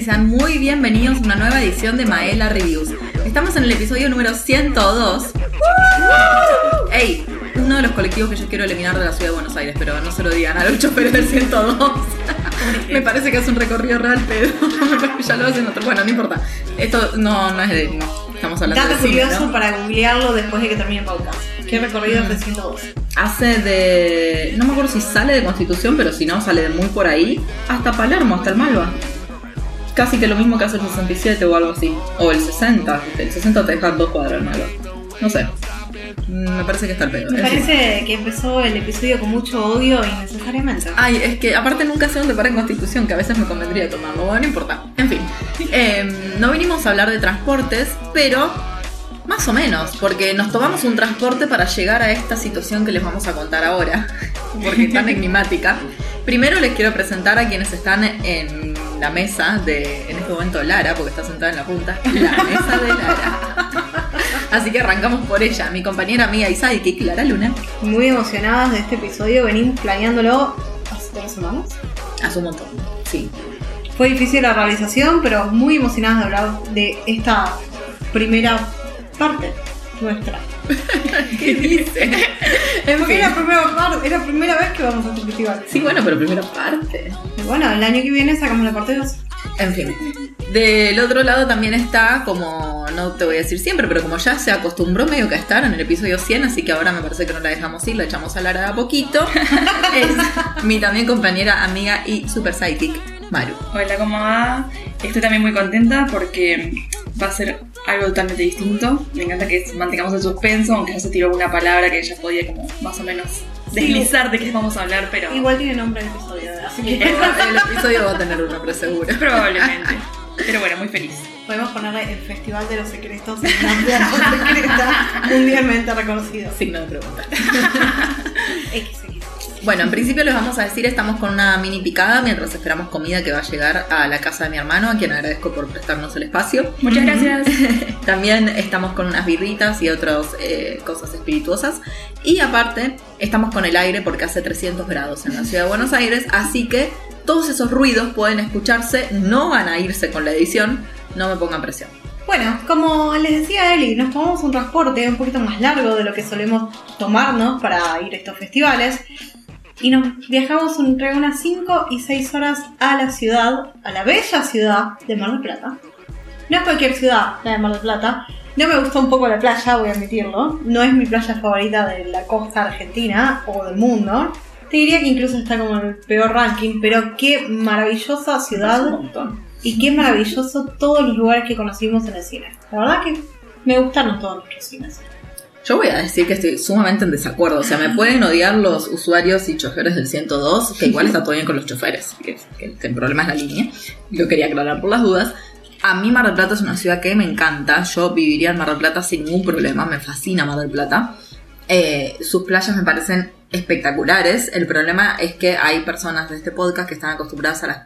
y sean muy bienvenidos a una nueva edición de Maela Reviews. Estamos en el episodio número 102. ¡Ey! Uno de los colectivos que yo quiero eliminar de la ciudad de Buenos Aires, pero no se lo digan a los choferes del 102. Me parece que es un recorrido real, pero ya lo hacen otro. Bueno, no importa. Esto no, no es de. No, estamos hablando Dato de cine, curioso ¿no? para googlearlo después de que termine el podcast. ¿Qué recorrido es de 102? Hace de. No me acuerdo si sale de Constitución, pero si no, sale de muy por ahí. Hasta Palermo, hasta el Malva. Casi que lo mismo que hace el 67 o algo así. O el 60. El 60 te deja dos cuadras el Malva. No sé. Me parece que está el pedo. Me parece que empezó el episodio con mucho odio innecesariamente. Ay, es que aparte nunca sé dónde para en Constitución, que a veces me convendría tomarlo. Bueno, no importa. En fin. Em, no vinimos a hablar de transportes, pero más o menos, porque nos tomamos un transporte para llegar a esta situación que les vamos a contar ahora, porque es tan enigmática. Primero les quiero presentar a quienes están en la mesa de, en este momento, Lara, porque está sentada en la punta, la mesa de Lara. Así que arrancamos por ella, mi compañera amiga y sidekick, Lara Luna. Muy emocionadas de este episodio, venimos planeándolo hace tres semanas. Hace un montón, sí. Fue difícil la realización, pero muy emocionadas de hablar de esta primera parte nuestra. ¿Qué dice? Porque es la primera, parte, es la primera vez que vamos a este festival. Sí, bueno, pero primera parte. Bueno, el año que viene sacamos la parte 2. En fin. Del otro lado también está, como no te voy a decir siempre, pero como ya se acostumbró medio que a estar en el episodio 100, así que ahora me parece que no la dejamos ir, la echamos a Lara de a poquito, es mi también compañera, amiga y super sidekick, Maru. Hola, ¿cómo va? Estoy también muy contenta porque va a ser algo totalmente distinto. Me encanta que mantengamos el suspenso, aunque ya se tiró una palabra que ella podía como más o menos deslizar de qué vamos a hablar, pero Igual tiene nombre el episodio, así que El episodio va a tener un nombre seguro. probablemente. Pero bueno, muy feliz. podemos ponerle el Festival de los Secretos, una plaza secreta mundialmente reconocido. Signo de pregunta. Bueno, en principio les vamos a decir, estamos con una mini picada mientras esperamos comida que va a llegar a la casa de mi hermano, a quien agradezco por prestarnos el espacio. Muchas gracias. También estamos con unas birritas y otras eh, cosas espirituosas. Y aparte, estamos con el aire porque hace 300 grados en la ciudad de Buenos Aires. Así que todos esos ruidos pueden escucharse, no van a irse con la edición. No me pongan presión. Bueno, como les decía Eli, nos tomamos un transporte un poquito más largo de lo que solemos tomarnos para ir a estos festivales. Y nos viajamos entre unas 5 y 6 horas a la ciudad, a la bella ciudad de Mar del Plata. No es cualquier ciudad, la de Mar del Plata. No me gustó un poco la playa, voy a admitirlo. No es mi playa favorita de la costa argentina o del mundo. Te diría que incluso está como en el peor ranking, pero qué maravillosa ciudad Un montón. y qué maravilloso todos los lugares que conocimos en el cine. La verdad que me gustaron todos nuestros cines. Yo voy a decir que estoy sumamente en desacuerdo. O sea, me pueden odiar los usuarios y choferes del 102, que igual está todo bien con los choferes, que, que- que el problema es la línea. Lo quería aclarar por las dudas. A mí Mar del Plata es una ciudad que me encanta. Yo viviría en Mar del Plata sin ningún problema. Me fascina Mar del Plata. Eh, sus playas me parecen espectaculares. El problema es que hay personas de este podcast que están acostumbradas a las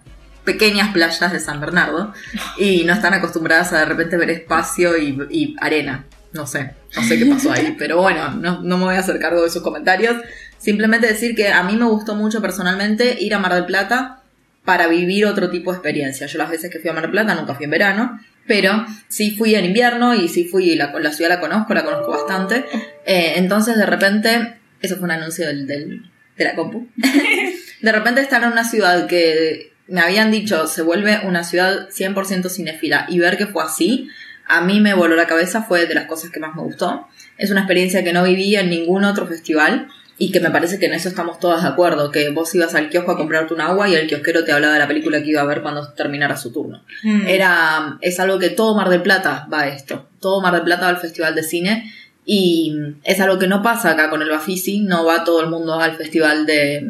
pequeñas playas de San Bernardo y no están acostumbradas a de repente ver espacio y, y arena. No sé, no sé qué pasó ahí, pero bueno, no, no me voy a hacer cargo de sus comentarios. Simplemente decir que a mí me gustó mucho personalmente ir a Mar del Plata para vivir otro tipo de experiencia. Yo las veces que fui a Mar del Plata nunca fui en verano, pero sí fui en invierno y sí fui, la, la ciudad la conozco, la conozco bastante. Eh, entonces de repente, eso fue un anuncio del, del- de la compu. de repente estar en una ciudad que me habían dicho se vuelve una ciudad 100% cinéfila y ver que fue así, a mí me voló la cabeza, fue de las cosas que más me gustó. Es una experiencia que no viví en ningún otro festival y que me parece que en eso estamos todas de acuerdo, que vos ibas al kiosco a comprarte un agua y el kiosquero te hablaba de la película que iba a ver cuando terminara su turno. Era, es algo que todo Mar del Plata va a esto. Todo Mar del Plata va al Festival de Cine. Y es algo que no pasa acá con el Bafisi. No va todo el mundo al Festival de,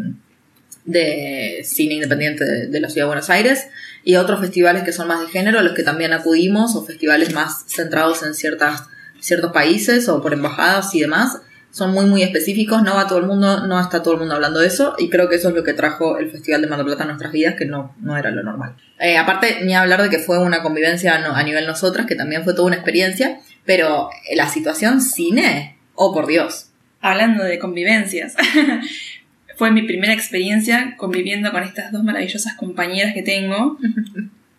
de Cine Independiente de, de la Ciudad de Buenos Aires. Y otros festivales que son más de género, los que también acudimos, o festivales más centrados en ciertas, ciertos países o por embajadas y demás. Son muy, muy específicos. No va todo el mundo, no está todo el mundo hablando de eso. Y creo que eso es lo que trajo el Festival de Mar del Plata a nuestras vidas, que no, no era lo normal. Eh, aparte, ni hablar de que fue una convivencia a nivel nosotras, que también fue toda una experiencia, pero la situación cine, oh por Dios. Hablando de convivencias, fue mi primera experiencia conviviendo con estas dos maravillosas compañeras que tengo.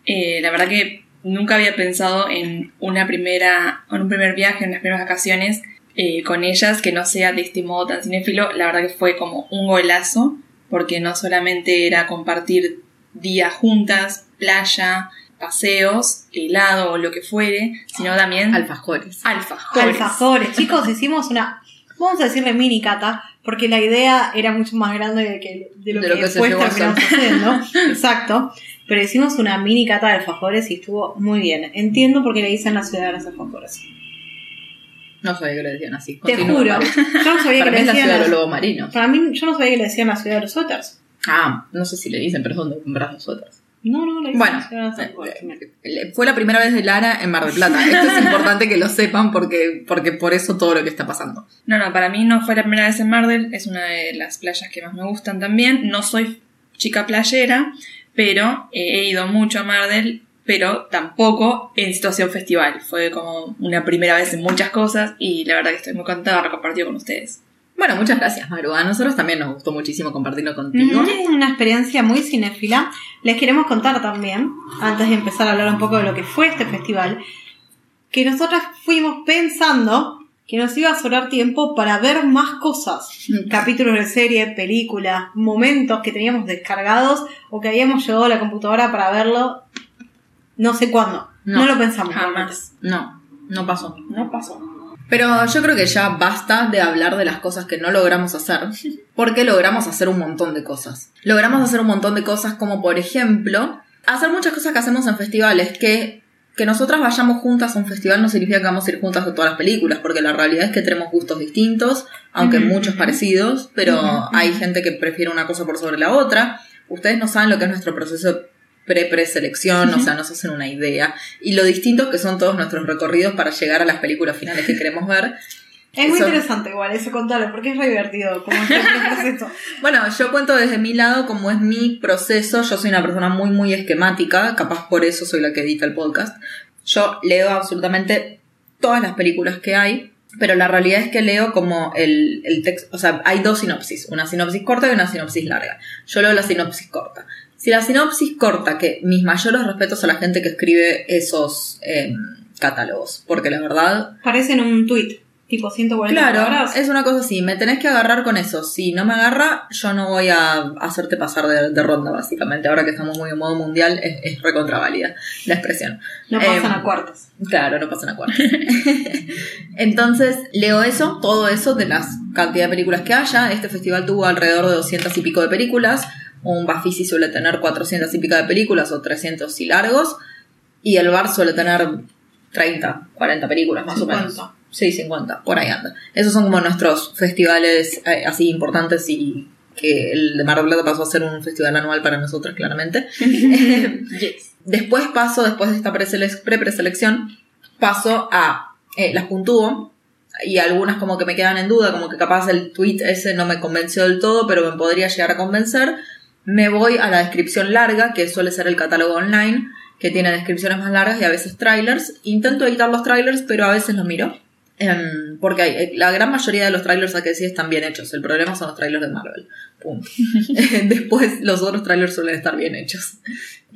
Eh, la verdad que nunca había pensado en una primera, en un primer viaje, en las primeras vacaciones eh, con ellas que no sea de este modo tan cinéfilo. La verdad que fue como un golazo, porque no solamente era compartir días juntas, playa, paseos, helado o lo que fuere, sino también Alfajores. alfajores. Alfajores. Chicos, hicimos una, vamos a decirle mini cata, porque la idea era mucho más grande de, que, de lo De que, lo que después terminamos haciendo. Exacto. Pero hicimos una mini cata de alfajores y estuvo muy bien. Entiendo por qué le dicen la ciudad de los alfajores. No sabía que lo decían así. Te juro. Yo no sabía Para que mí le es la decían ciudad de los lobos marinos. Para mí, yo no sabía que le decían la ciudad de los suéteres. Ah, no sé si le dicen, pero es donde compras los otros. No, no, Bueno, la los eh, eh, fue la primera vez de Lara en Mar del Plata. Esto es importante que lo sepan porque, porque por eso todo lo que está pasando. No, no, para mí no fue la primera vez en Mardel, es una de las playas que más me gustan también. No soy chica playera, pero eh, he ido mucho a Mardel, pero tampoco en situación festival. Fue como una primera vez en muchas cosas y la verdad que estoy muy contenta de haber compartido con ustedes. Bueno, muchas gracias, Maru. A nosotros también nos gustó muchísimo compartirlo contigo. Ujú, Una experiencia muy cinéfila. Les queremos contar también, antes de empezar a hablar un poco de lo que fue este festival, que nosotras fuimos pensando que nos iba a sobrar tiempo para ver más cosas. Capítulos de serie, películas, momentos que teníamos descargados o que habíamos llevado a la computadora para verlo no sé cuándo. No, No, lo pensamos. Jamás. No, no pasó. No pasó. Pero yo creo que ya basta de hablar de las cosas que no logramos hacer, porque logramos hacer un montón de cosas. Logramos hacer un montón de cosas como, por ejemplo, hacer muchas cosas que hacemos en festivales, que, que nosotras vayamos juntas a un festival no significa que vamos a ir juntas a todas las películas, porque la realidad es que tenemos gustos distintos, aunque muchos parecidos, pero hay gente que prefiere una cosa por sobre la otra. Ustedes no saben lo que es nuestro proceso pre-preselección, o sea, nos hacen una idea. Y lo distintos que son todos nuestros recorridos para llegar a las películas finales que queremos ver. Es muy interesante igual eso contarlo, porque es re divertido como es el proceso. Bueno, yo cuento desde mi lado cómo es mi proceso. Yo soy una persona muy, muy esquemática, capaz por eso soy la que edita el podcast. Yo leo absolutamente todas las películas que hay, pero la realidad es que leo como el, el texto, o sea, hay dos sinopsis, una sinopsis corta y una sinopsis larga. Yo leo la sinopsis corta. Si la sinopsis corta, que mis mayores respetos a la gente que escribe esos em, catálogos, porque la verdad Parece en un tweet, tipo 140 Claro, palabras. es una cosa así, me tenés que agarrar con eso. Si no me agarra, yo no voy a hacerte pasar de, de ronda, básicamente. Ahora que estamos muy en modo mundial, es, es recontráválida la expresión. No pasan Em, a cuartos. Claro, no pasan a cuartos. Entonces, leo eso, todo eso de las cantidad de películas que haya. Este festival tuvo alrededor de 200 y pico de películas. Un Bafisi suele tener 400 y pico de películas o 300 y largos. Y el bar suele tener 30, 40 películas más o menos. 50. Sí, 50, por ahí anda. Esos son como nuestros festivales eh, así importantes y que el de Mar del Plata pasó a ser un festival anual para nosotros, claramente. Después paso, después de esta presele- pre-preselección, paso a eh, las puntúo y algunas como que me quedan en duda, como que capaz el tweet ese no me convenció del todo, pero me podría llegar a convencer. Me voy a la descripción larga, que suele ser el catálogo online, que tiene descripciones más largas y a veces trailers. Intento editar los trailers, pero a veces los miro. Em, porque hay, eh, la gran mayoría de los trailers hay que decir están bien hechos. El problema son los trailers de Marvel. Punto. después los otros trailers suelen estar bien hechos.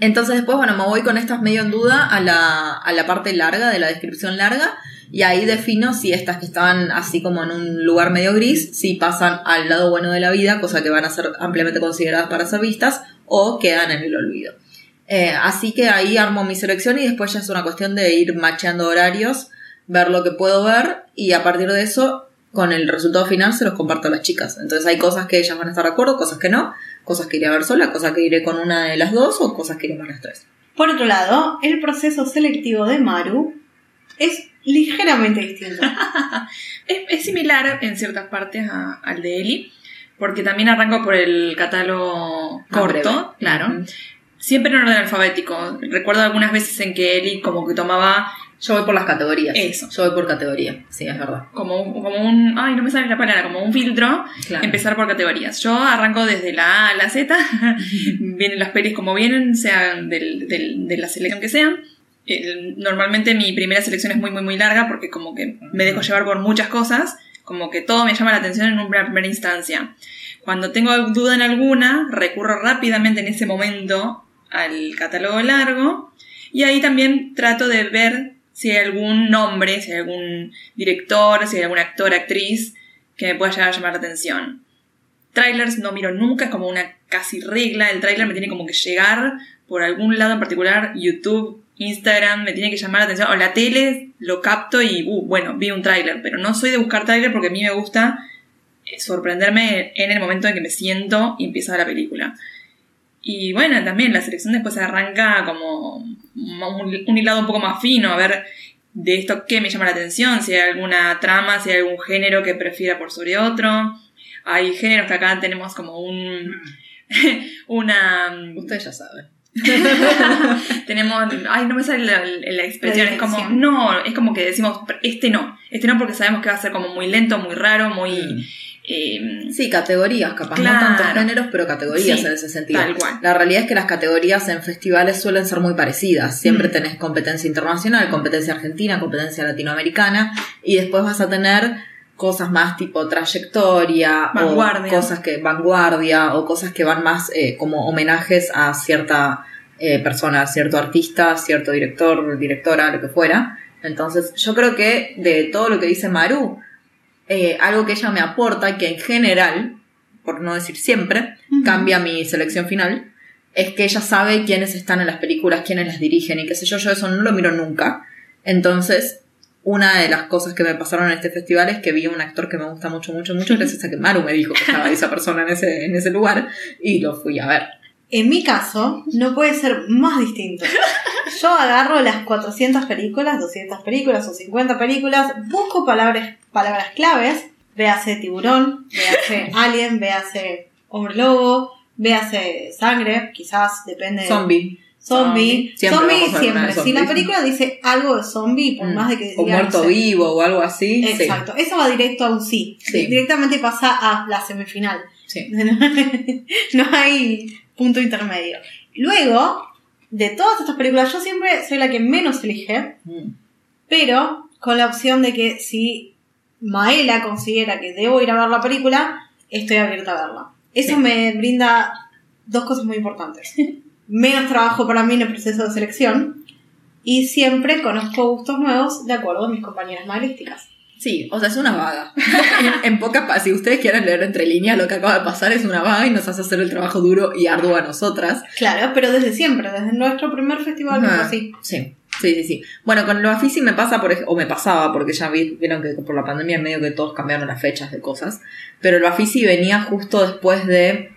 Entonces después, bueno, me voy con estas medio en duda a la, a la parte larga de la descripción larga y ahí defino si estas que estaban así como en un lugar medio gris, si pasan al lado bueno de la vida, cosa que van a ser ampliamente consideradas para ser vistas, o quedan en el olvido. Eh, así que ahí armo mi selección y después ya es una cuestión de ir macheando horarios, ver lo que puedo ver y a partir de eso, con el resultado final se los comparto a las chicas. Entonces hay cosas que ellas van a estar de acuerdo, cosas que no, cosas que iré a ver sola, cosas que iré con una de las dos o cosas que iré con las tres. Por otro lado, el proceso selectivo de Maru es ligeramente distinto. Es, es similar en ciertas partes a- al de Eli, porque también arranco por el catálogo breve. corto, claro. Siempre en orden alfabético. Recuerdo algunas veces en que Eli como que tomaba Yo voy por las categorías. Eso. Yo voy por categoría, sí, es verdad. como, un- como un... Ay, no me sale la palabra, como un filtro. Claro. Empezar por categorías. Yo arranco desde la A a la Z. vienen las pelis como vienen, sean del- del- de la selección que sean. El- normalmente mi primera selección es muy, muy, muy larga porque como que me dejo llevar por muchas cosas. Como que todo me llama la atención en una primera instancia. Cuando tengo duda en alguna, recurro rápidamente en ese momento al catálogo largo y ahí también trato de ver si hay algún nombre, si hay algún director, si hay algún actor, actriz que me pueda llegar a llamar la atención. Trailers no miro nunca, es como una casi regla, el trailer me tiene como que llegar por algún lado en particular, YouTube, Instagram, me tiene que llamar la atención, o la tele lo capto y, uh, bueno, vi un tráiler, pero no soy de buscar tráiler porque a mí me gusta sorprenderme en el momento en que me siento y empieza la película. Y bueno, también la selección después arranca como un, un hilado un poco más fino, a ver de esto qué me llama la atención, si hay alguna trama, si hay algún género que prefiera por sobre otro. Hay géneros que acá tenemos como un... una... Ustedes ya saben. tenemos, ay, no me sale la, la expresión, La es como, no, es como que decimos, este no, este no porque sabemos que va a ser como muy lento, muy raro, muy... Mm. Eh, Sí, categorías, capaz, Claro. no tantos géneros, pero categorías Sí, en ese sentido. tal cual. La realidad es que las categorías en festivales suelen ser muy parecidas. Siempre Mm. tenés competencia internacional, competencia argentina, competencia latinoamericana, y después vas a tener cosas más tipo trayectoria, Vanguardia. o cosas que, vanguardia, o cosas que van más eh, como homenajes a cierta eh, persona, a cierto artista, cierto director, directora, lo que fuera. Entonces, yo creo que de todo lo que dice Maru, eh, algo que ella me aporta, que en general, por no decir siempre, cambia mi selección final, es que ella sabe quiénes están en las películas, quiénes las dirigen y qué sé yo, yo eso no lo miro nunca. Entonces, una de las cosas que me pasaron en este festival es que vi a un actor que me gusta mucho, mucho, mucho, gracias a que Maru me dijo que estaba esa persona en ese, en ese lugar y lo fui a ver. En mi caso, no puede ser más distinto. Yo agarro las 400 películas, 200 películas o 50 películas, busco palabras, palabras claves, véase tiburón, véase alien, véase hombre lobo, véase sangre, quizás depende. Zombie. Zombie. Siempre Zombie siempre. una de Si la película dice algo de zombie, por Mm. más de que O diga, no muerto sé. vivo o algo así. sí. Exacto. Eso va directo a un sí. Sí. Directamente pasa a la semifinal. Sí. no hay punto intermedio. Luego, de todas estas películas, yo siempre soy la que menos elige, Mm. pero con la opción de que si Maela considera que debo ir a ver la película, estoy abierta a verla. Eso Sí. me brinda dos cosas muy importantes. Menos trabajo para mí en el proceso de selección y siempre conozco gustos nuevos de acuerdo a mis compañeras maelísticas. Sí, o sea, es una vaga. en, en pocas si ustedes quieren leer entre líneas lo que acaba de pasar, es una vaga y nos hace hacer el trabajo duro y arduo a nosotras. Claro, pero desde siempre, desde nuestro primer festival, fue así. Sí, sí, sí, sí. Bueno, con lo Afisi me pasa, por, o me pasaba, porque ya vi- vieron que por la pandemia medio que todos cambiaron las fechas de cosas, pero el Afisi venía justo después de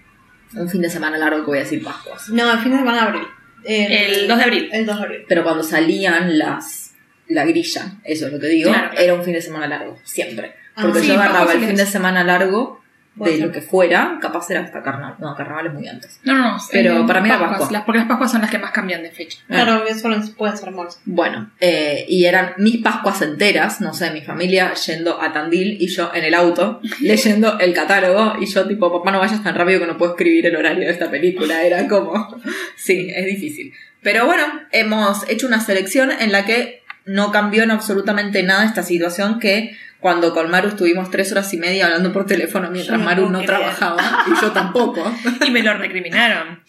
un fin de semana largo que voy a decir Pascuas. No, el fin de semana de abril. Eh, El 2 de abril. El 2 de abril. Pero cuando salían las la grilla, eso es lo que digo, Claro. era un fin de semana largo, siempre. Ah, Porque sí, yo agarraba el fin de semana largo de lo que fuera, capaz era hasta carnaval. No, carnaval es muy antes. No, no, no. Pero eh, para mí era Pascuas, Pascua. las- porque las Pascuas son las que más cambian de fecha. Claro, eso no pueden ser monos. Bueno, eh, y eran mis Pascuas enteras, no sé, mi familia yendo a Tandil y yo en el auto leyendo el catálogo y yo tipo, papá no vayas tan rápido que no puedo escribir el horario de esta película, era como, sí, es difícil. Pero bueno, hemos hecho una selección en la que no cambió en absolutamente nada esta situación que cuando con Maru estuvimos tres horas y media hablando por teléfono mientras no Maru no creer. trabajaba y yo tampoco. Y me lo recriminaron.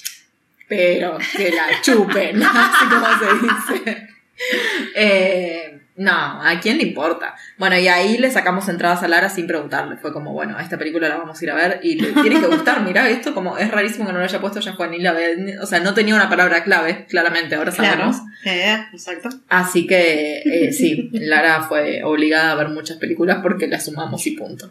pero que la chupen, así como se dice. Eh, no, ¿a quién le importa? Bueno, y ahí le sacamos entradas a Lara sin preguntarle. Fue como, bueno, esta película la vamos a ir a ver y le tiene que gustar. Mirá, esto como es rarísimo que no lo haya puesto ya Juanila. ve- O sea, no tenía una palabra clave, claramente, ahora sabemos. Eh, exacto. Así que eh, sí, Lara fue obligada a ver muchas películas porque las sumamos y punto.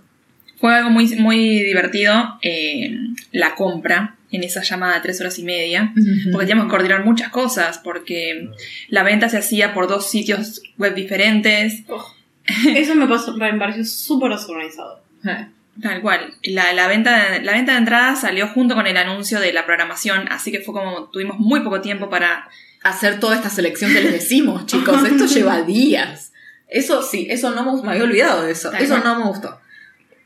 Fue algo muy, muy divertido eh, la compra en esa llamada de tres horas y media. Porque teníamos que coordinar muchas cosas, porque la venta se hacía por dos sitios web diferentes. Eso me, pasó, me pareció súper desorganizado. Eh, Tal cual. La, la, venta de, la venta de entradas salió junto con el anuncio de la programación, así que fue como tuvimos muy poco tiempo para... hacer toda esta selección que les decimos, chicos. Esto lleva días. Eso sí, eso no me, me había olvidado de eso. Tal Eso cual. no me gustó.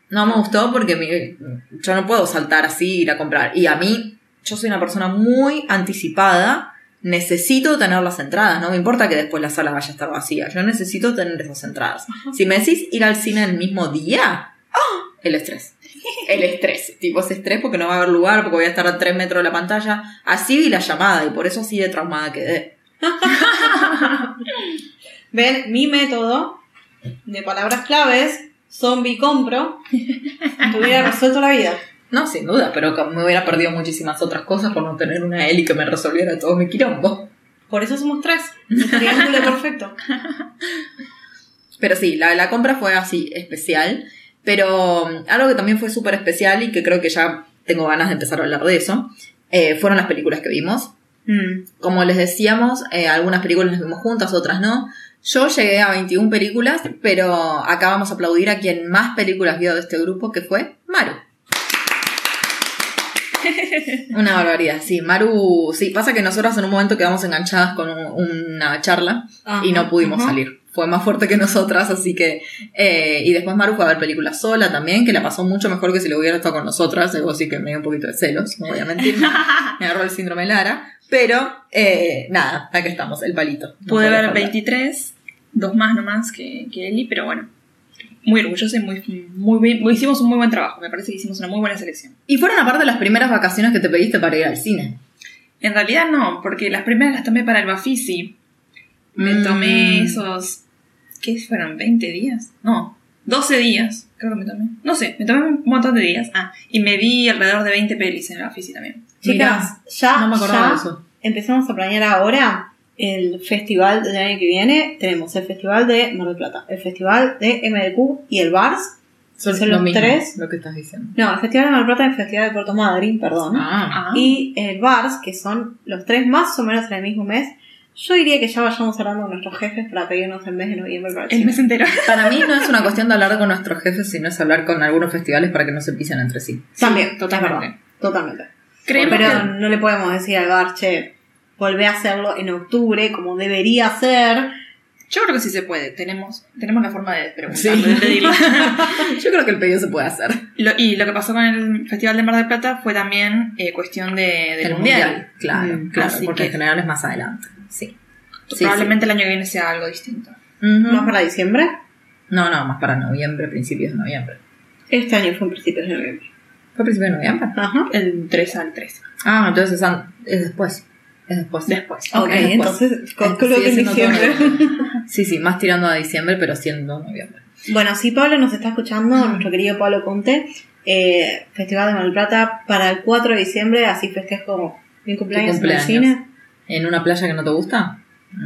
No me gustó porque mi- yo no puedo saltar así y ir a comprar. Y a mí, yo soy una persona muy anticipada. Necesito tener las entradas. No me importa que después la sala vaya a estar vacía. Yo necesito tener esas entradas. Si me decís ir al cine el mismo día, ¡ah! El estrés. El estrés. tipo ese estrés porque no va a haber lugar, porque voy a estar a 3 metros de la pantalla. Así vi la llamada y por eso así de traumada quedé. Ven, mi método de palabras claves, zombie compro, te hubiera resuelto la vida. No, sin duda, pero me hubiera perdido muchísimas otras cosas por no tener una Eli que me resolviera todo mi quilombo. Por eso somos tres. Triángulo perfecto. Pero sí, la, la compra fue así, especial. Pero um, algo que también fue súper especial y que creo que ya tengo ganas de empezar a hablar de eso, eh, fueron las películas que vimos. Mm. Como les decíamos, eh, algunas películas las vimos juntas, otras no. Yo llegué a 21 películas, pero acá vamos a aplaudir a quien más películas vio de este grupo, que fue Maru. Una barbaridad, sí. Maru, sí, pasa que nosotras en un momento quedamos enganchadas con un- una charla y no pudimos salir. Fue más fuerte que nosotras, así que... eh, y después Maru fue a ver películas sola también, que la pasó mucho mejor que si lo hubiera estado con nosotras. Debo decir que me dio un poquito de celos, no voy a mentir. me agarró el síndrome Lara. Pero, eh, nada, acá estamos, el palito. No Pude ver faltar. 23, dos más nomás que, que Eli, pero bueno, muy orgullosa y muy, muy, bien- hicimos un muy buen trabajo. Me parece que hicimos una muy buena selección. Y fueron aparte las primeras vacaciones que te pediste para ir al cine. En realidad no, porque las primeras las tomé para el Bafisi. Me Mm. tomé esos. ¿Qué fueron? ¿20 días? No, 12 días. Creo que me tomé. No sé, me tomé un montón de días. Ah, y me vi alrededor de 20 pelis en el Bafisi también. Chicas, ya, no me acordaba ya de eso. empezamos a planear ahora el festival del año que viene. Tenemos el festival de Mar del Plata, el festival de MDQ y el BARS. Son, Son lo los mismo, tres. lo que estás diciendo. No, el festival de Mar del Plata y el festival de Puerto Madryn, perdón. Ah, Ah, Y el BARS, que son los tres más o menos en el mismo mes. Yo diría que ya vayamos hablando con nuestros jefes para pedirnos el mes de noviembre para el el mes entero. para mí no es una cuestión de hablar con nuestros jefes, sino es hablar con algunos festivales para que no se pisen entre sí. También, Sí, totalmente. Totalmente. Creemos Pero que- no le podemos decir al bar, che, volvé a hacerlo en octubre como debería ser. Yo creo que sí se puede. Tenemos, tenemos la forma de preguntar, Sí. de pedirlo. Yo creo que el pedido se puede hacer. Lo- y lo que pasó con el Festival de Mar del Plata fue también eh, cuestión de, del El mundial. Claro, Mm, claro, así porque que- en general es más adelante. Sí. Sí, Probablemente el año que viene sea algo distinto. ¿Más para diciembre? No, no, más para noviembre, principios de noviembre. Este año fue en principios de noviembre. ¿Fue principio de noviembre? Ajá. El 3 al 3. Ah, entonces es, an- es después. Es después. Después. Ok, después. entonces que en diciembre. Sí, sí, más tirando a diciembre, pero siendo noviembre. Bueno, si Pablo nos está escuchando, nuestro querido Pablo Conte, eh, Festival de Mar Plata para el 4 de diciembre, así festejo mi cumpleaños, cumpleaños. en el cine. ¿En una playa que no te gusta?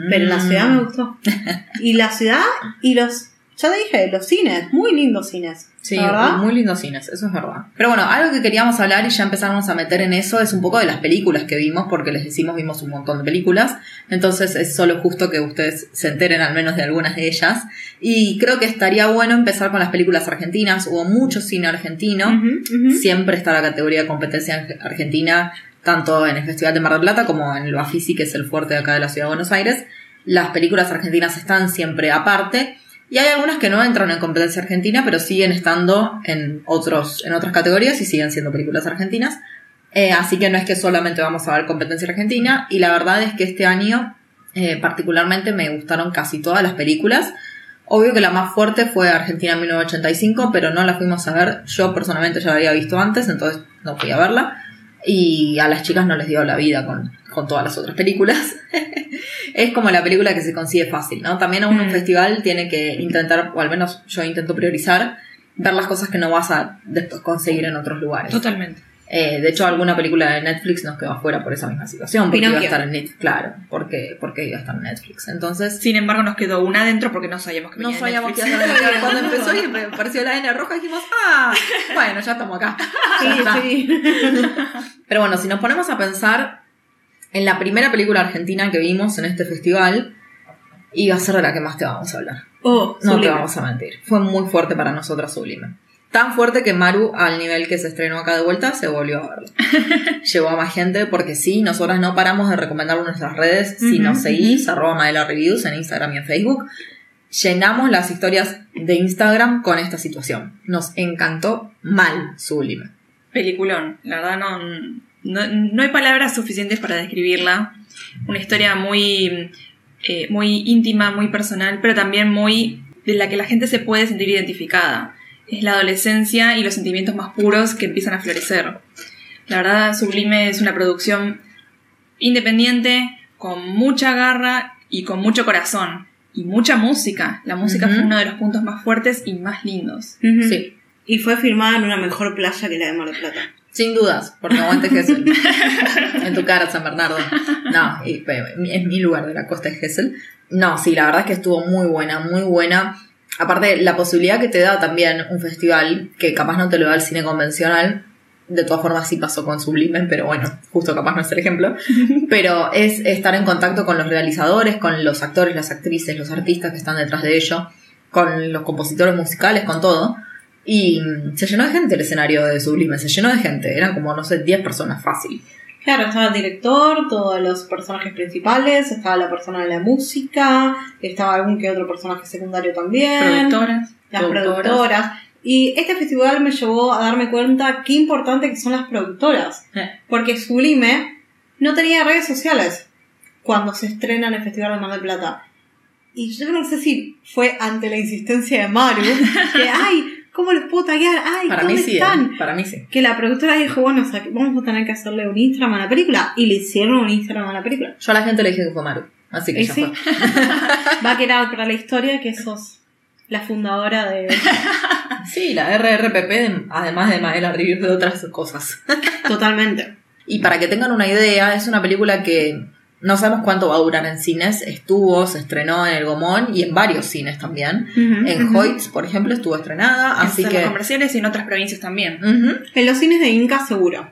Pero en la Mm. ciudad me gustó. Y la ciudad y los, ya te dije, los cines, muy lindos cines. Sí, verdad. muy lindos cines, eso es verdad. Pero bueno, algo que queríamos hablar y ya empezamos a meter en eso es un poco de las películas que vimos, porque les decimos vimos un montón de películas, entonces es solo justo que ustedes se enteren al menos de algunas de ellas. Y creo que estaría bueno empezar con las películas argentinas, hubo mucho cine argentino, siempre está la categoría de competencia argentina, tanto en el Festival de Mar del Plata como en el Bafisi, que es el fuerte de acá de la ciudad de Buenos Aires. Las películas argentinas están siempre aparte. Y hay algunas que no entran en competencia argentina, pero siguen estando en, otros, en otras categorías y siguen siendo películas argentinas. Eh, así que no es que solamente vamos a ver competencia argentina. Y la verdad es que este año, eh, particularmente, me gustaron casi todas las películas. Obvio que la más fuerte fue Argentina 1985, pero no la fuimos a ver. Yo personalmente ya la había visto antes, entonces no fui a verla. Y a las chicas no les dio la vida con, con todas las otras películas. es como la película que se consigue fácil, ¿no? También a uno un Mm. festival tiene que intentar, o al menos yo intento priorizar, ver las cosas que no vas a después conseguir en otros lugares. Totalmente. Eh, de hecho, alguna película de Netflix nos quedó afuera por esa misma situación, porque iba a estar en Netflix, claro, porque, porque iba a estar en Netflix. Entonces, Sin embargo, nos quedó una adentro porque no sabíamos que no venía de sabíamos que iba a estar. Cuando empezó y me apareció la N roja, dijimos, ah, bueno, ya estamos acá. Ya está. Sí, sí. Pero bueno, si nos ponemos a pensar en la primera película argentina que vimos en este festival, iba a ser de la que más te vamos a hablar. Oh, No sublime. te vamos a mentir. Fue muy fuerte para nosotras Sublime. Tan fuerte que Maru, al nivel que se estrenó acá de vuelta, se volvió a verlo. Llevó a más gente porque sí, nosotras no paramos de recomendarlo en nuestras redes. Si Ujú, nos seguís, arroba Maela Reviews en Instagram y en Facebook, llenamos las historias de Instagram con esta situación. Nos encantó mal Sublime. Peliculón. La verdad, no, no, no hay palabras suficientes para describirla. Una historia muy, eh, muy íntima, muy personal, pero también muy de la que la gente se puede sentir identificada. es la adolescencia y los sentimientos más puros que empiezan a florecer. La verdad, Sublime es una producción independiente, con mucha garra y con mucho corazón. Y mucha música. La música fue uno de los puntos más fuertes y más lindos. Sí. Y fue filmada en una mejor playa que la de Mar del Plata. Sin dudas, porque aguante Gessel. en tu cara, San Bernardo. No, es mi lugar de la costa de Gessel. No, sí, la verdad es que estuvo muy buena, muy buena. Aparte, la posibilidad que te da también un festival, que capaz no te lo da el cine convencional, de todas formas sí pasó con Sublime, pero bueno, justo capaz no es el ejemplo. Pero es estar en contacto con los realizadores, con los actores, las actrices, los artistas que están detrás de ello, con los compositores musicales, con todo. Y mm, se llenó de gente el escenario de Sublime, se llenó de gente, eran como, no sé, 10 personas fácil. Claro, estaba el director, todos los personajes principales, estaba la persona de la música, estaba algún que otro personaje secundario también, Productoras. las productoras. productoras. Y este festival me llevó a darme cuenta qué importante que son las productoras. Eh. Porque Sublime no tenía redes sociales cuando se estrena en el Festival de Mar del Plata. Y yo no sé si fue ante la insistencia de Maru, que, ay, ¿cómo les puedo taggear? Ay, Para ¿dónde mí sí, están? eh, para mí sí. Que la productora dijo, bueno, o sea, que vamos a tener que hacerle un Instagram a la película. Y le hicieron un Instagram a la película. Yo a la gente le dije que fue Maru, así que ¿Y ya sí? fue. Va a quedar para la historia que sos la fundadora de... Sí, la RRPP, de- además de Maela Rivir, de otras cosas. Totalmente. Y para que tengan una idea, es una película que no sabemos cuánto va a durar en cines. Estuvo, se estrenó en el Gomón y en varios cines también. En Ujú. Hoyts, por ejemplo, estuvo estrenada, así en que... los comerciales y en otras provincias también. En los cines de Inca seguro.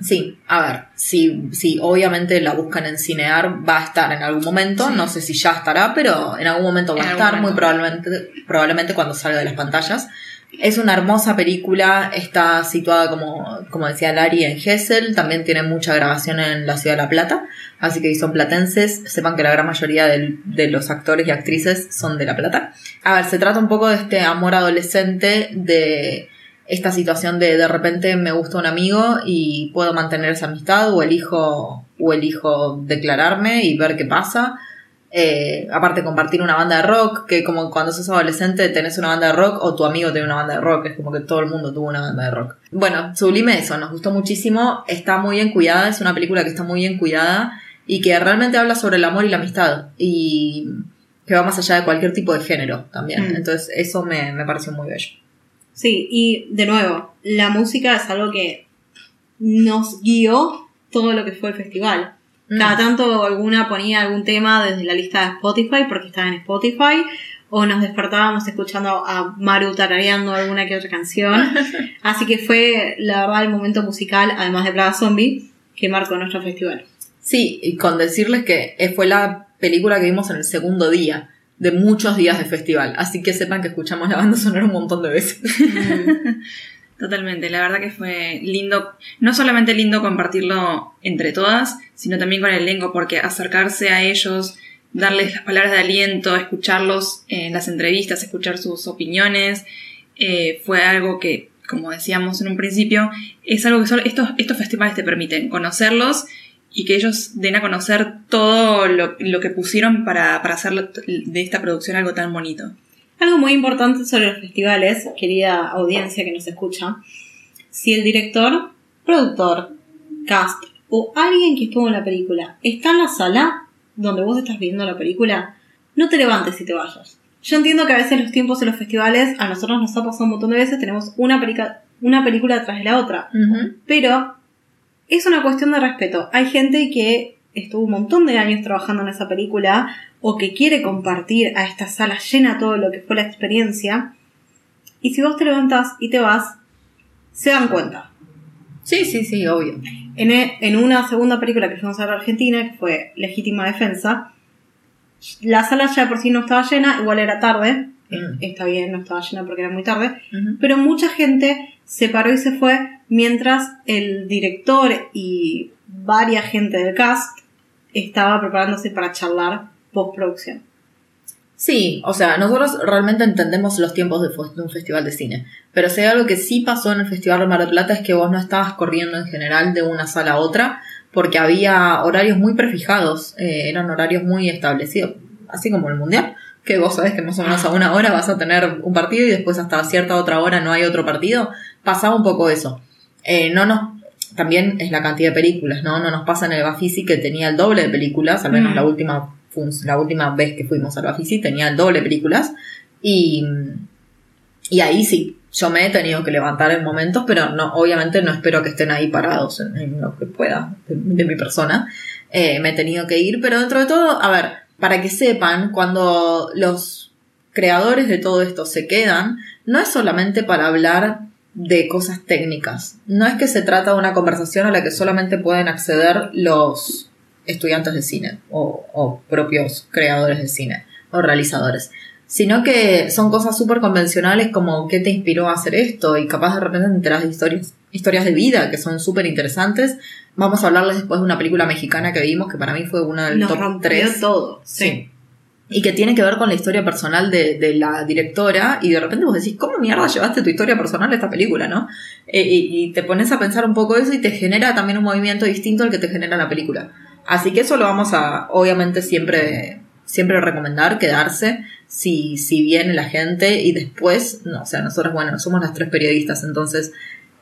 Sí, a ver, si, si obviamente la buscan en Cinear, va a estar en algún momento, Sí. no sé si ya estará, pero en algún momento va En a estar, muy probablemente, probablemente cuando salga de las pantallas. Es una hermosa película, está situada como, como decía Lari en Gessel, también tiene mucha grabación en la ciudad de La Plata, así que si son platenses, sepan que la gran mayoría de los actores y actrices son de La Plata. A ver, se trata un poco de este amor adolescente, de esta situación de de repente me gusta un amigo y puedo mantener esa amistad o elijo, o elijo declararme y ver qué pasa. Eh, aparte compartir una banda de rock, que como cuando sos adolescente tenés una banda de rock o tu amigo tiene una banda de rock, es como que todo el mundo tuvo una banda de rock. Bueno, Sublime eso, nos gustó muchísimo, está muy bien cuidada, es una película que está muy bien cuidada y que realmente habla sobre el amor y la amistad y que va más allá de cualquier tipo de género también. Mm. Entonces eso me, me pareció muy bello. Sí, y de nuevo, la música es algo que nos guió todo lo que fue el festival. Mm. Cada tanto alguna ponía algún tema desde la lista de Spotify, porque estaba en Spotify, o nos despertábamos escuchando a Maru tarareando alguna que otra canción. Así que fue, la verdad, el momento musical, además de Plaga Zombie, que marcó nuestro festival. Sí, y con decirles que eh, fue la película que vimos en el segundo día de muchos días de festival, así que sepan que escuchamos la banda sonora un montón de veces. Totalmente, la verdad que fue lindo, no solamente lindo compartirlo entre todas, sino también con el elenco, porque acercarse a ellos, darles las palabras de aliento, escucharlos en las entrevistas, escuchar sus opiniones, eh, fue algo que, como decíamos en un principio, es algo que solo estos, estos festivales te permiten, conocerlos y que ellos den a conocer todo lo, lo que pusieron para, para hacer de esta producción algo tan bonito. Algo muy importante sobre los festivales, querida audiencia que nos escucha, si el director, productor, cast o alguien que estuvo en la película está en la sala donde vos estás viendo la película, no te levantes y te vayas. Yo entiendo que a veces los tiempos en los festivales, a nosotros nos ha pasado un montón de veces, tenemos una, una película tras de la otra, pero es una cuestión de respeto. Hay gente que estuvo un montón de años trabajando en esa película o que quiere compartir a esta sala llena todo lo que fue la experiencia. Y si vos te levantás y te vas, se dan cuenta. Sí, sí, sí, obvio. En, e- en una segunda película que fuimos a ver Argentina, que fue Legítima Defensa, la sala ya de por sí no estaba llena, igual era tarde. Mm. Está bien, no estaba llena porque era muy tarde. Pero mucha gente se paró y se fue mientras el director y varias gente del cast estaba preparándose para charlar postproducción. Sí, o sea, nosotros realmente entendemos los tiempos de, un festival de cine. Pero si hay algo que sí pasó en el Festival de Mar del Plata es que vos no estabas corriendo en general de una sala a otra, porque había horarios muy prefijados, eh, eran horarios muy establecidos, así como el Mundial, que vos sabés que más o menos a una hora vas a tener un partido y después hasta cierta otra hora no hay otro partido, pasaba un poco eso. Eh, no nos, también es la cantidad de películas, ¿no? No nos pasa en el Bafisi que tenía el doble de películas, al menos Mm. la última fun- la última vez que fuimos al Bafisi tenía doble películas y, y ahí sí, yo me he tenido que levantar en momentos, pero no, obviamente no espero que estén ahí parados en, lo que pueda de, de mi persona. Eh, me he tenido que ir, pero dentro de todo, a ver, para que sepan, cuando los creadores de todo esto se quedan, no es solamente para hablar de cosas técnicas. No es que se trata de una conversación a la que solamente pueden acceder los estudiantes de cine o, o propios creadores de cine o realizadores, sino que son cosas súper convencionales como qué te inspiró a hacer esto y capaz de repente te enteras de historias, historias de vida que son súper interesantes. Vamos a hablarles después de una película mexicana que vimos que para mí fue una del Nos top rompió 3. todo. Sí. Y que tiene que ver con la historia personal de, de la directora. Y de repente vos decís, ¿cómo mierda llevaste tu historia personal a esta película, no? Eh, y, y te pones a pensar un poco eso y te genera también un movimiento distinto al que te genera la película. Así que eso lo vamos a, obviamente, siempre, siempre recomendar, quedarse, si, si viene la gente. Y después, no, o sea, nosotros, bueno, somos las tres periodistas, entonces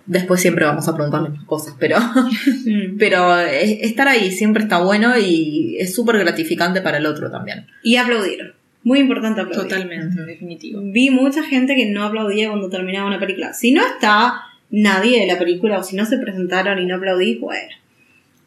después siempre vamos a preguntarle más cosas, pero pero estar ahí siempre está bueno y es súper gratificante para el otro también. Y aplaudir. Muy importante aplaudir. Totalmente, definitivo. Vi mucha gente que no aplaudía cuando terminaba una película. Si no está nadie de la película o si no se presentaron y no aplaudís, bueno.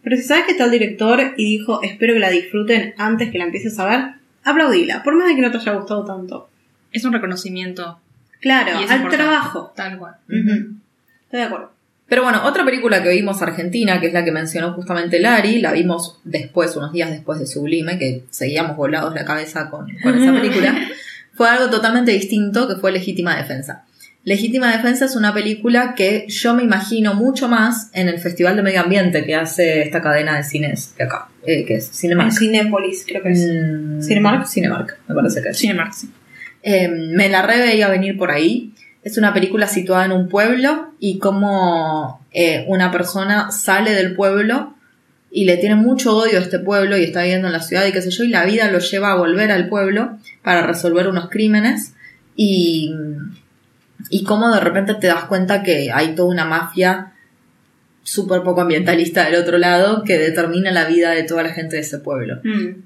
Pero si sabes que está el director y dijo espero que la disfruten antes que la empieces a ver, aplaudila, por más de que no te haya gustado tanto. Es un reconocimiento. Claro, al importante. trabajo. Tal cual. Ujú. Estoy de acuerdo. Pero bueno, otra película que vimos argentina, que es la que mencionó justamente Lari, la vimos después, unos días después de Sublime, que seguíamos volados la cabeza con, con esa película, fue algo totalmente distinto, que fue Legítima Defensa. Legítima Defensa es una película que yo me imagino mucho más en el Festival de Medio Ambiente que hace esta cadena de cines de acá, eh, que es Cinemark. Cinépolis, creo que es. Mm, ¿Cinemark? Cinemark, me parece que es. Cinemark, sí. Eh, me la re veía venir por ahí. Es una película situada en un pueblo y cómo eh, una persona sale del pueblo y le tiene mucho odio a este pueblo y está viviendo en la ciudad y qué sé yo, y la vida lo lleva a volver al pueblo para resolver unos crímenes y, y cómo de repente te das cuenta que hay toda una mafia súper poco ambientalista del otro lado que determina la vida de toda la gente de ese pueblo. Mm.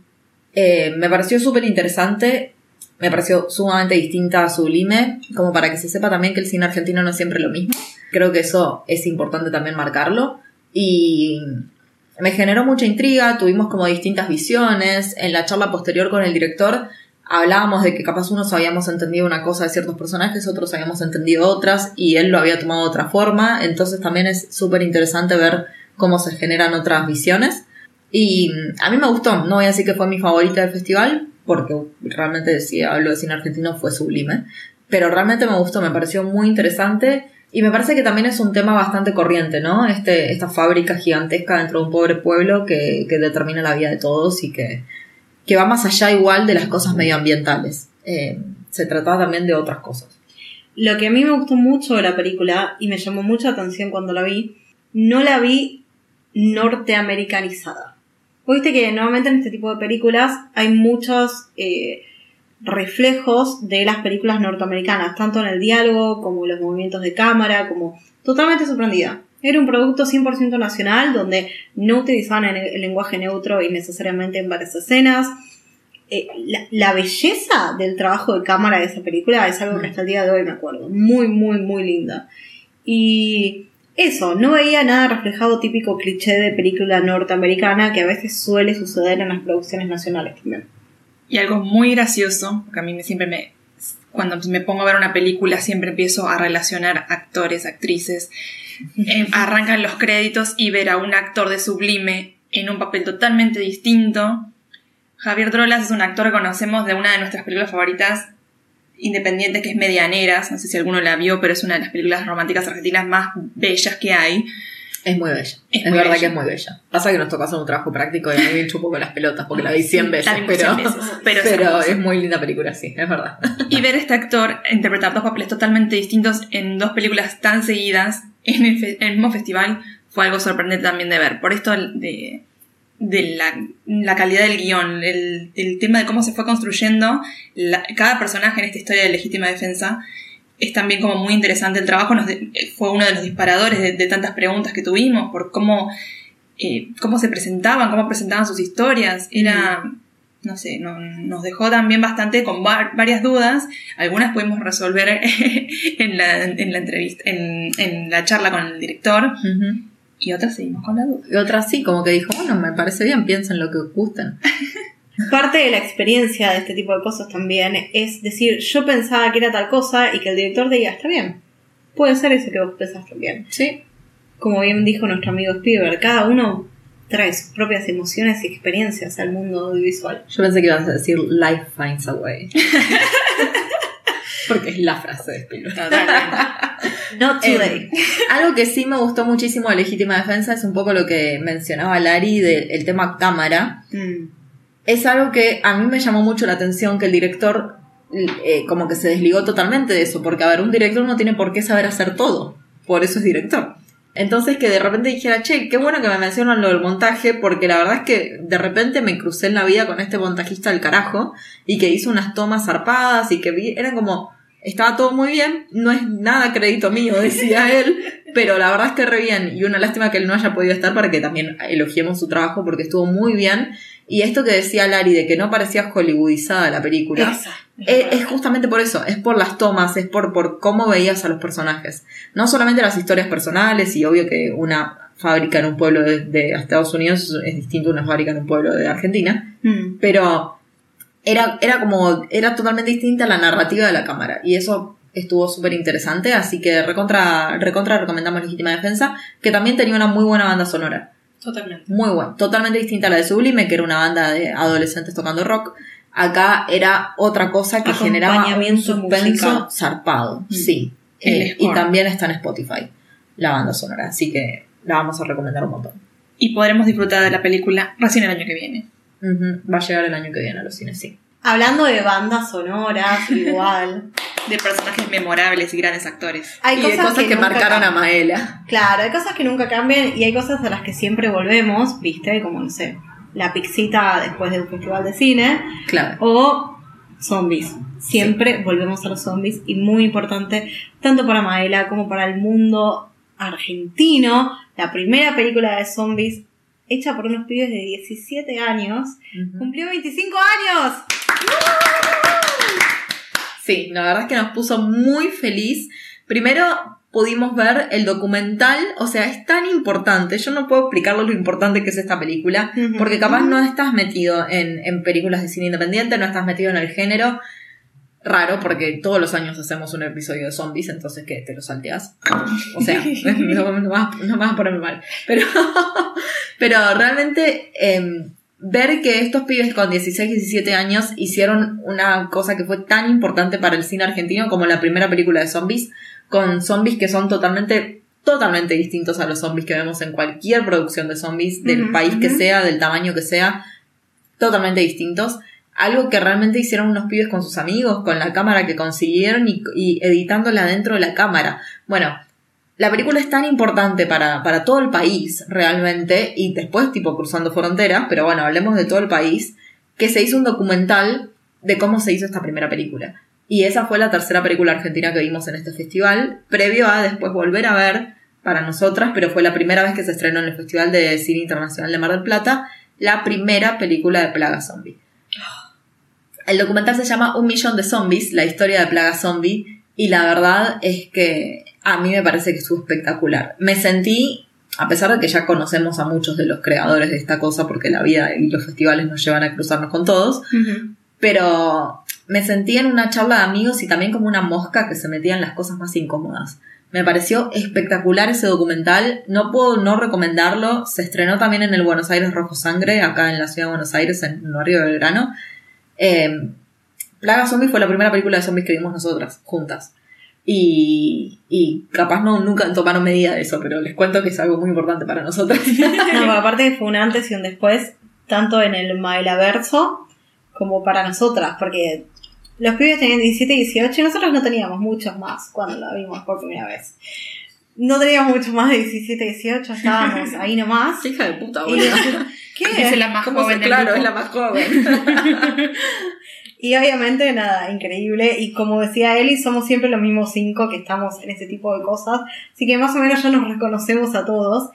Eh, me pareció súper interesante, me pareció sumamente distinta a Sublime, como para que se sepa también que el cine argentino no es siempre lo mismo. Creo que eso es importante también marcarlo. Y me generó mucha intriga, tuvimos como distintas visiones. En la charla posterior con el director hablábamos de que capaz unos habíamos entendido una cosa de ciertos personajes, otros habíamos entendido otras y él lo había tomado de otra forma. Entonces también es súper interesante ver cómo se generan otras visiones. Y a mí me gustó, no voy a decir que fue mi favorita del festival, porque realmente si hablo de cine argentino fue sublime, pero realmente me gustó, me pareció muy interesante y me parece que también es un tema bastante corriente, ¿no? Este, esta fábrica gigantesca dentro de un pobre pueblo que, que determina la vida de todos y que, que va más allá igual de las cosas medioambientales. Eh, se trataba también de otras cosas. Lo que a mí me gustó mucho de la película y me llamó mucha atención cuando la vi, no la vi norteamericanizada. Viste que normalmente en este tipo de películas hay muchos eh, reflejos de las películas norteamericanas, tanto en el diálogo como en los movimientos de cámara, como totalmente sorprendida. Era un producto 100% nacional donde no utilizaban el, lenguaje neutro innecesariamente en varias escenas. Eh, la, la belleza del trabajo de cámara de esa película es algo que hasta el día de hoy me acuerdo. Muy, muy, muy linda. Y eso, no veía nada reflejado típico cliché de película norteamericana que a veces suele suceder en las producciones nacionales también. Y algo muy gracioso, porque a mí siempre me. Cuando me pongo a ver una película, siempre empiezo a relacionar actores, actrices. Eh, arrancan los créditos y ver a un actor de sublime en un papel totalmente distinto. Javier Drolas es un actor que conocemos de una de nuestras películas favoritas independientes, que es Medianeras. No sé si alguno la vio, pero es una de las películas románticas argentinas más bellas que hay. Es muy bella. Es Es, muy verdad bella. que es muy bella. Pasa que nos tocó hacer un trabajo práctico y a mí me chupo con las pelotas porque la vi 100 Sí, veces. pero 100 veces, pero es muy linda película, sí, es verdad. Y ver a este actor interpretar dos papeles totalmente distintos en dos películas tan seguidas en el, en el mismo festival fue algo sorprendente también de ver. Por esto de, de la, la calidad del guion, el, el tema de cómo se fue construyendo cada personaje en esta historia de legítima defensa. Es también como muy interesante el trabajo, fue uno de los disparadores de, de tantas preguntas que tuvimos por cómo, eh, cómo se presentaban, cómo presentaban sus historias. Era, no sé, no- nos dejó también bastante con va- varias dudas. Algunas pudimos resolver en la, en la entrevista, en, en la charla con el director, y otras seguimos con la duda. Y otra sí, como que dijo, bueno, me parece bien, piensen lo que os gusten. Parte de la experiencia de este tipo de cosas también es decir, yo pensaba que era tal cosa y que el director diga, está bien. Puede ser eso que vos pensás también. Sí. Como bien dijo nuestro amigo Spielberg, cada uno trae sus propias emociones y experiencias al mundo audiovisual. Yo pensé que ibas a decir Life finds a way. Porque es la frase de Spielberg. Not today. Em, algo que sí me gustó muchísimo de Legítima Defensa es un poco lo que mencionaba Lari del tema cámara. Mm. Es algo que a mí me llamó mucho la atención que el director eh, como que se desligó totalmente de eso, porque a ver, un director no tiene por qué saber hacer todo, por eso es director. Entonces que de repente dijera, che, qué bueno que me mencionan lo del montaje, porque la verdad es que de repente me crucé en la vida con este montajista del carajo y que hizo unas tomas zarpadas y que vi, eran como, estaba todo muy bien, no es nada crédito mío, decía él, pero la verdad es que re bien y una lástima que él no haya podido estar para que también elogiemos su trabajo porque estuvo muy bien. Y esto que decía Lari de que no parecía hollywoodizada la película, Esa. es, es justamente por eso, es por las tomas, es por, por cómo veías a los personajes. No solamente las historias personales, y obvio que una fábrica en un pueblo de, de Estados Unidos es distinto a una fábrica en un pueblo de Argentina, Mm. pero era, era como, era totalmente distinta la narrativa de la cámara, y eso estuvo súper interesante, así que recontra, recontra recomendamos Legítima Defensa, que también tenía una muy buena banda sonora. Totalmente. Muy buena, totalmente distinta a la de Sublime, que era una banda de adolescentes tocando rock. Acá era otra cosa que generaba un suspenso musical. zarpado, Mm. sí. Eh, y también está en Spotify, la banda sonora, así que la vamos a recomendar un montón. Y podremos disfrutar de la película recién el año que viene. Va a llegar el año que viene a los cines, sí. Hablando de bandas sonoras, igual. De personajes memorables y grandes actores. Hay y de cosas que, marcaron a. Maela. Claro, hay cosas que nunca cambian y hay cosas a las que siempre volvemos, ¿viste? Como, no sé, la pixita después del festival de cine Claro. o zombies. Siempre volvemos a los zombies y muy importante, tanto para Maela como para el mundo argentino, la primera película de zombies hecha por unos pibes de 17 años, cumplió 25 años. Sí, la verdad es que nos puso muy feliz. Primero pudimos ver el documental, o sea, es tan importante, yo no puedo explicarlo lo importante que es esta película, porque capaz no estás metido en, en películas de cine independiente, no estás metido en el género. Raro, porque todos los años hacemos un episodio de zombies, entonces que te lo salteas. O sea, no, no vas, no vas a ponerme mal. Pero, pero realmente em, ver que estos pibes con 16, 17 años hicieron una cosa que fue tan importante para el cine argentino como la primera película de zombies, con zombies que son totalmente, totalmente distintos a los zombies que vemos en cualquier producción de zombies, del país que sea, del tamaño que sea, totalmente distintos. Algo que realmente hicieron unos pibes con sus amigos, con la cámara que consiguieron y, editándola dentro de la cámara. Bueno, la película es tan importante para, para todo el país, realmente, y después, tipo, cruzando fronteras, pero bueno, hablemos de todo el país, que se hizo un documental de cómo se hizo esta primera película. Y esa fue la tercera película argentina que vimos en este festival, previo a después volver a ver para nosotras, pero fue la primera vez que se estrenó en el Festival de Cine Internacional de Mar del Plata, la primera película de Plaga Zombie. El documental se llama Un millón de zombies, la historia de Plaga Zombie, y la verdad es que a mí me parece que estuvo espectacular. Me sentí, a pesar de que ya conocemos a muchos de los creadores de esta cosa, porque la vida y los festivales nos llevan a cruzarnos con todos, pero me sentí en una charla de amigos y también como una mosca que se metía en las cosas más incómodas. Me pareció espectacular ese documental, no puedo no recomendarlo, se estrenó también en el Buenos Aires Rojo Sangre, acá en la ciudad de Buenos Aires, en el barrio de Belgrano. Eh, Plaga Zombie fue la primera película de zombies que vimos nosotras, juntas. Y, y capaz no nunca tomaron medida de eso, pero les cuento que es algo muy importante para nosotras. No, aparte fue un antes y un después, tanto en el Mailaverso como para nosotras, porque los pibes tenían 17 y 18 y nosotros no teníamos muchos más cuando la vimos por primera vez. No teníamos mucho más de 17, 18, estábamos ahí nomás. Hija de puta, boludo. ¿Qué? Es la más ¿Cómo se- joven del claro, grupo. es la más joven. Y obviamente, nada, increíble. Y como decía Eli, somos siempre los mismos cinco que estamos en ese tipo de cosas. Así que más o menos ya nos reconocemos a todos.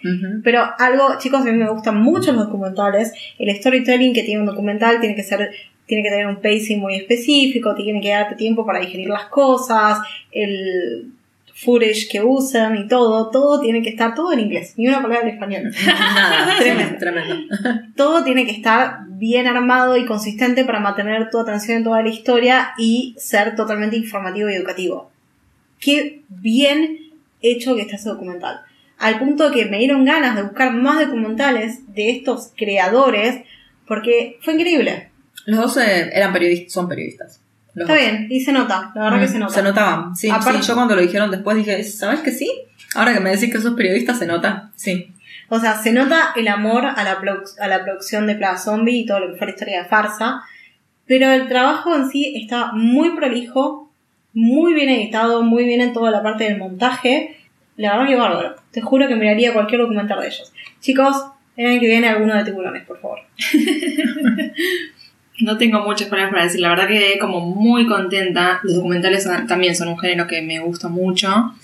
Pero algo, chicos, a mí me gustan mucho los documentales. El storytelling que tiene un documental tiene que ser, tiene que tener un pacing muy específico, tiene que darte tiempo para digerir las cosas, el footage que usan y todo, todo tiene que estar todo en inglés, ni una palabra en español. Nada, Tremendo. tremendo. todo tiene que estar bien armado y consistente para mantener tu atención en toda la historia y ser totalmente informativo y educativo. Qué bien hecho que está ese documental. Al punto que me dieron ganas de buscar más documentales de estos creadores porque fue increíble. Los dos eh, eran periodistas, son periodistas. Los Está dos. bien, y se nota, la verdad que Mm, se nota. Se notaban, sí, Aparte- sí. Yo cuando lo dijeron después dije, ¿sabes que sí? Ahora que me decís que sos periodista, se nota. Sí. O sea, se nota el amor a la, a la producción de Plaza Zombie y todo lo que fue la historia de Farsa. Pero el trabajo en sí está muy prolijo, muy bien editado, muy bien en toda la parte del montaje. La verdad que bárbaro. Te juro que miraría cualquier documental de ellos. Chicos, el año que viene alguno de tiburones, por favor. No tengo muchas palabras para decir, la verdad que quedé como muy contenta. Los documentales también son un género que me gusta mucho.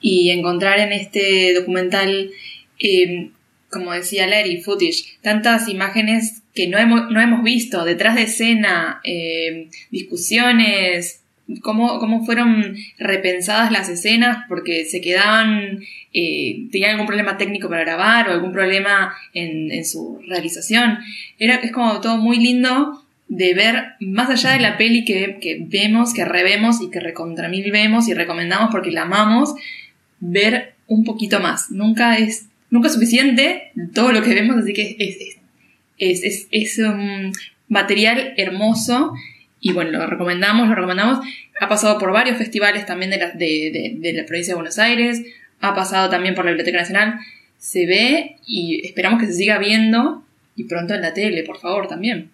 Y encontrar en este documental, eh, como decía Larry, footage, tantas imágenes que no hemos, no hemos visto, detrás de escena, eh, discusiones, cómo, cómo fueron repensadas las escenas porque se quedaban, eh, tenían algún problema técnico para grabar o algún problema en, en su realización. Era, es como todo muy lindo de ver más allá de la peli que, que vemos, que revemos y que recontra mil vemos y recomendamos porque la amamos, ver un poquito más. Nunca es, nunca es suficiente todo lo que vemos, así que es, es, es, es, un material hermoso y bueno, lo recomendamos, lo recomendamos. Ha pasado por varios festivales también de la, de, de- de la provincia de Buenos Aires, ha pasado también por la Biblioteca Nacional. Se ve y esperamos que se siga viendo y pronto en la tele, por favor, también.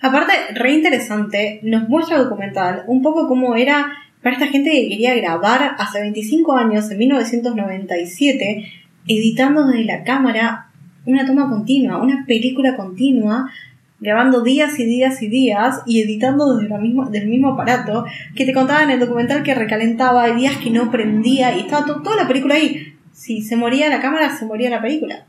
Aparte, re interesante, nos muestra el documental un poco cómo era para esta gente que quería grabar hace 25 años, en 1997, editando desde la cámara una toma continua, una película continua, grabando días y días y días y editando desde la misma, del mismo aparato, que te contaba en el documental que recalentaba, hay días que no prendía y estaba to- toda la película ahí. Si se moría la cámara, se moría la película.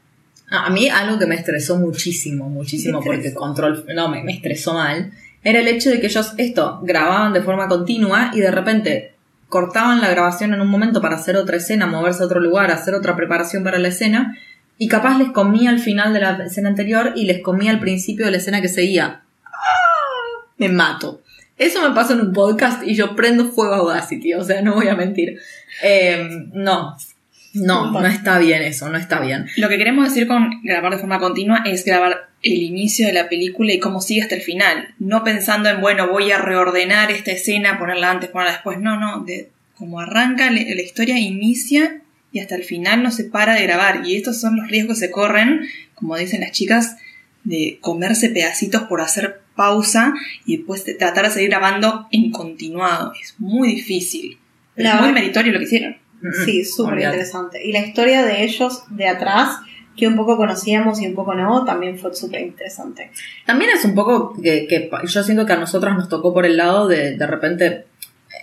A a mí algo que me estresó muchísimo, muchísimo, ¿Qué porque control, no, me, me estresó mal, era el hecho de que ellos esto grababan de forma continua y de repente cortaban la grabación en un momento para hacer otra escena, moverse a otro lugar, hacer otra preparación para la escena y capaz les comía al final de la escena anterior y les comía al principio de la escena que seguía. ¡Ah! Me mato. Eso me pasó en un podcast y yo prendo fuego a Audacity, o sea, no voy a mentir. Eh, no, no, no está bien eso, no está bien. Lo que queremos decir con grabar de forma continua es grabar el inicio de la película y cómo sigue hasta el final. No pensando en, bueno, voy a reordenar esta escena, ponerla antes, ponerla después. No, no. De, como arranca la historia, inicia y hasta el final no se para de grabar. Y estos son los riesgos que se corren, como dicen las chicas, de comerse pedacitos por hacer pausa y después de tratar de seguir grabando en continuado. Es muy difícil. Pero La es muy meritorio lo que hicieron. Sí, súper interesante. Y la historia de ellos de atrás, que un poco conocíamos y un poco no, también fue súper interesante. También es un poco que, que yo siento que a nosotras nos tocó por el lado de de repente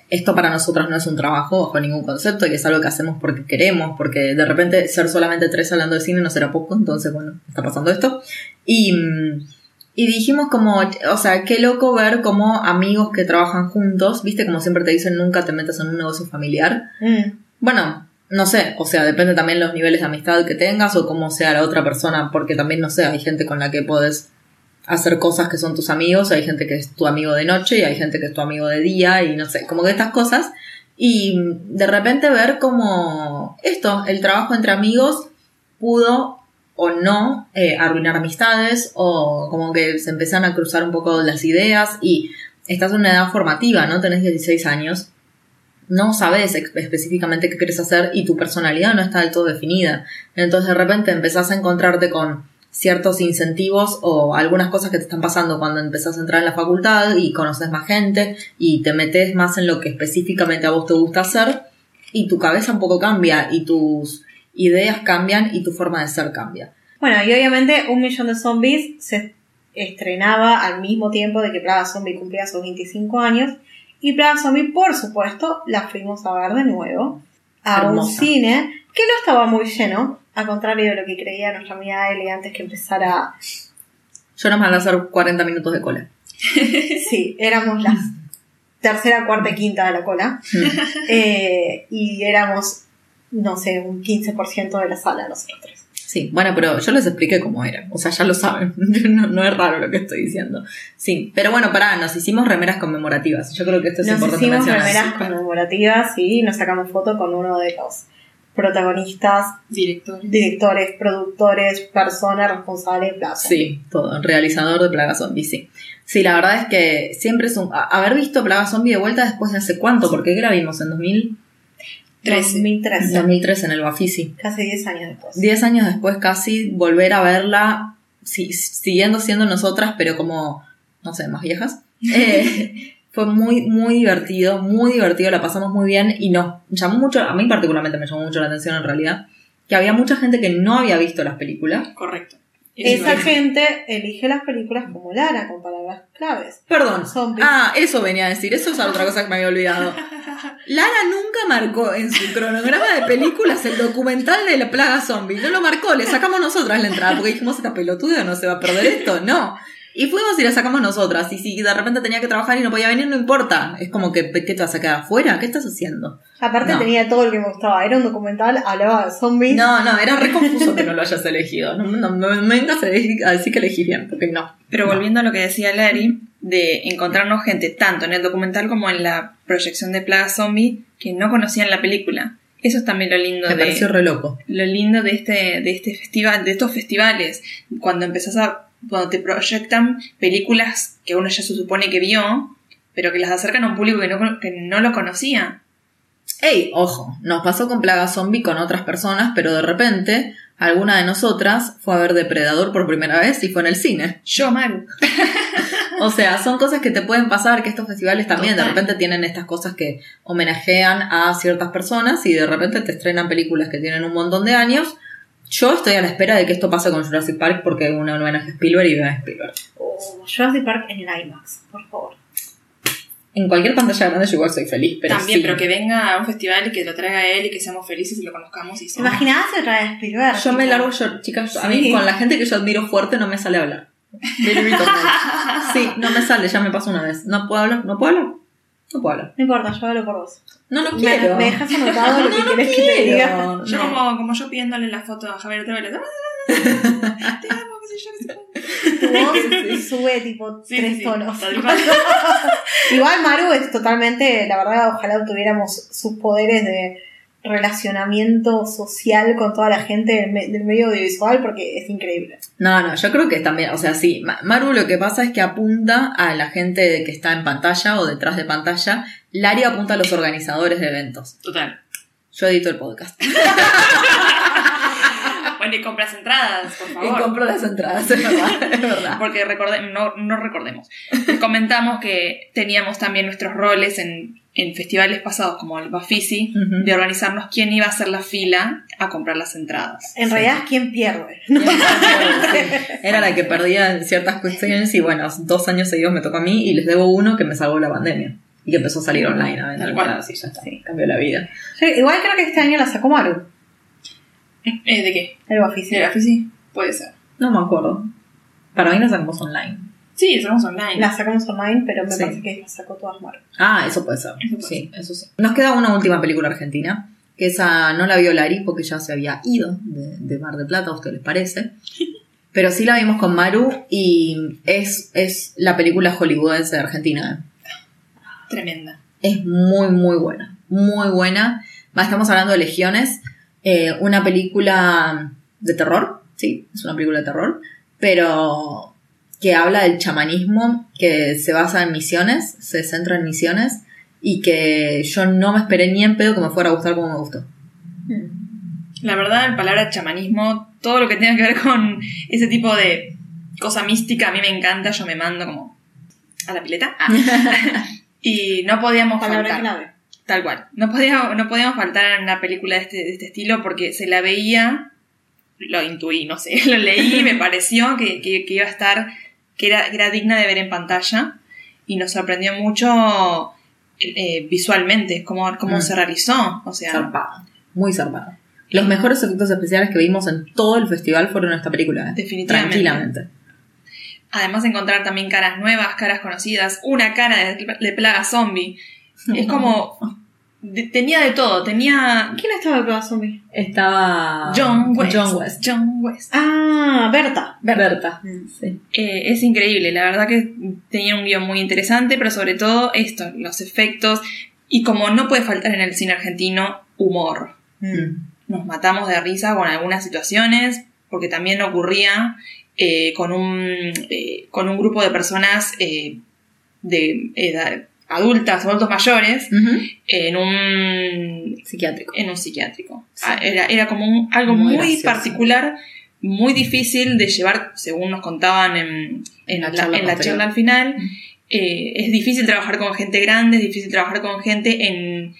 esto para nosotras no es un trabajo bajo ningún concepto y es algo que hacemos porque queremos, porque de repente ser solamente tres hablando de cine no será poco, entonces bueno, está pasando esto. Y, y dijimos como, o sea, qué loco ver como amigos que trabajan juntos, viste como siempre te dicen nunca te metas en un negocio familiar. Mm. Bueno, no sé, o sea, depende también los niveles de amistad que tengas o cómo sea la otra persona, porque también, no sé, hay gente con la que puedes hacer cosas que son tus amigos, hay gente que es tu amigo de noche y hay gente que es tu amigo de día y no sé, como que estas cosas. Y de repente ver como esto, el trabajo entre amigos pudo o no eh, arruinar amistades o como que se empiezan a cruzar un poco las ideas y estás en una edad formativa, ¿no? Tenés 16 años no sabes específicamente qué quieres hacer y tu personalidad no está del todo definida. Entonces de repente empezás a encontrarte con ciertos incentivos o algunas cosas que te están pasando cuando empezás a entrar en la facultad y conoces más gente y te metes más en lo que específicamente a vos te gusta hacer y tu cabeza un poco cambia y tus ideas cambian y tu forma de ser cambia. Bueno, y obviamente Un Millón de Zombies se estrenaba al mismo tiempo de que Plaga Zombie cumplía sus 25 años. Y Plaga Zombie, por supuesto, la fuimos a ver de nuevo a un cine que no estaba muy lleno, a contrario de lo que creía nuestra amiga Eli antes que empezara. Yo no me van a hacer 40 minutos de cola. Sí, éramos las tercera, cuarta y quinta de la cola. Eh, y éramos, no sé, un 15% de la sala nosotros. Sí, bueno, pero yo les expliqué cómo era. O sea, ya lo saben. No, no es raro lo que estoy diciendo. Sí, pero bueno, pará, nos hicimos remeras conmemorativas. Yo creo que esto es Nos importante hicimos mencionar. remeras conmemorativas y nos sacamos foto con uno de los protagonistas, Director. directores, productores, personas responsables de Plaza. Sí, todo. Realizador de Plaga Zombie, sí. Sí, la verdad es que siempre es un... haber visto Plaga Zombie de vuelta después de hace cuánto, porque ¿qué la vimos? En 2000, 2013, 2003 en el Bafisi. casi 10 años después. Diez años después casi volver a verla, sí, siguiendo siendo nosotras, pero como, no sé, más viejas. Eh, fue muy, muy divertido, muy divertido, la pasamos muy bien y nos llamó mucho, a mí particularmente me llamó mucho la atención en realidad, que había mucha gente que no había visto las películas. Correcto. Esa gente elige las películas como Lara, con palabras claves. Perdón. Zombies. Ah, eso venía a decir, eso es otra cosa que me había olvidado. Lara nunca marcó en su cronograma de películas el documental de la plaga zombie. No lo marcó, le sacamos nosotras la entrada porque dijimos, esta pelotuda no se va a perder esto. No. Y fuimos y la sacamos nosotras. Y si de repente tenía que trabajar y no podía venir, no importa. Es como que, ¿qué te vas a quedar afuera? ¿Qué estás haciendo? Aparte No. tenía todo lo que me gustaba. Era un documental, hablaba de zombies. No, no, era re confuso que no lo hayas elegido. No, no, no me vengas a decir que elegís bien, porque no. Pero No. volviendo a lo que decía Larry, de encontrarnos gente tanto en el documental como en la proyección de Plaga Zombie que no conocían la película. Eso es también lo lindo Me de pareció re loco. lo lindo de este de este festival, de estos festivales, cuando empezás a cuando te proyectan películas que uno ya se supone que vio, pero que las acercan a un público que no, que no lo conocía. Ey, ojo, nos pasó con Plaga Zombie con otras personas, pero de repente alguna de nosotras fue a ver Depredador por primera vez y fue en el cine. Yo, Maru. O sea, son cosas que te pueden pasar, que estos festivales también Total. de repente tienen estas cosas que homenajean a ciertas personas y de repente te estrenan películas que tienen un montón de años. Yo estoy a la espera de que esto pase con Jurassic Park porque es un homenaje a Spielberg y vea a Spielberg. Oh, Jurassic Park en el IMAX, por favor. En cualquier pantalla grande yo igual soy feliz, pero También, sí. pero que venga a un festival y que lo traiga a él y que seamos felices y lo conozcamos y ¿Te somos- imaginabas otra vez Spielberg? Yo me largo yo, chicas, a mí con la gente que yo admiro fuerte no me sale a hablar. Sí, no me sale, ya me pasó una vez. No puedo hablar, no puedo hablar. No puedo hablar. No importa, yo hablo por vos. No, no Me, quiero. me dejas anotado lo que no, no querés que te diga. quiero. Yo No. como, como yo pidiéndole la foto a Javier Tebele. Te amo, qué sé yo. Tu voz sube tipo Sí, tres sí, tonos. Igual Maru es totalmente, la verdad, ojalá tuviéramos sus poderes de relacionamiento social con toda la gente del, me- del medio audiovisual porque es increíble. No, no, yo creo que también, o sea, sí, Ma- Maru lo que pasa es que apunta a la gente que está en pantalla o detrás de pantalla. Lari apunta a los organizadores de eventos. Total. Yo edito el podcast. Bueno, y compras entradas, por Y favor. compro las entradas, es verdad, es verdad. Porque recorde- no, no recordemos. Comentamos que teníamos también nuestros roles en, en festivales pasados como el Bafisi, de organizarnos quién iba a hacer la fila a comprar las entradas. En Sí. realidad, ¿quién pierde? Era la que perdía en ciertas cuestiones y bueno, dos años seguidos me tocó a mí y les debo uno que me salvó la pandemia y que empezó a salir online a vender entradas y ya está, cambió la vida. Sí, igual creo que este año la sacó Maru, Eh, ¿De qué? el ¿De Bafisi. la Bafisi? Puede ser. No me acuerdo. Para mí la sacamos online. Sí, somos online. La sacamos online, pero me Sí. parece que la sacó todas Maru. Ah, eso puede ser. Eso puede sí, eso sí. Nos queda una última película argentina, que esa no la vio Lari porque ya se había ido de, de Mar de Plata, ¿a ustedes les parece? Pero sí la vimos con Maru y es, es la película hollywoodense de Argentina. Tremenda. Es muy, muy buena. Muy buena. Estamos hablando de Legiones, eh, una película de terror, sí, es una película de terror, pero que habla del chamanismo, que se basa en misiones, se centra en misiones, y que yo no me esperé ni en pedo que me fuera a gustar como me gustó. La verdad, la palabra chamanismo, todo lo que tenga que ver con ese tipo de cosa mística, a mí me encanta, yo me mando como a la pileta. Ah. y no podíamos Palabra faltar. clave. Tal cual. No podíamos, no podíamos faltar en una película de este, de este estilo porque se la veía, lo intuí, no sé, lo leí y me pareció que, que- que iba a estar, que era, que era digna de ver en pantalla y nos sorprendió mucho eh, visualmente cómo, cómo Mm. se realizó. O sea, Zarpado. Muy zarpado. Los mejores efectos especiales que vimos en todo el festival fueron esta película. ¿eh? Definitivamente. Tranquilamente. además encontrar también caras nuevas, caras conocidas, una cara de, de plaga zombie. Es como... de- tenía de todo, tenía ¿Quién estaba de Zombie? Estaba John West. John West. John West. Ah, Berta. Berta. Mm. Sí. Eh, es increíble, la verdad que tenía un guion muy interesante, pero sobre todo esto, los efectos y como no puede faltar en el cine argentino, humor. Mm. Nos matamos de risa con algunas situaciones, porque también ocurría eh, con, un, eh, con un grupo de personas eh, de edad adultas, adultos mayores, en un Psiquiátrico. en un psiquiátrico. Sí. Ah, Era, era como un- algo Muy particular, muy difícil de llevar, según nos contaban en, en La la, charla en la posterior. charla al final. Eh, es difícil trabajar con gente grande, es difícil trabajar con gente en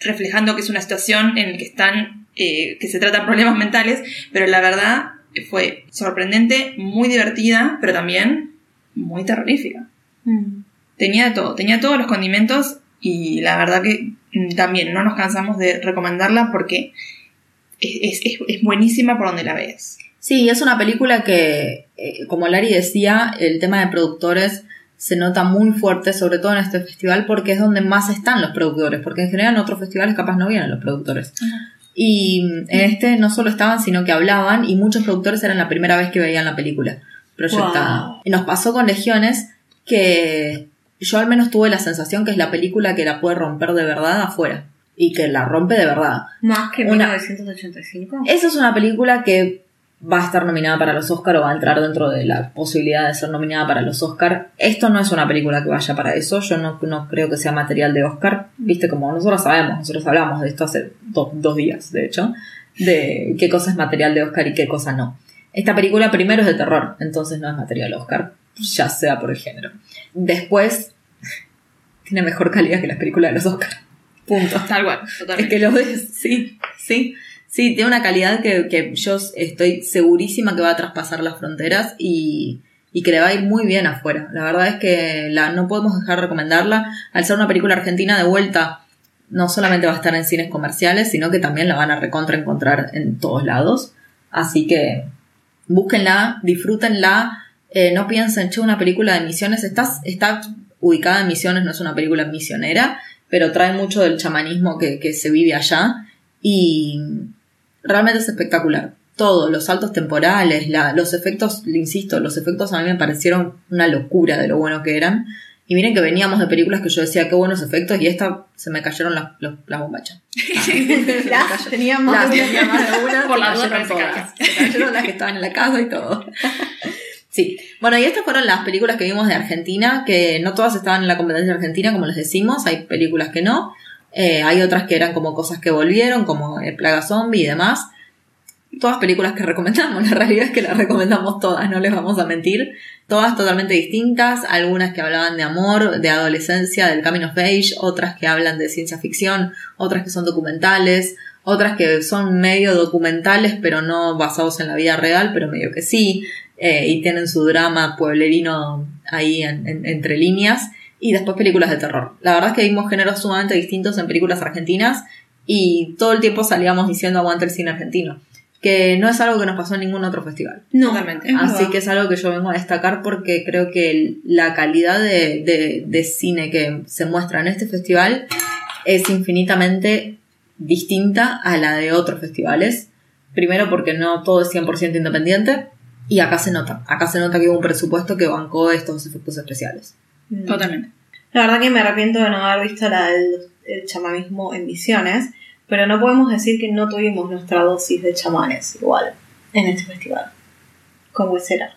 reflejando que es una situación en la que están, eh, que se tratan problemas mentales, pero la verdad fue sorprendente, muy divertida, pero también muy terrorífica Mm. Tenía de todo, tenía todos los condimentos y la verdad que también no nos cansamos de recomendarla porque es, es- es buenísima por donde la ves. Sí, es una película que, eh, como Lari decía, el tema de productores se nota muy fuerte, sobre todo en este festival, porque es donde más están los productores, porque en general en otros festivales capaz no vienen los productores. Y en este no solo estaban, sino que hablaban y muchos productores eran la primera vez que veían la película proyectada. Wow. Y nos pasó con Legiones que yo al menos tuve la sensación que es la película que la puede romper de verdad afuera y que la rompe de verdad. Más que Una- 1985. Esa es una película que va a estar nominada para los Oscar o va a entrar dentro de la posibilidad de ser nominada para los Oscar. Esto no es una película que vaya para eso, yo no, no creo que sea material de Oscar. Viste, como nosotros sabemos, nosotros hablamos de esto hace do- dos días, de hecho, de qué cosa es material de Oscar y qué cosa no. Esta película primero es de terror, entonces no es material Oscar, ya sea por el género. Después, tiene mejor calidad que las películas de los Oscar. Punto. Tal cual, Es que lo ves, sí, sí. Sí, tiene una calidad que, que yo estoy segurísima que va a traspasar las fronteras y, y que le va a ir muy bien afuera. La verdad es que la, no podemos dejar de recomendarla. Al ser una película argentina de vuelta, no solamente va a estar en cines comerciales, sino que también la van a recontra encontrar en todos lados. Así que búsquenla, disfrútenla. Eh, no piensen, che, una película de misiones. Está, está ubicada en misiones, no es una película misionera, pero trae mucho del chamanismo que, que se vive allá. Y realmente es espectacular. Todo, los saltos temporales, la- los efectos, le insisto, los efectos a mí me parecieron una locura de lo bueno que eran. Y miren que veníamos de películas que yo decía qué buenos efectos y esta se me cayeron las, los- las bombachas. Las tenía más Las de una. tenía más de una, Por se las dudas cayeron todas. Se cayeron las que estaban en la casa y todo. Sí, bueno, y estas fueron las películas que vimos de Argentina, que no todas estaban en la competencia argentina, como les decimos, hay películas que no, Eh, hay otras que eran como cosas que volvieron, como eh, Plaga Zombie y demás. Todas películas que recomendamos, la realidad es que las recomendamos todas, no les vamos a mentir. Todas totalmente distintas, algunas que hablaban de amor, de adolescencia, del coming of age, otras que hablan de ciencia ficción, otras que son documentales, otras que son medio documentales, pero no basados en la vida real, pero medio que sí, eh, y tienen su drama pueblerino ahí en- en- entre líneas, y después películas de terror. La verdad es que vimos géneros sumamente distintos en películas argentinas, y todo el tiempo salíamos diciendo aguanta el cine argentino, que no es algo que nos pasó en ningún otro festival. No, Totalmente. es Así verdad. que es algo que yo vengo a destacar porque creo que la calidad de, de- de cine que se muestra en este festival es infinitamente distinta a la de otros festivales. Primero porque no todo es 100% independiente y acá se nota. Acá se nota que hubo un presupuesto que bancó estos efectos especiales. Mm. Totalmente. La verdad que me arrepiento de no haber visto la del el chamanismo en Misiones, pero no podemos decir que no tuvimos nuestra dosis de chamanes igual en este festival. Como será.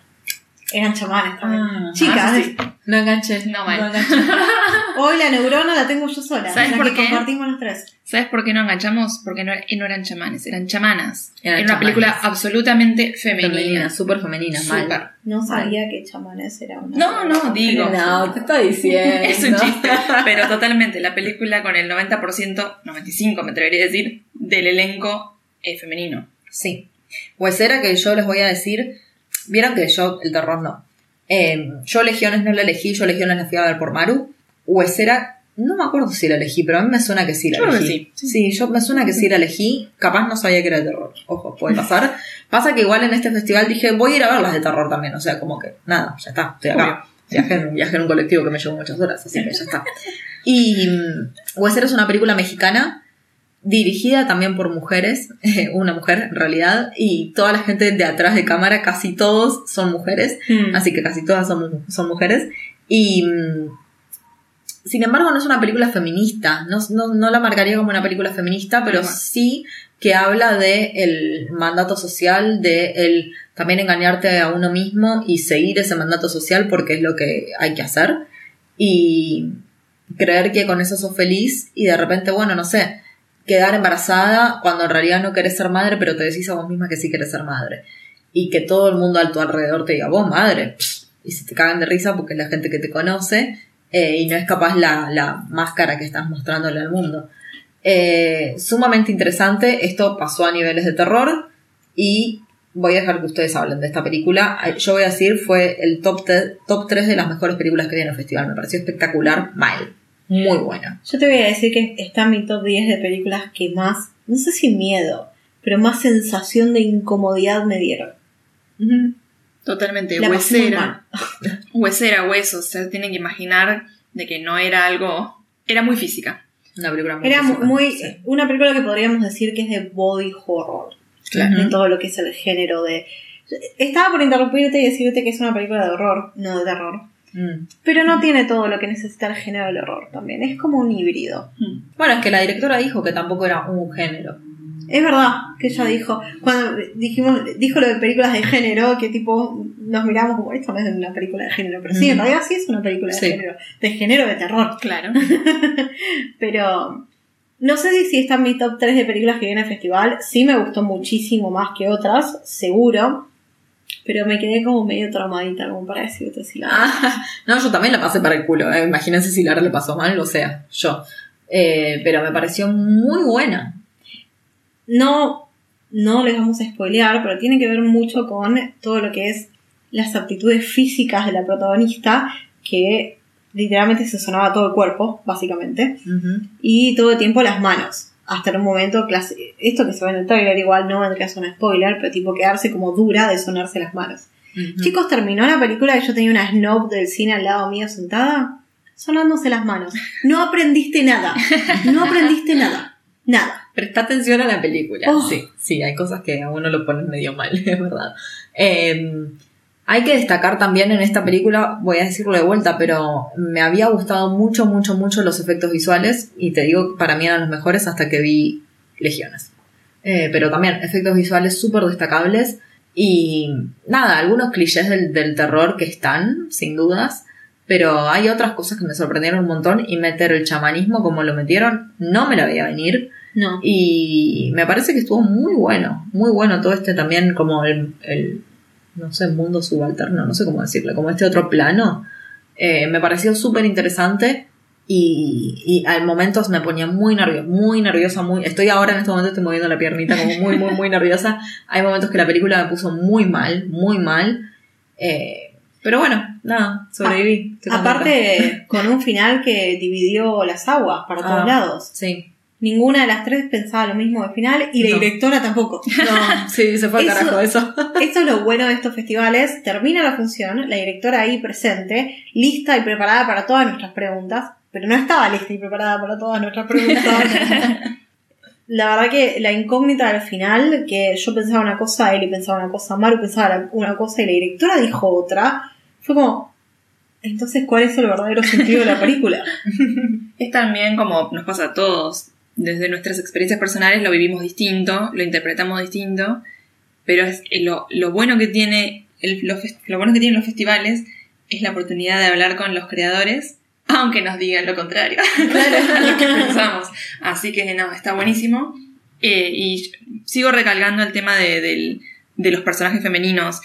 Eran chamanes también. Ah, Chicas, ah, sí. No enganché. No, mal. enganché. hoy la neurona la tengo yo sola. ¿Sabes la por que qué? compartimos los tres. ¿Sabes por qué no enganchamos? Porque no, no eran chamanes, eran chamanas. Eran Era una película absolutamente femenina. Femenina, súper femenina, mal. Súper. No sabía que chamanes era una. No, no, digo. No, te está diciendo. Es un chiste, pero totalmente. La película con el 90%, 95% me atrevería a decir, del elenco es femenino. Sí. Pues era que yo les voy a decir, vieron que yo el terror no. Eh, yo Legiones no la elegí, yo Legiones la fui a ver por Maru. Huesera, no me acuerdo si la elegí, pero a mí me suena que sí la Yo creo que elegí. sí, Sí, yo me suena que sí la elegí. Capaz no sabía que era de terror. Ojo, puede pasar. Pasa que igual en este festival dije, voy a ir a ver las de terror también. O sea, como que, nada, ya está, estoy acá. Viajé en, viajé en un colectivo que me llevó muchas horas, así que ya está. Y mm, Huesera es una película mexicana dirigida también por mujeres, una mujer en realidad, y toda la gente de atrás de cámara, casi todos son mujeres, Hmm. así que casi todas son, son mujeres. Y mm, sin embargo no es una película feminista, no, no, no la marcaría como una película feminista, pero Ajá. sí que habla de el mandato social, de el también engañarte a uno mismo y seguir ese mandato social porque es lo que hay que hacer. Y creer que con eso sos feliz y de repente, bueno, no sé, quedar embarazada cuando en realidad no querés ser madre, pero te decís a vos misma que sí querés ser madre. Y que todo el mundo a tu alrededor te diga, vos madre, y se te cagan de risa porque es la gente que te conoce eh, y no es capaz la, la máscara que estás mostrándole al mundo. Eh, sumamente interesante, esto pasó a niveles de terror y voy a dejar que ustedes hablen de esta película. Yo voy a decir, fue el top, top 3 de las mejores películas que vi en el festival, me pareció espectacular, mal, muy buena. Yo te voy a decir que está en mi top 10 de películas que más, no sé si miedo, pero más sensación de incomodidad me dieron. Totalmente La huesera. Huesera, huesos. Se tienen que imaginar de que no era algo. Era muy física. Una película muy Era física, muy, sí. una película que podríamos decir que es de body horror. Claro. de todo lo que es el género de... Estaba por interrumpirte y decirte que es una película de horror, no de terror. Mm. Pero no tiene todo lo que necesita el género del horror también. Es como un híbrido. Bueno, es que la directora dijo que tampoco era un género. Es verdad que ella dijo, cuando dijimos, dijo lo de películas de género, que tipo nos miramos como esto no es una película de género, pero sí, en Ujú. realidad sí es una película de Sí. género, de género de terror. Claro. Pero no sé si- si está en mi top 3 de películas que viene al festival. Sí me gustó muchísimo más que otras, seguro. Pero me quedé como medio traumadita, como para decirte si la. Ah, no, yo también la pasé para el culo. eh. Imagínense si Lara le pasó mal, o sea, yo. Eh, pero me pareció muy buena. No, no les vamos a spoilear, pero tiene que ver mucho con todo lo que es las aptitudes físicas de la protagonista, que literalmente se sonaba todo el cuerpo, básicamente. Ujú. y todo el tiempo las manos. Hasta en un momento, clase- esto que se ve en el trailer igual no vendría a ser un spoiler, pero tipo quedarse como dura de sonarse las manos. Chicos, terminó la película y yo tenía una snob del cine al lado mío sentada, sonándose las manos. No aprendiste nada. No aprendiste nada. Nada. Presta atención a la película. Oh. Sí, sí, hay cosas que a uno lo ponen medio mal, es verdad. Eh, hay que destacar también en esta película, voy a decirlo de vuelta, pero me había gustado mucho, mucho, mucho los efectos visuales y te digo, para mí eran los mejores hasta que vi Legiones. Eh, pero también efectos visuales súper destacables y nada, algunos clichés del, del terror que están, sin dudas, pero hay otras cosas que me sorprendieron un montón y meter el chamanismo como lo metieron, no me la veía venir. No. Y me parece que estuvo muy bueno, muy bueno todo este también como el, el no sé, mundo subalterno, no sé cómo decirle, como este otro plano. Eh, me pareció súper interesante y, y al momentos me ponía muy nerviosa, muy nerviosa, muy... Estoy ahora en este momento, estoy moviendo la piernita como muy, muy, muy nerviosa. Hay momentos que la película me puso muy mal, muy mal. Eh, pero bueno, nada, sobreviví. contenta. Aparte, con un final que dividió las aguas para todos Ah. lados. Sí. Ninguna de las tres pensaba lo mismo del final y la No. directora tampoco. No, sí, se fue al carajo eso. Esto es lo bueno de estos festivales. Termina la función, la directora ahí presente, lista y preparada para todas nuestras preguntas, pero no estaba lista y preparada para todas nuestras preguntas. la verdad que la incógnita del final, que yo pensaba una cosa, Eli pensaba una cosa, Maru pensaba una cosa y la directora dijo otra, fue como, entonces, ¿cuál es el verdadero sentido de la película? Es también como nos pasa a todos. Desde nuestras experiencias personales lo vivimos distinto, lo interpretamos distinto, pero es lo, lo bueno que tiene el- lo, bueno que tienen los festivales es la oportunidad de hablar con los creadores, aunque nos digan lo contrario a lo que pensamos. Así que no, está buenísimo. Eh, y sigo recalcando el tema de los personajes femeninos,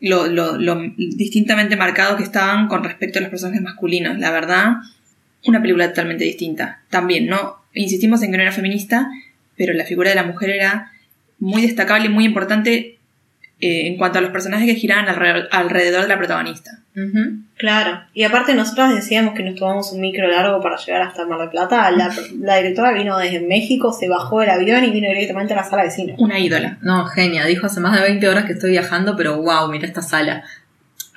lo, lo- lo distintamente marcados que estaban con respecto a los personajes masculinos. La verdad, una película totalmente distinta. También, ¿no? Insistimos en que no era feminista, pero la figura de la mujer era muy destacable y muy importante eh, en cuanto a los personajes que giraban alrededor, alrededor de la protagonista. Claro. Y aparte nosotras decíamos que nos tomamos un micro largo para llegar hasta Mar del Plata. La, la directora vino desde México, se bajó del avión y vino directamente a la sala de cine. Una ídola. No, genia. Dijo hace más de 20 horas que estoy viajando, pero wow, mira esta sala.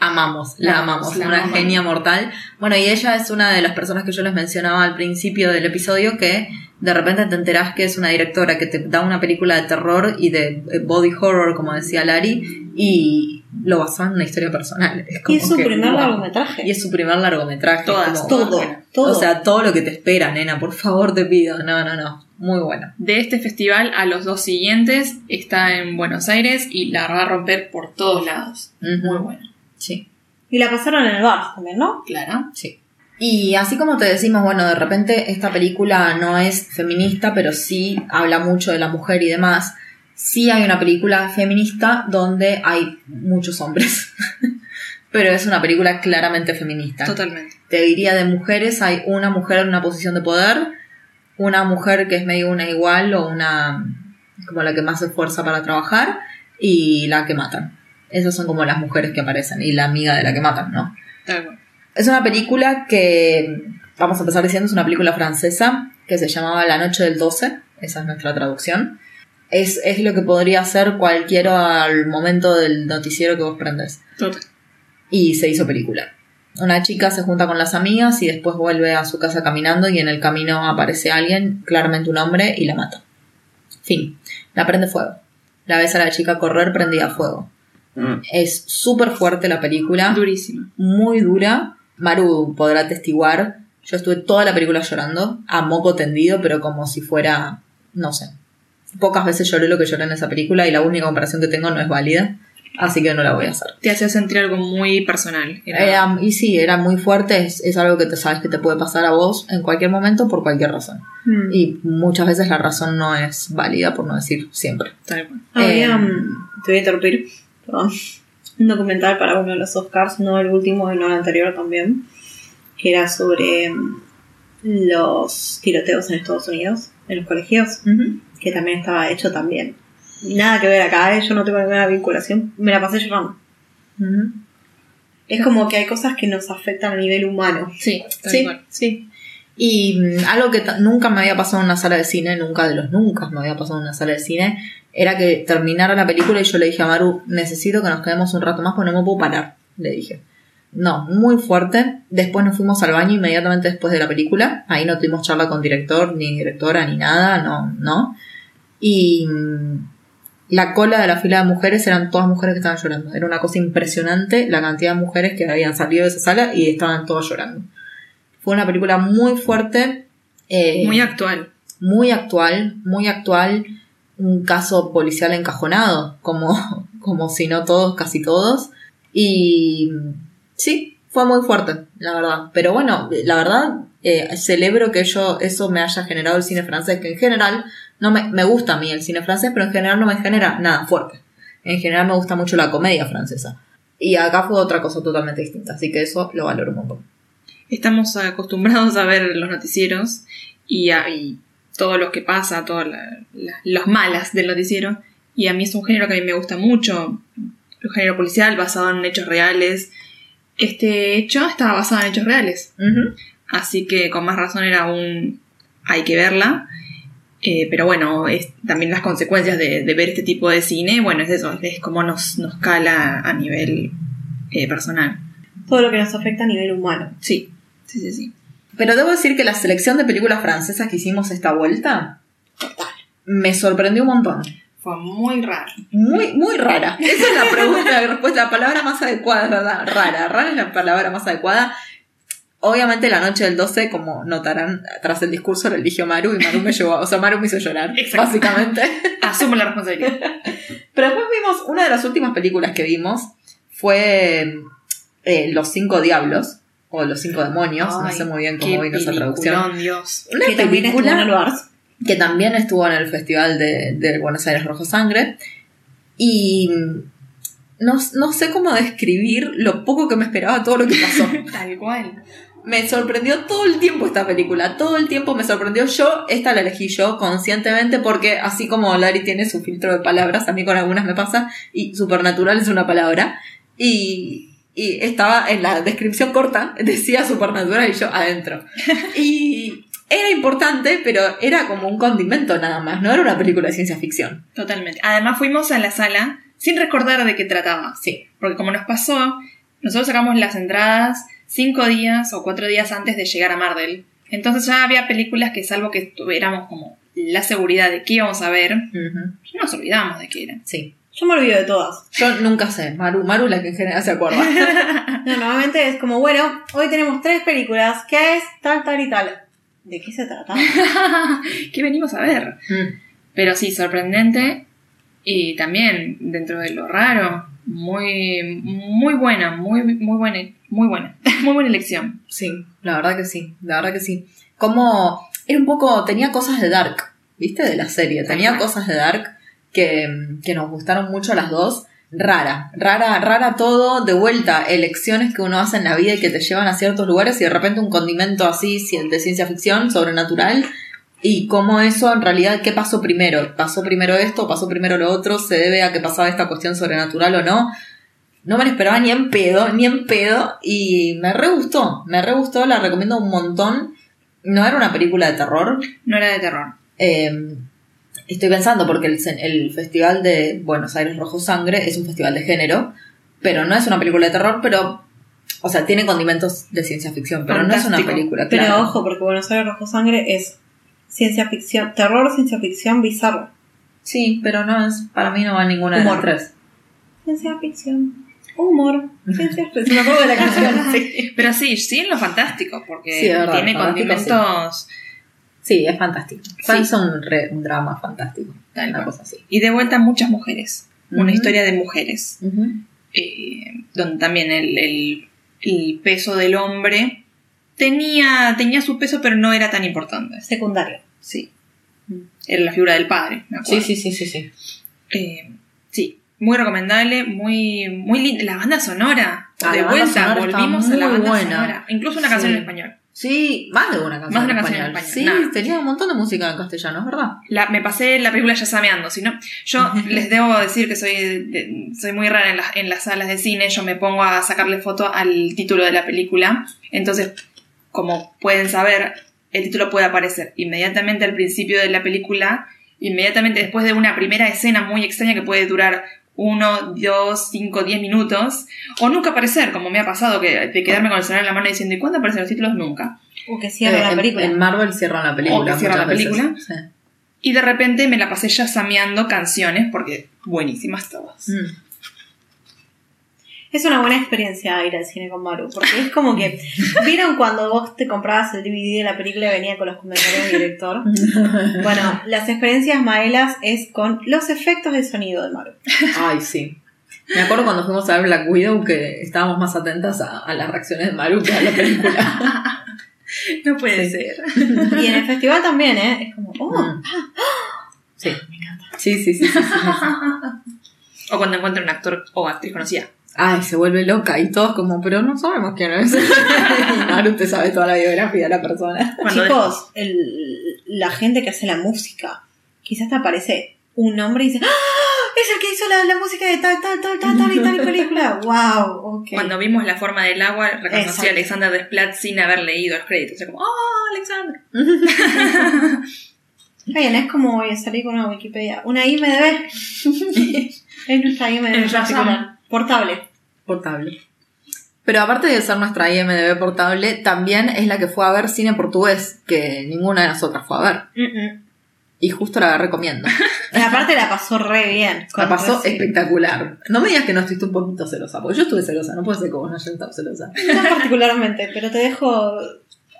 Amamos, la La amamos, la una amamos. genia mortal. Bueno, y ella es una de las personas que yo les mencionaba al principio del episodio que de repente te enterás que es una directora que te da una película de terror y de eh, body horror, como decía Lari, y lo basó en una historia personal. Es Y como es su que, primer wow. largometraje. Y es su primer largometraje. Todas, como- todo, todo. O sea, todo lo que te espera, nena, por favor te pido. No, no, no. Muy bueno. De este festival a los dos siguientes está en Buenos Aires y la va a romper por todos lados. Muy bueno. Sí. y la pasaron en el bar también, ¿no? Claro. Sí. Y así como te decimos, bueno, de repente esta película no es feminista, pero sí habla mucho de la mujer y demás. Sí hay una película feminista donde hay muchos hombres. pero es una película claramente feminista. Totalmente. Te diría de mujeres, hay una mujer en una posición de poder, una mujer que es medio una igual o una como la que más se esfuerza para trabajar y la que matan. Esas son como las mujeres que aparecen y la amiga de la que matan, ¿no? Cual. Es una película que, vamos a empezar diciendo, es una película francesa que se llamaba La Noche del 12, esa es nuestra traducción. Es, es lo que podría ser cualquiera al momento del noticiero que vos prendes. Total. Y se hizo película. Una chica se junta con las amigas y después vuelve a su casa caminando y en el camino aparece alguien, claramente un hombre, y la mata. Fin. La prende fuego. La ves a la chica correr prendida a fuego. Es súper fuerte la película Durísima. muy dura. Maru podrá atestiguar. Yo estuve toda la película llorando, a moco tendido, pero como si fuera, no sé. Pocas veces lloré lo que lloré en esa película y la única comparación que tengo no es válida, así que no la voy a hacer. Te hacía sentir algo muy personal. Era- Era- y sí, era muy fuerte, es, es algo que te sabes que te puede pasar a vos en cualquier momento por cualquier razón. Y muchas veces la razón no es válida, por no decir siempre. Tal cual. Había, Eh, mm, te voy a interrumpir, perdón, un documental para uno de los Oscars, no el último y no el anterior también, que era sobre mm, los tiroteos en Estados Unidos, en los colegios, que también estaba hecho también. Nada que ver acá, ¿eh? yo no tengo ninguna vinculación, me la pasé llorando. Es como que hay cosas que nos afectan a nivel humano. Sí, sí, sí. Y mm, algo que nunca me había pasado en una sala de cine, nunca de los nunca me había pasado en una sala de cine, era que terminara la película y yo le dije a Maru, necesito que nos quedemos un rato más porque no me puedo parar, le dije. No, muy fuerte. Después nos fuimos al baño inmediatamente después de la película. Ahí no tuvimos charla con director, ni directora, ni nada, no, no. Y mm, la cola de la fila de mujeres eran todas mujeres que estaban llorando. Era una cosa impresionante la cantidad de mujeres que habían salido de esa sala y estaban todas llorando. Fue una película muy fuerte, eh, Muy actual. muy actual, muy actual. Un caso policial encajonado, como, como si no todos, casi todos. Y sí, fue muy fuerte, la verdad. Pero bueno, la verdad, eh, celebro que yo, eso me haya generado el cine francés, que en general no me, me gusta a mí el cine francés, pero en general no me genera nada fuerte. En general me gusta mucho la comedia francesa. Y acá fue otra cosa totalmente distinta, así que eso lo valoro un montón. Estamos acostumbrados a ver los noticieros y, a, y todo lo que pasa, todas la- la- las malas del noticiero. Y a mí es un género que a mí me gusta mucho. El género policial basado en hechos reales. Este hecho estaba basado en hechos reales. Así que con más razón era un... hay que verla. Eh, pero bueno, es, también las consecuencias de, de ver este tipo de cine, bueno, es eso, es como nos, nos cala a nivel eh, personal. Todo lo que nos afecta a nivel humano. Sí, sí, sí, sí. Pero debo decir que la selección de películas francesas que hicimos esta vuelta me sorprendió un montón. Fue muy raro. Muy, muy rara. Esa es la pregunta, la respuesta. La palabra más adecuada, ¿verdad? Rara. Rara es la palabra más adecuada. Obviamente la noche del 12, como notarán, tras el discurso lo eligió Maru y Maru me llevó, o sea, Maru me hizo llorar, Exacto. básicamente. Asumo la responsabilidad. Pero después vimos, una de las últimas películas que vimos fue eh, Los Cinco Diablos, o Los Cinco Demonios, no sé muy bien cómo vino esa traducción. Dios. Una que también estuvo en el película que también estuvo en el Festival de, de Buenos Aires Rojo Sangre. Y no, no sé cómo describir lo poco que me esperaba todo lo que pasó. Tal cual. Me sorprendió todo el tiempo esta película, todo el tiempo me sorprendió. Yo, esta la elegí yo conscientemente porque así como Larry tiene su filtro de palabras, a mí con algunas me pasa, y supernatural es una palabra. Y, y estaba en la descripción corta, decía supernatural y yo adentro. Y era importante, pero era como un condimento nada más, no era una película de ciencia ficción. Totalmente. Además fuimos a la sala sin recordar de qué trataba. Sí. Porque como nos pasó, nosotros sacamos las entradas cinco días o cuatro días antes de llegar a Mardel. Entonces ya había películas que salvo que tuviéramos como la seguridad de que íbamos a ver, ya nos olvidamos de qué eran. Sí. Yo me olvido de todas. Yo nunca sé, Maru, Maru la que en general se acuerda. No, normalmente es como, bueno, hoy tenemos tres películas. ¿Qué es? Tal, tal y tal. ¿De qué se trata? ¿Qué venimos a ver? Mm. Pero sí, sorprendente. Y también, dentro de lo raro, muy, muy buena, muy, muy buena, muy buena, muy buena elección. Sí, la verdad que sí, la verdad que sí. Como era un poco, tenía cosas de Dark, ¿viste? De la serie, tenía Ajá. cosas de Dark que, que nos gustaron mucho las dos. Rara, rara, rara todo, de vuelta, elecciones que uno hace en la vida y que te llevan a ciertos lugares y de repente un condimento así de ciencia ficción, sobrenatural, y cómo eso en realidad, ¿qué pasó primero? ¿Pasó primero esto? ¿Pasó primero lo otro? ¿Se debe a que pasaba esta cuestión sobrenatural o no? No me lo esperaba ni en pedo, ni en pedo, y me re gustó, me re gustó, la recomiendo un montón. No era una película de terror, No era de terror. eh, estoy pensando porque el, el Festival de Buenos Aires Rojo Sangre es un festival de género, pero no es una película de terror, pero, o sea, tiene condimentos de ciencia ficción, pero no es una película. Pero claro. ojo, porque Buenos Aires Rojo Sangre es ciencia ficción, terror, ciencia ficción, bizarro. Sí, pero no es, para mí no va ninguna de las Humor. tres. Ciencia ficción, humor, ciencia ficción. Me acuerdo de la canción. Sí. Pero sí, sí en lo fantástico, porque Sí, es verdad, tiene condimentos. Sí, es fantástico. Sí. Es un, re- un drama fantástico. Tal una cosa así. Y de vuelta muchas mujeres. Una historia de mujeres. Eh, donde también el, el- el peso del hombre tenía, tenía su peso, pero no era tan importante. Secundario. Sí. Era la figura del padre, me. Sí, sí, sí, sí, sí. Eh, sí, muy recomendable, muy, muy linda. La banda sonora. Ah, de la vuelta, sonora volvimos a la banda buena. sonora. Incluso una canción Sí. en español. Sí, más de una canción, Más de una canción en español. español, Sí, tenía un montón de música en castellano, es verdad. La- me pasé la película ya sameando, si no, yo les debo decir que soy, de- soy muy rara en, las- en las salas de cine, yo me pongo a sacarle foto al título de la película, entonces, como pueden saber, el título puede aparecer inmediatamente al principio de la película, inmediatamente después de una primera escena muy extraña que puede durar uno, dos, cinco, diez minutos, o nunca aparecer, como me ha pasado, que de quedarme con el celular en la mano diciendo, ¿y cuándo aparecen los títulos? Nunca. O que cierra Eh, la en- película. En, Marvel cierran la película. O que cierran la película. veces. Sí. Y de repente me la pasé ya sameando canciones, porque buenísimas todas. Mm. Es una buena experiencia ir al cine con Maru, porque es como que, ¿vieron cuando vos te comprabas el DVD de la película y venía con los comentarios del director? Bueno, las experiencias maelas es con los efectos de sonido de Maru. Ay, sí. Me acuerdo cuando fuimos a ver Black Widow que estábamos más atentas a, a las reacciones de Maru que a la película. No puede Sí. ser. Y en el festival también, ¿eh? Es como, oh, Mm. Sí. Sí, sí, sí, sí, sí, sí. O cuando encuentra un actor o actriz conocida. Ay, se vuelve loca y todos como, pero no sabemos quién es. te sabe toda la biografía de la persona. Cuando chicos, el- la gente que hace la música, quizás te aparece un nombre y dice, ¡Ah! Es el que hizo la, la música de tal, tal, tal, tal, tal y tal película. ¡Wow! Ok. Cuando vimos la forma del agua, reconocí Exacto. a Alexander Desplat sin haber leído los créditos. O sea, como, ¡Oh, Alexander! Bien, es como voy a salir con una Wikipedia. Una IMDB. es nuestra IMDB El Shazam. particular. Portable. Portable. Pero aparte de ser nuestra IMDB portable, también es la que fue a ver cine portugués, que ninguna de nosotras fue a ver. Mm, mm. y justo la recomiendo. Y aparte la pasó re bien. La pasó espectacular. No me digas que no estuviste un poquito celosa, porque yo estuve celosa, no puede ser que vos no hayas estado celosa. No particularmente, pero te dejo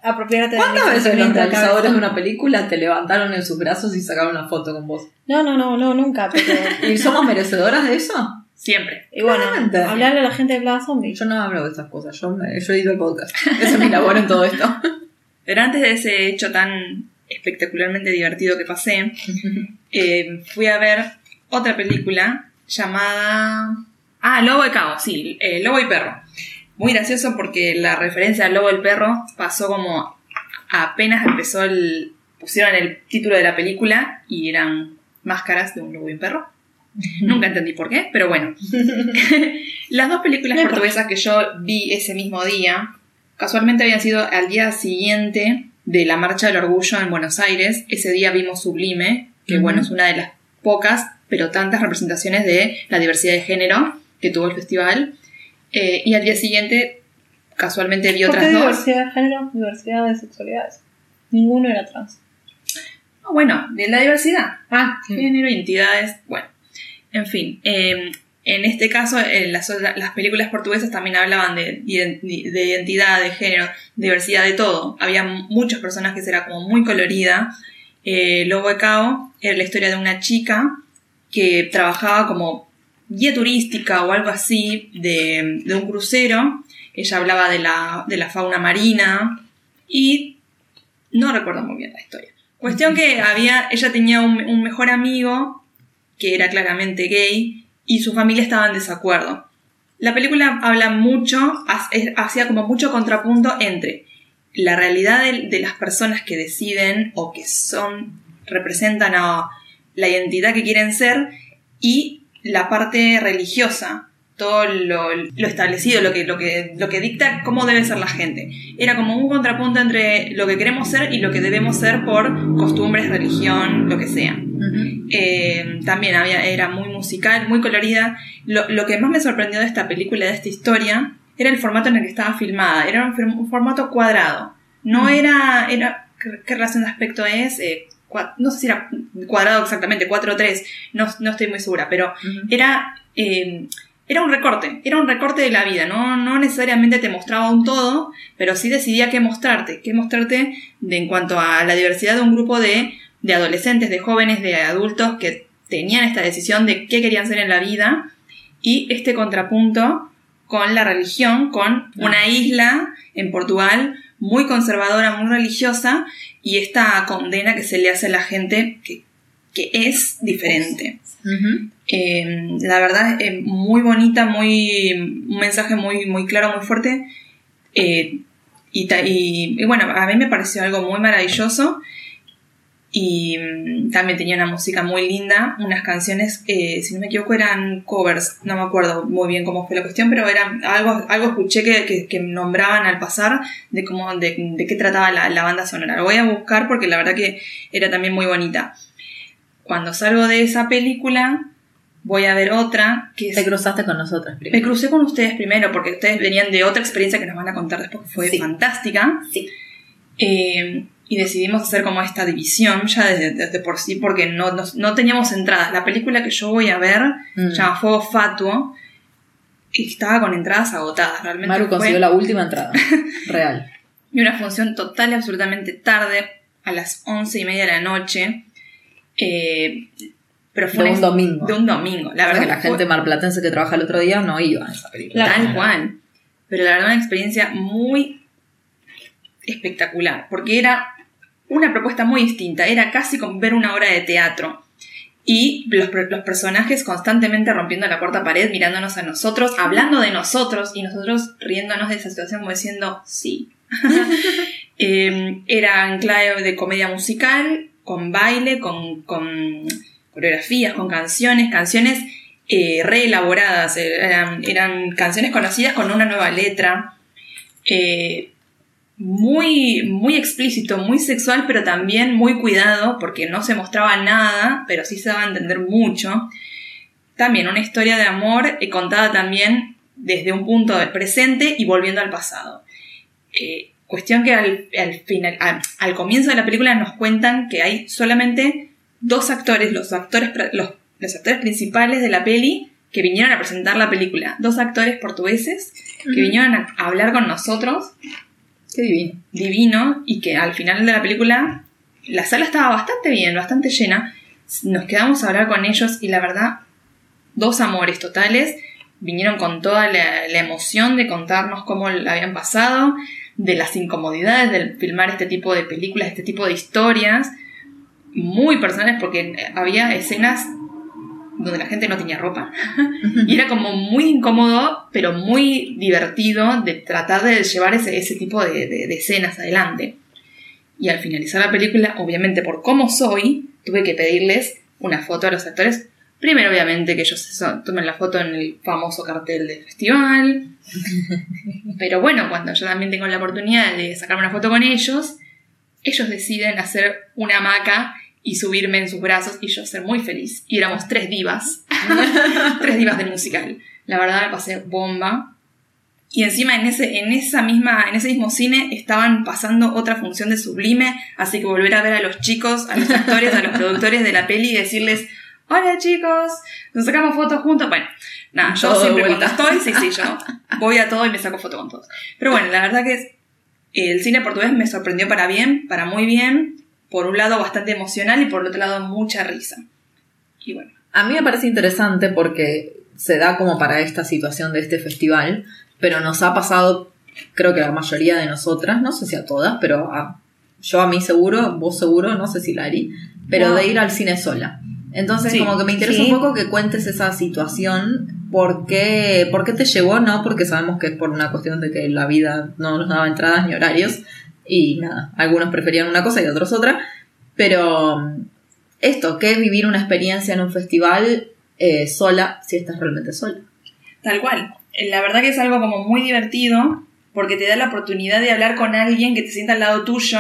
apropiarte de ¿Cuántas veces los realizadores de una película te levantaron en sus brazos y sacaron una foto con vos? No, no, no, no, nunca, pero... ¿Y somos merecedoras de eso? Siempre. Y bueno, hablarle a la gente de Plaza Zombie. Yo no hablo de estas cosas, yo, me- yo edito el podcast. Esa es mi labor en todo esto. Pero antes de ese hecho tan espectacularmente divertido que pasé, eh, fui a ver otra película llamada... Ah, Lobo de Cabo, sí, eh, Lobo y Perro. Muy gracioso porque la referencia al Lobo y el Perro pasó como apenas empezó el... pusieron el título de la película y eran máscaras de un lobo y un perro. Nunca entendí por qué, pero bueno. Las dos películas No portuguesas que yo vi ese mismo día, casualmente habían sido al día siguiente de la Marcha del Orgullo en Buenos Aires. Ese día vimos Sublime, que Ujú. bueno, es una de las pocas, pero tantas representaciones de la diversidad de género que tuvo el festival. Eh, y al día siguiente, casualmente vi ¿Por qué otras dos. diversidad de género? Diversidad de sexualidades. Ninguno era trans. Ah, bueno, de la diversidad. Ah, género, identidades, bueno, en fin. eh, en este caso, en las, las películas portuguesas también hablaban de, ident- de identidad, de género, diversidad, de todo. Había muchos personajes, era como muy colorida. Eh, Lobo de Cao era la historia de una chica que trabajaba como guía turística o algo así de, de un crucero. Ella hablaba de la, de la fauna marina y no recuerdo muy bien la historia. Cuestión que había, ella tenía un mejor amigo que era claramente gay y su familia estaba en desacuerdo. La película habla mucho, hacía como mucho contrapunto entre la realidad de, de las personas que deciden o que son, representan a la identidad que quieren ser y la parte religiosa, todo lo, lo establecido, lo que, lo, que, lo que dicta cómo debe ser la gente. Era como un contrapunto entre lo que queremos ser y lo que debemos ser por costumbres, religión, lo que sea. Eh, también había, era muy musical, muy colorida. Lo, lo que más me sorprendió de esta película, de esta historia, era el formato en el que estaba filmada. Era un, formato cuadrado. No era, era ¿qué, relación de aspecto es? Eh, no sé si era cuadrado exactamente, 4 o 3, no, no estoy muy segura, pero era, eh, era un recorte, era un recorte de la vida, no, no necesariamente te mostraba un todo, pero sí decidía qué mostrarte, qué mostrarte de, en cuanto a la diversidad de un grupo de, de adolescentes, de jóvenes, de adultos que tenían esta decisión de qué querían ser en la vida y este contrapunto con la religión, con una isla en Portugal muy conservadora, muy religiosa y esta condena que se le hace a la gente que, que es diferente. Eh, la verdad es muy bonita, muy un mensaje muy, muy claro, muy fuerte. Eh, y, ta- y- y bueno, a mí me pareció algo muy maravilloso. Y mm, también tenía una música muy linda, unas canciones, eh, si no me equivoco, eran covers, no me acuerdo muy bien cómo fue la cuestión, pero eran algo, algo escuché que, que- que nombraban al pasar de cómo, de, de qué trataba la, la banda sonora. Lo voy a buscar porque la verdad que era también muy bonita. Cuando salgo de esa película, voy a ver otra que es Te cruzaste con nosotras me primero. crucé con ustedes primero porque ustedes venían de otra experiencia que nos van a contar después que fue Sí. fantástica. Sí. Eh, y decidimos hacer como esta división ya desde, desde por sí porque no, no, no teníamos entradas. La película que yo voy a ver Mm. se llama Fuego Fatuo y estaba con entradas agotadas. Realmente Maru fue- consiguió la última entrada. Real. y una función total y absolutamente tarde, a las once y media de la noche. Eh, pero fue De un domingo. De un domingo. La verdad que la fue- gente marplatense que trabaja el otro día no iba a esa película. Claro. Tal cual. Pero la verdad una experiencia muy espectacular, porque era una propuesta muy distinta, era casi como ver una obra de teatro. Y los, los personajes constantemente rompiendo la cuarta pared, mirándonos a nosotros, hablando de nosotros y nosotros riéndonos de esa situación como diciendo, sí. Eh, era en clave de comedia musical, con baile, con, con coreografías, con canciones, canciones eh, reelaboradas, eh, eran, canciones conocidas con una nueva letra. Eh, muy, muy explícito, muy sexual, pero también muy cuidado, porque no se mostraba nada, pero sí se daba a entender mucho. También una historia de amor contada también desde un punto de presente y volviendo al pasado. Cuestión que al, al final, al, al comienzo de la película nos cuentan que hay solamente dos actores, los actores, los, los actores principales de la peli que vinieron a presentar la película. Dos actores portugueses que vinieron a a hablar con nosotros Qué divino. divino y que al final de la película la sala estaba bastante bien, bastante llena. Nos quedamos a hablar con ellos y la verdad, dos amores totales. Vinieron con toda la, la emoción de contarnos cómo la habían pasado, de las incomodidades de filmar este tipo de películas, este tipo de historias, muy personales porque había escenas donde la gente no tenía ropa. Y era como muy incómodo, pero muy divertido de tratar de llevar ese, ese tipo de, de- de escenas adelante. Y al finalizar la película, obviamente por cómo soy, tuve que pedirles una foto a los actores. Primero, obviamente, que ellos eso, tomen la foto en el famoso cartel del festival. Pero bueno, cuando yo también tengo la oportunidad de sacarme una foto con ellos, ellos deciden hacer una hamaca y subirme en sus brazos y yo ser muy feliz. Y éramos tres divas. tres divas del musical. La verdad me pasé bomba. Y encima en ese, en esa misma, en ese mismo cine estaban pasando otra función de sublime, así que volver a ver a los chicos, a los actores, a los productores de la peli y decirles, hola chicos, nos sacamos fotos juntos. Bueno, nada, yo siempre cuando estoy, sí, sí, yo voy a todo y me saco foto con todos. Pero bueno, la verdad que el cine portugués me sorprendió para bien, para muy bien. Por un lado bastante emocional y por otro lado mucha risa. Y bueno, A mí me parece interesante porque se da como para esta situación de este festival, pero nos ha pasado, creo que la mayoría de nosotras, no sé si a todas, pero a, yo a mí seguro, vos seguro, no sé si Lari, pero No. de ir al cine sola. Entonces, Sí. como que me interesa Sí. un poco que cuentes esa situación, por qué, por qué te llevó, ¿no? Porque sabemos que es por una cuestión de que la vida no nos daba entradas ni horarios, y nada, algunos preferían una cosa y otros otra, pero esto, ¿qué es vivir una experiencia en un festival eh, sola si estás realmente sola? Tal cual. Eh, La verdad que es algo como muy divertido porque te da la oportunidad de hablar con alguien que te sienta al lado tuyo,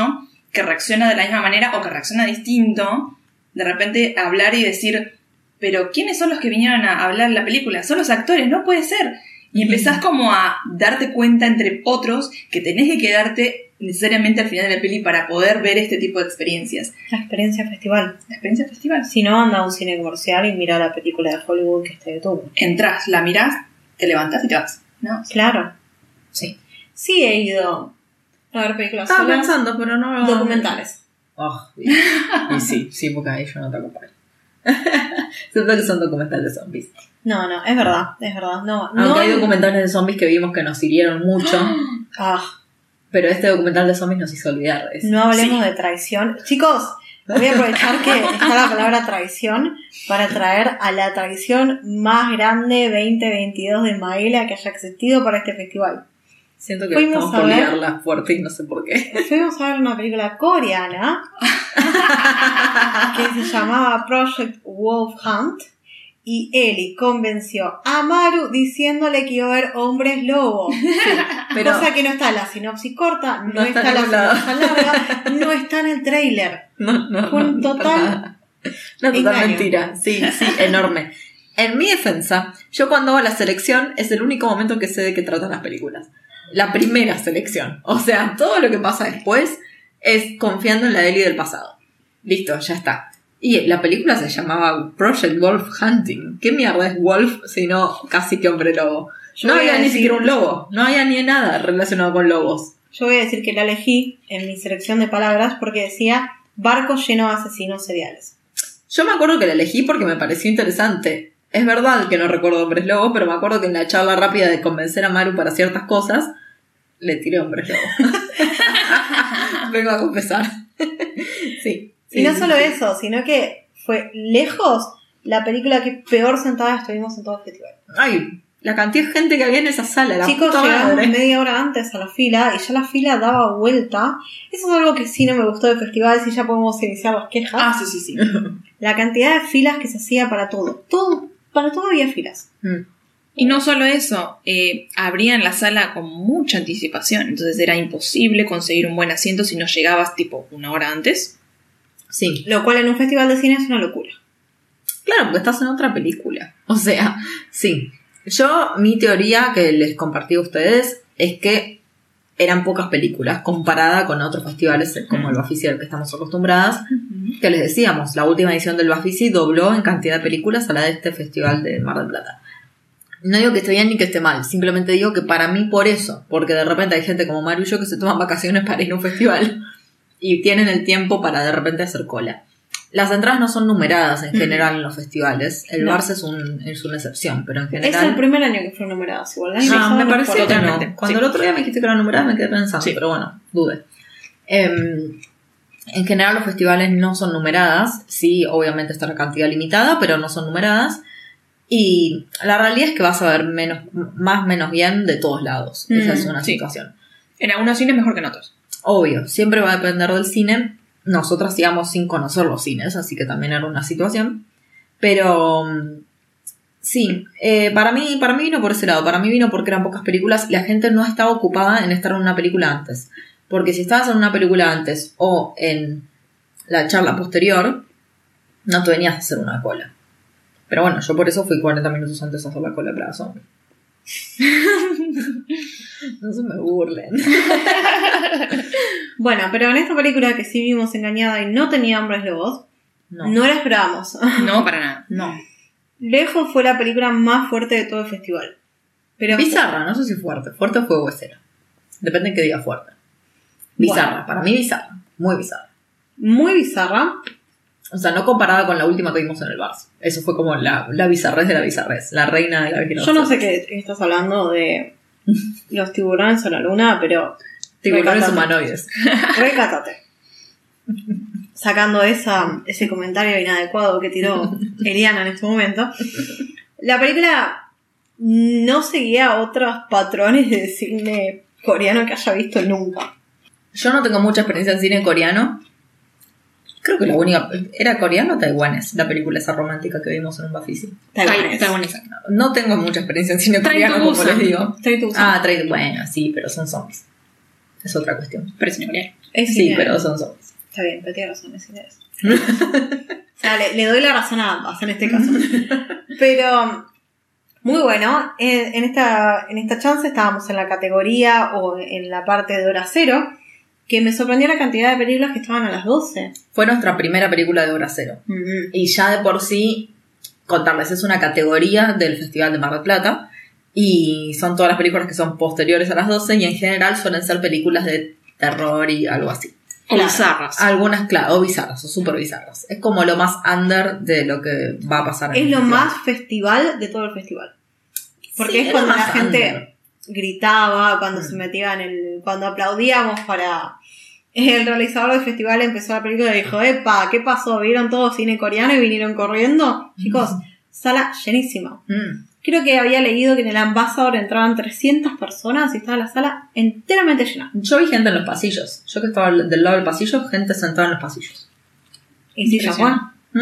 que reacciona de la misma manera o que reacciona distinto. De repente hablar y decir, pero ¿quiénes son los que vinieron a hablar la película? Son los actores, no puede ser. Y empezás como a darte cuenta entre otros que tenés que quedarte necesariamente al final de la peli para poder ver este tipo de experiencias. La experiencia festival. La experiencia festival. Si no, anda a un cine comercial y mira la película de Hollywood que esté de turno. Entras, la mirás, te levantás y te vas. ¿no? Claro. Sí. Sí he ido a ver películas Estaba solas. pensando, pero no... Documentales. Oh, y, y sí, sí, porque ahí yo no te acompaño. Siento que son documentales de zombies. No, no, es verdad, es verdad. No, Aunque no. hay documentales de zombies que vimos que nos hirieron mucho, Ah, pero este documental de zombies nos hizo olvidar de eso. no hablemos Sí. de traición. Chicos, voy a aprovechar que está la palabra traición para traer a la traición más grande 2022 de Maela que haya existido para este festival. Siento que Fuimos estamos a por ver- liarla fuerte y no sé por qué. Fuimos a ver una película coreana que se llamaba Project Wolf Hunt y Ellie convenció a Maru diciéndole que iba a ver hombres lobo. Pero Cosa que no está la sinopsis corta, no, No está está, la sinopsis larga, no está en el trailer. no, no, Fue un no, total. Una total engaño. mentira. Sí, sí, enorme. En mi defensa, yo cuando hago la selección es el único momento que sé de qué tratan las películas. La primera selección. O sea, todo lo que pasa después es confiando en la Ellie del pasado. Listo, ya está. Y la película se llamaba Project Wolf Hunting. ¿Qué mierda es Wolf sino casi que hombre lobo? Yo no había ni siquiera un lobo. No había ni nada relacionado con lobos. Yo voy a decir que la elegí en mi selección de palabras porque decía barco lleno de asesinos seriales. Yo me acuerdo que la elegí porque me pareció interesante. Es verdad que no recuerdo hombres lobo, pero me acuerdo que en la charla rápida de convencer a Maru para ciertas cosas, le tiré hombres lobo. Vengo a confesar. sí. Y no solo eso, sino que fue lejos la película que peor sentada estuvimos en todo el festival. Ay, la cantidad de gente que había en esa sala, la Chicos, llegamos media hora antes a la fila y ya la fila daba vuelta. Eso es algo que sí no me gustó del festival, si ya podemos iniciar las quejas. Ah, sí, sí, sí. La cantidad de filas que se hacía para todo. Todo, para todo había filas. Mm. Y no solo eso, eh, abrían la sala con mucha anticipación, entonces era imposible conseguir un buen asiento si no llegabas tipo una hora antes. Sí, Lo cual en un festival de cine es una locura. claro, porque estás en otra película. O sea, sí. Yo, mi teoría que les compartí a ustedes es que eran pocas películas comparada con otros festivales como el Bafisi al que estamos acostumbradas, que les decíamos, la última edición del Bafisi dobló en cantidad de películas a la de este festival de Mar del Plata. No digo que esté bien ni que esté mal, simplemente digo que para mí por eso, porque de repente hay gente como yo que se toman vacaciones para ir a un festival y tienen el tiempo para de repente hacer cola. Las entradas no son numeradas en general en los festivales. El No. Barça es, un, es una excepción, pero en Es general. el primer año que fueron numeradas igual. el año Ah, me no pareció fueron. que no. Cuando sí. el otro día me dijiste que era numerada me quedé pensando, Sí. pero bueno, dude. Em, en general los festivales no son numeradas, sí, obviamente está la cantidad limitada, pero no son numeradas. Y la realidad es que vas a ver menos, más menos bien de todos lados. Esa es una sí. situación. En algunos cines mejor que en otros. Obvio, siempre va a depender del cine. Nosotras íbamos sin conocer los cines, así que también era una situación. Pero mm, sí, eh, para mí, para mí vino por ese lado. Para mí vino porque eran pocas películas y la gente no estaba ocupada en estar en una película antes. Porque si estabas en una película antes o en la charla posterior, no te venías a hacer una cola. Pero bueno, yo por eso fui 40 minutos antes a hacer la cola para zombie. no se me burlen. Bueno, pero en esta película que sí vimos engañada y no tenía hombres lobos, No. no la esperábamos. No, para nada. no. Lejos fue la película más fuerte de todo el festival. Pero Bizarra, no sé si fuerte. Fuerte o fuego cero. Depende en qué diga fuerte. Bizarra, Bueno. para mí bizarra. Muy bizarra. muy bizarra. O sea, no comparada con la última que vimos en el Barça. Eso fue como la, la bizarrez de la bizarrez. La reina de la vigilancia. Yo no sé qué, estás hablando de los tiburones o la luna, pero Tiburones humanoides. recátate. Sacando esa, ese comentario inadecuado que tiró Eliana en este momento. La película no seguía otros patrones de cine coreano que haya visto nunca. Yo no tengo mucha experiencia en cine coreano. Creo que la única. ¿Era coreano o taiwanés? La película esa romántica que vimos en un Bafisi. Taiwanés. No tengo mucha experiencia en cine coreano, como les digo. Ah, trae. Bueno, sí, pero son zombies. Es otra cuestión. Pero es cine coreano. Es Sí, pero son zombies. Está bien, pero tiene razón, es eso. o sea, le, le doy la razón a ambas en este caso. Pero, muy bueno. En, en esta, en esta chance estábamos en la categoría o en la parte de hora cero, que me sorprendió la cantidad de películas que estaban a las 12. Fue nuestra primera película de hora cero. Y ya de por sí, contarles, es una categoría del Festival de Mar del Plata. Y son todas las películas que son posteriores a las 12 y en general suelen ser películas de terror y algo así. O Claro. bizarras. Algunas, claro, o bizarras, o súper bizarras. Es como lo más under de lo que va a pasar en Es el lo festival. más festival de todo el festival. Porque Sí, es cuando la gente under. Gritaba, cuando Mm. se metía en el. cuando aplaudíamos para. El realizador del festival empezó la película y dijo, epa, ¿qué pasó? ¿Vieron todo cine coreano y vinieron corriendo? Chicos, sala llenísima. Mm. Creo que había leído que en el Ambassador entraban 300 personas y estaba la sala enteramente llena. Yo vi gente en los pasillos. Yo que estaba del lado del pasillo, gente sentada en los pasillos. Y. ¿Mm?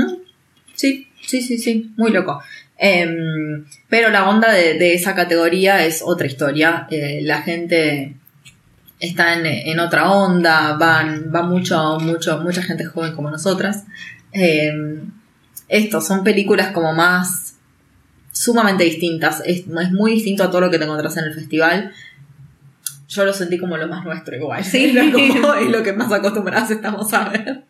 Sí, sí, sí, sí, muy loco. Em, pero la onda de, de esa categoría es otra historia. Eh, la gente está en, en otra onda, van, va mucho, mucho, mucha gente joven como nosotras. Em, esto, son películas como más sumamente distintas. Es, es muy distinto a todo lo que te encontrás en el festival. Yo lo sentí como lo más nuestro igual. Sí. Como es lo que más acostumbradas estamos a ver.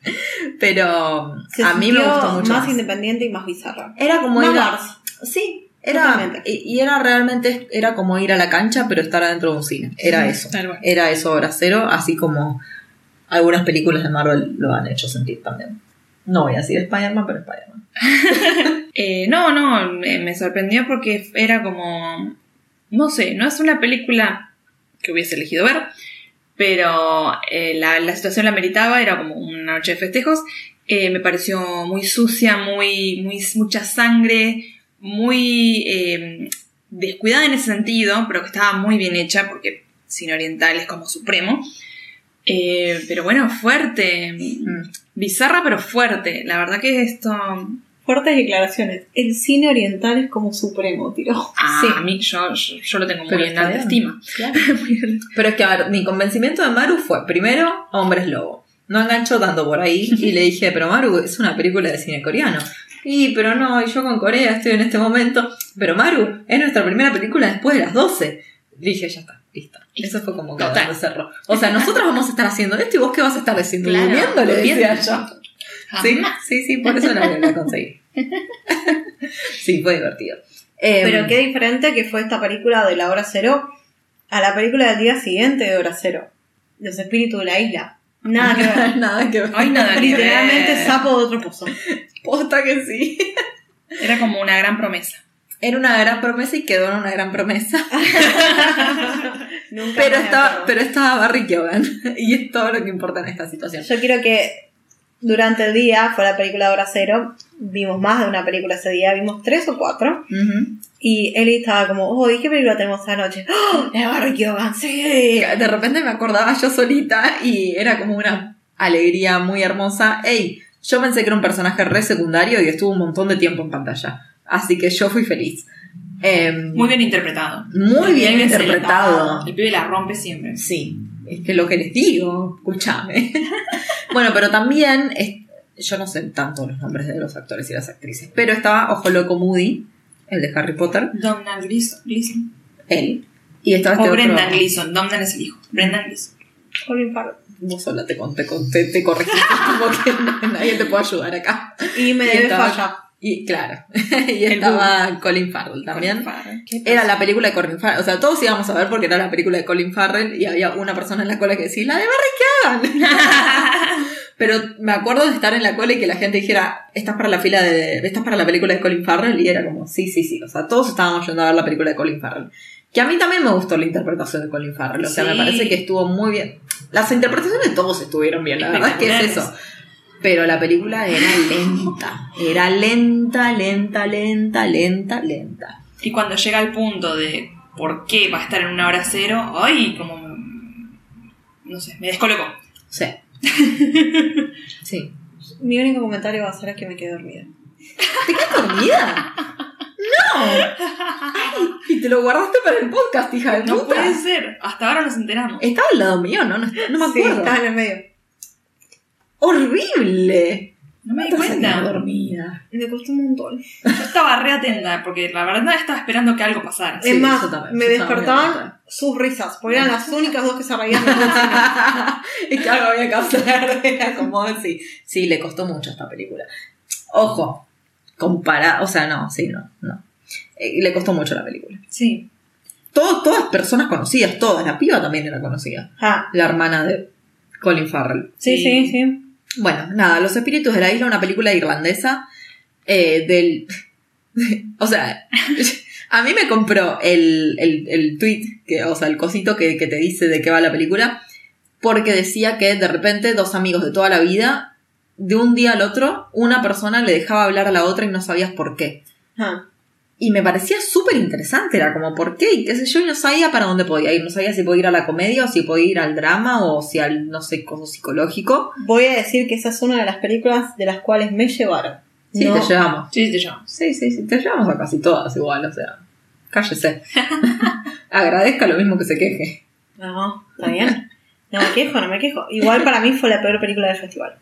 Pero Se a mí me gustó mucho. más más. independiente y más bizarra. Era como Más. Sí, era. Y, y era realmente. Era como ir a la cancha, pero estar adentro de un cine. Era eso. Era eso, hora cero, así como algunas películas de Marvel lo han hecho sentir también. No voy a decir Spider-Man, pero Spider-Man. Eh, no, no, me, me sorprendió porque era como. No sé, no es una película que hubiese elegido ver, pero eh, la, la situación la meritaba, era como una noche de festejos. Eh, me pareció muy sucia, muy, muy mucha sangre, muy eh, descuidada en ese sentido, pero que estaba muy bien hecha porque cine oriental es como supremo. Eh, pero bueno, fuerte, Mm. bizarra pero fuerte. La verdad que esto Fuertes declaraciones. El cine oriental es como supremo, tiró. Ah, Sí. a mí yo, yo, yo lo tengo muy Pero en alta estima. Claro. Pero es que, a ver, mi convencimiento de Maru fue, primero, Hombres Lobo. No enganchó tanto por ahí y le dije, pero Maru, es una película de cine coreano. Y, pero no, y yo con Corea estoy en este momento. Pero Maru, es nuestra primera película después de las 12. Le dije, ya está. Listo. Eso fue como que cerró. O sea, nosotros vamos a estar haciendo esto y vos qué vas a estar haciendo? Claro, Durmiendo, le decía yo. Sí, sí, sí, por eso la, la conseguí. sí, fue divertido. Eh, Pero qué diferente que fue esta película de la hora cero a la película del día siguiente de hora cero. Los espíritus de la isla. Nada que ver. Nada que ver. Ay, nada que Literalmente sapo de otro pozo. Posta que sí. Era como una gran promesa. Era una gran promesa y quedó en una gran promesa. Nunca Pero estaba, pero estaba Barry Keoghan. Y es todo lo que importa en esta situación. Yo quiero que durante el día, fue la película de hora cero, vimos más de una película ese día, vimos tres o cuatro. Ujú. Y Eli estaba como, oh, ¿y qué película tenemos esta noche? ¡Oh! ¡La Barry Keoghan, sí! De repente me acordaba yo solita y era como una alegría muy hermosa. Ey, yo pensé que era un personaje re secundario y estuvo un montón de tiempo en pantalla. Así que yo fui feliz. Em, Muy bien interpretado. Muy El bien se interpretado. El pibe la rompe siempre. Sí, es que lo que les digo, escúchame. bueno, pero también, yo no sé tanto los nombres de los actores y las actrices, pero estaba Ojo Loco Moody, el de Harry Potter, Domhnall Gleeson. Él. Y estaba este O otro- Brendan Gleeson. Domhnall es el hijo. Brendan Gleeson. Colin Farrell. Vos sola te, con- te, te, te corregiste, como que nadie te puede ayudar acá. Y me Y debe estaba- falla. Y claro, y estaba Colin Farrell también. Farrell. Era la película de Colin Farrell, o sea, todos íbamos a ver porque era la película de Colin Farrell y había una persona en la cola que decía, la de Barry. Pero me acuerdo de estar en la cola y que la gente dijera, estás para la fila de, estás para la película de Colin Farrell y era como, sí, sí, sí, o sea, todos estábamos yendo a ver la película de Colin Farrell. Que a mí también me gustó la interpretación de Colin Farrell, o sea, me parece que estuvo muy bien. Las interpretaciones de todos estuvieron bien, la verdad es que es eso. Pero la película era lenta, era lenta, lenta, lenta, lenta, lenta. Y cuando llega al punto de por qué va a estar en una hora cero, ay, como. No sé, me descolocó. Sí. Sí. Mi único comentario va a ser que me quedé dormida. ¿Te quedas dormida? ¡No! Ay, y te lo guardaste para el podcast, hija de No puta. puede ser. Hasta ahora nos enteramos. Estaba al lado mío, ¿no? No, no me Sí, acuerdo. estaba en el medio. ¡Horrible! No me di cuenta. dormida. Me costó un montón. Yo estaba re atenta porque la verdad estaba esperando que algo pasara. Sí, es más, también, me despertaban sus risas, porque eran las únicas dos que se reían es que algo había que hacer. Era como así. Sí, le costó mucho esta película. Ojo, comparada. O sea, no, sí, no, no. Eh, le costó mucho la película. Sí. Todo- todas personas conocidas, todas. La piba también era conocida. Ah, La hermana de Colin Farrell. sí, Sí. sí, sí. Bueno, nada, Los Espíritus de la Isla, una película irlandesa eh, del... o sea, a mí me compró el, el, el tweet, que, o sea, el cosito que, que te dice de qué va la película, porque decía que de repente dos amigos de toda la vida, de un día al otro, una persona le dejaba hablar a la otra y no sabías por qué. Ah. Y me parecía súper interesante, era como, ¿por qué? Y qué sé yo, y no sabía para dónde podía ir. No sabía si podía ir a la comedia o si podía ir al drama o si al, no sé, coso psicológico. Voy a decir que esa es una de las películas de las cuales me llevaron. Sí, No- te llevamos. Sí, te llamo. Sí, sí, sí, te llevamos a casi todas igual, o sea, cállese. Agradezca lo mismo que se queje. No, está bien. No me quejo, no me quejo. Igual para mí fue la peor película del festival.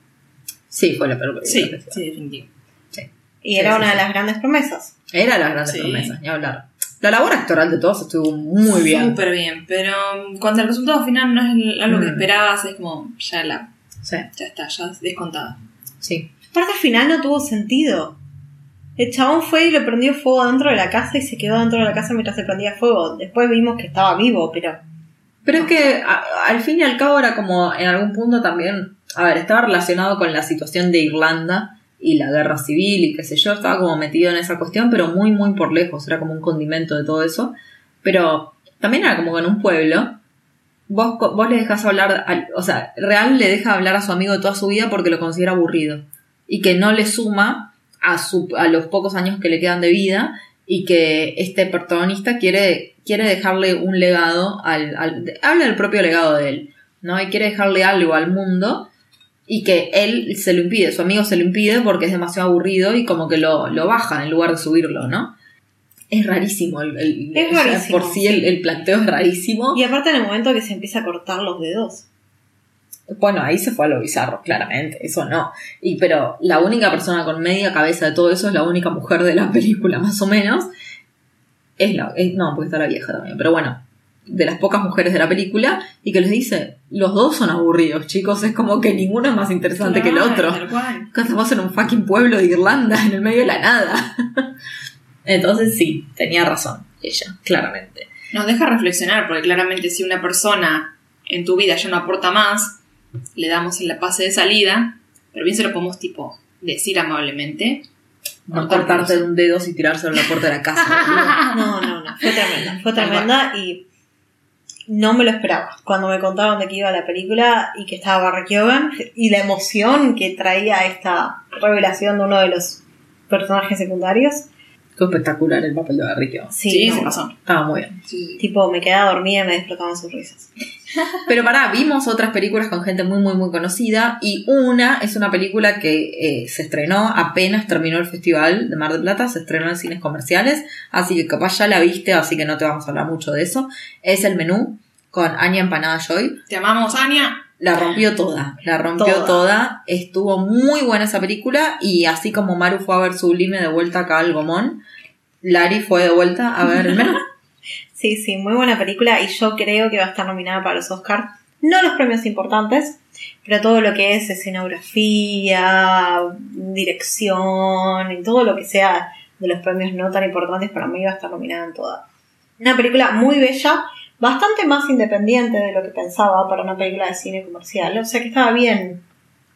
Sí, fue la peor película Sí, del festival. sí, definitivo. Y Sí, era sí, una sí. de las grandes promesas. Era las grandes Sí. promesas, ni hablar. La labor actoral de todos estuvo muy bien. Súper bien, pero cuando el resultado final no es algo que Mm. esperabas, es como, ya la, Sí, ya está, ya es descontada. sí. Aparte al final no tuvo sentido. El chabón fue y le prendió fuego dentro de la casa y se quedó dentro de la casa mientras se prendía fuego. Después vimos que estaba vivo, pero... Pero es que a- al fin y al cabo era como en algún punto también, a ver, estaba relacionado con la situación de Irlanda y la guerra civil y qué sé yo, estaba como metido en esa cuestión, pero muy, muy por lejos, era como un condimento de todo eso. Pero también era como en un pueblo, vos, vos le dejas hablar, o sea, Real le deja hablar a su amigo de toda su vida porque lo considera aburrido y que no le suma a, su, a los pocos años que le quedan de vida y que este protagonista quiere, quiere dejarle un legado al, al- habla del propio legado de él, ¿no? Y quiere dejarle algo al mundo y que él se lo impide, su amigo se lo impide porque es demasiado aburrido y como que lo, lo baja en lugar de subirlo, ¿no? Es rarísimo, el, el- Es rarísimo, por sí el, el planteo es rarísimo. Y aparte en el momento que se empieza a cortar los dedos. Bueno, ahí se fue a lo bizarro, claramente, eso no. Y pero la única persona con media cabeza de todo eso es la única mujer de la película, más o menos. Es la, es- no, porque está la vieja también, pero bueno. De las pocas mujeres de la película y que les dice, los dos son aburridos, chicos, es como que ninguno es más interesante que el otro. tal cual. Acá Estamos en un fucking pueblo de Irlanda, en el medio de la nada. Entonces sí, tenía razón ella, claramente. Nos deja reflexionar, porque claramente si una persona en tu vida ya no aporta más, le damos el pase de salida, pero bien se lo podemos tipo decir amablemente. No cortarte de un dedo y tirárselo a la puerta de la casa. No, no, no. Fue tremenda. Fue tremenda y no me lo esperaba. Cuando me contaron de que iba la película y que estaba Barry Keoghan y la emoción que traía esta revelación de uno de los personajes secundarios. Fue espectacular el papel de Barriquio. Sí, Sí, no, se pasó. Estaba muy bien. Sí. Tipo, me quedaba dormida y me despertaban sus risas. Pero pará, vimos otras películas con gente muy, muy, muy conocida. Y una es una película que eh, se estrenó apenas terminó el festival de Mar del Plata, se estrenó en cines comerciales. Así que capaz ya la viste, así que no te vamos a hablar mucho de eso. Es el menú con Anya Empanada Joy. Te amamos, Ania. La rompió toda, la rompió Toda. toda. Estuvo muy buena esa película. Y así como Maru fue a ver Sublime de vuelta acá al Gomón, Lari fue de vuelta a ver el. Sí, sí, muy buena película y yo creo que va a estar nominada para los Oscars. No los premios importantes, pero todo lo que es escenografía, dirección y todo lo que sea de los premios no tan importantes para mí va a estar nominada en toda. Una película muy bella, bastante más independiente de lo que pensaba para una película de cine comercial, o sea que estaba bien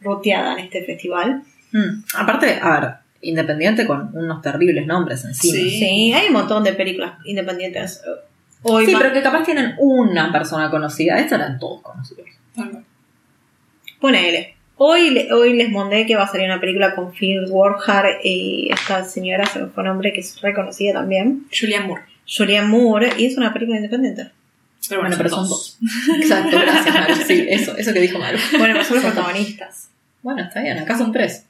ruteada en este festival. Mm, Aparte, a ver, independiente con unos terribles nombres encima. Sí. Sí, hay un montón de películas independientes. Hoy Sí, más- pero que capaz tienen una persona conocida. Estos eran todos conocidos. Ponele. Hoy, le- hoy les mandé que va a salir una película con Phil Warhart y esta señora, se me fue nombre, que es reconocida también, Julian Moore. Julianne Moore, y es una película independiente. Pero Bueno, pero son dos. Exacto, gracias, Maru. Sí, eso, eso que dijo Maru. Bueno, pero son los protagonistas. Bueno, está bien, acá son tres.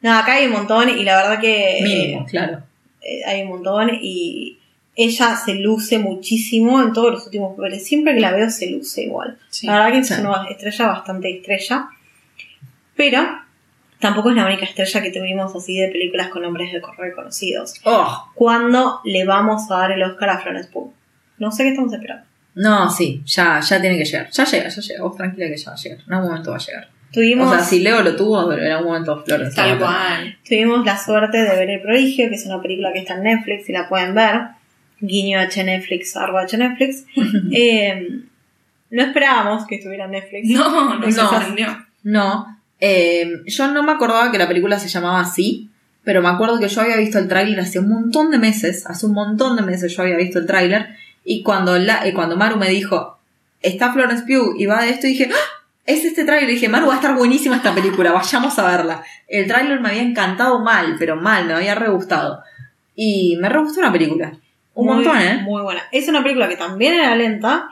No, acá hay un montón y la verdad que Mínimo, claro. eh, hay un montón y ella se luce muchísimo en todos los últimos papeles. Siempre que la veo se luce igual. Sí. La verdad que es una estrella bastante estrella. Pero tampoco es la única estrella que tuvimos así de películas con nombres de reconocidos. Oh, ¿Cuándo le vamos a dar el Oscar a Florence Pugh? No sé qué estamos esperando. No, sí, ya, ya tiene que llegar. Ya llega, ya llega. Vos tranquila que ya va a llegar. En algún momento va a llegar. Tuvimos, O sea, si Leo lo tuvo, pero en algún momento Flores. Tal cual. tuvimos la suerte de ver El Prodigio, que es una película que está en Netflix y la pueden ver. Guiño H Netflix, arroba H Netflix. Eh, no esperábamos que estuviera en Netflix. No, no, No. No, eh, yo no me acordaba que la película se llamaba así, pero me acuerdo que yo había visto el tráiler hace un montón de meses, hace un montón de meses yo había visto el tráiler, y cuando, la, eh, cuando Maru me dijo, está Florence Pugh y va de esto, dije, ¡Ah! es este tráiler, dije, Maru va a estar buenísima esta película, vayamos a verla. El tráiler me había encantado mal, pero mal, me había re gustado. Y me re gustó la película. Un Muy- montón, ¿eh? Muy buena. Es una película que también era lenta,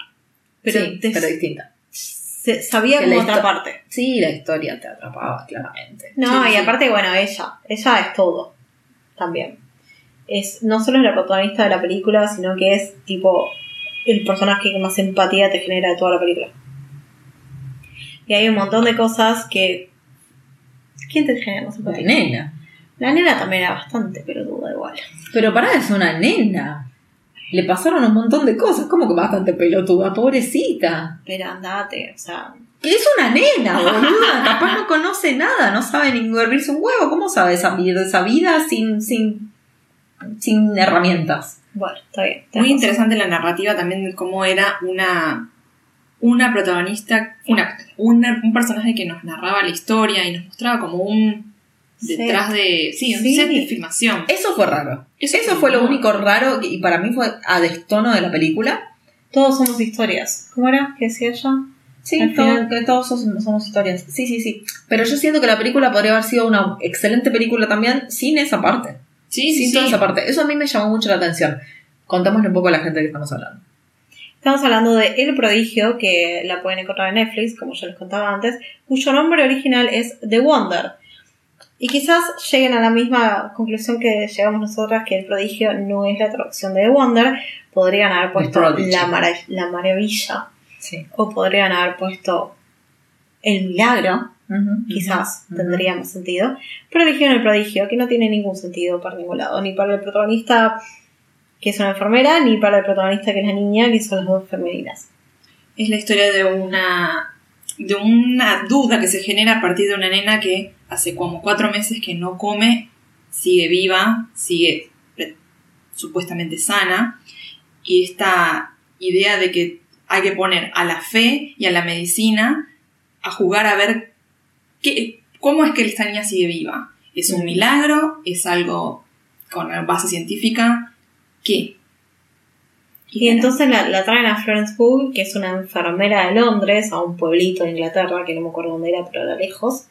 pero, sí, te- pero distinta. se- sabía Que como otra parte. Sí, la historia te atrapaba, claramente. No, Sí, y sí. aparte, bueno, ella. Ella es todo. También. Es, no solo es la protagonista de la película, sino que es tipo el personaje que más empatía te genera de toda la película. Y hay un montón de cosas que. ¿Quién te genera más La empatía? nena. La nena también era bastante pelotuda igual. Pero pará, es una nena. Le pasaron un montón de cosas, como que bastante pelotuda, pobrecita. Pero andate, o sea. Que es una nena, boluda. Capaz no conoce nada, no sabe ni hervirse un huevo. ¿Cómo sabe esa vida, esa vida sin, sin, sin herramientas? Bueno, está bien. Muy interesante la narrativa también de cómo era una, una protagonista, una, una- un personaje que nos narraba la historia y nos mostraba como un detrás de. Sí, un Sí. set de filmación. Eso fue raro. Eso Eso fue fue lo único raro que- y para mí fue a destono de la película. Todos somos historias. ¿Cómo era? ¿Qué decía ella? Sí, todo- que todos somos, somos historias. Sí, sí, sí. Pero yo siento que la película podría haber sido una excelente película también sin esa parte. Sí, sí, sin sí. toda esa parte. Eso a mí me llamó mucho la atención. Contémosle un poco a la gente que estamos hablando. Estamos hablando de El Prodigio, que la pueden encontrar en Netflix, como ya les contaba antes, cuyo nombre original es The Wonder. Y quizás lleguen a la misma conclusión que llegamos nosotras, que El Prodigio no es la traducción de The Wonder. Podrían haber puesto la, la maravilla, Sí. o podrían haber puesto El Milagro, quizás Ujú. tendría más sentido. Pero eligieron El Prodigio, que no tiene ningún sentido para ningún lado, ni para el protagonista que es una enfermera, ni para el protagonista, que es la niña, que son las dos femeninas. Es la historia de una de una duda que se genera a partir de una nena que hace como cuatro meses que no come, sigue viva, sigue eh, supuestamente sana, y esta idea de que hay que poner a la fe y a la medicina a jugar a ver qué, cómo es que esta niña sigue viva. ¿Es un milagro? ¿Es algo con base científica? ¿Qué? Y entonces la, la traen a Florence Pugh, que es una enfermera de Londres, a un pueblito de Inglaterra, que no me acuerdo dónde era, pero era lejos,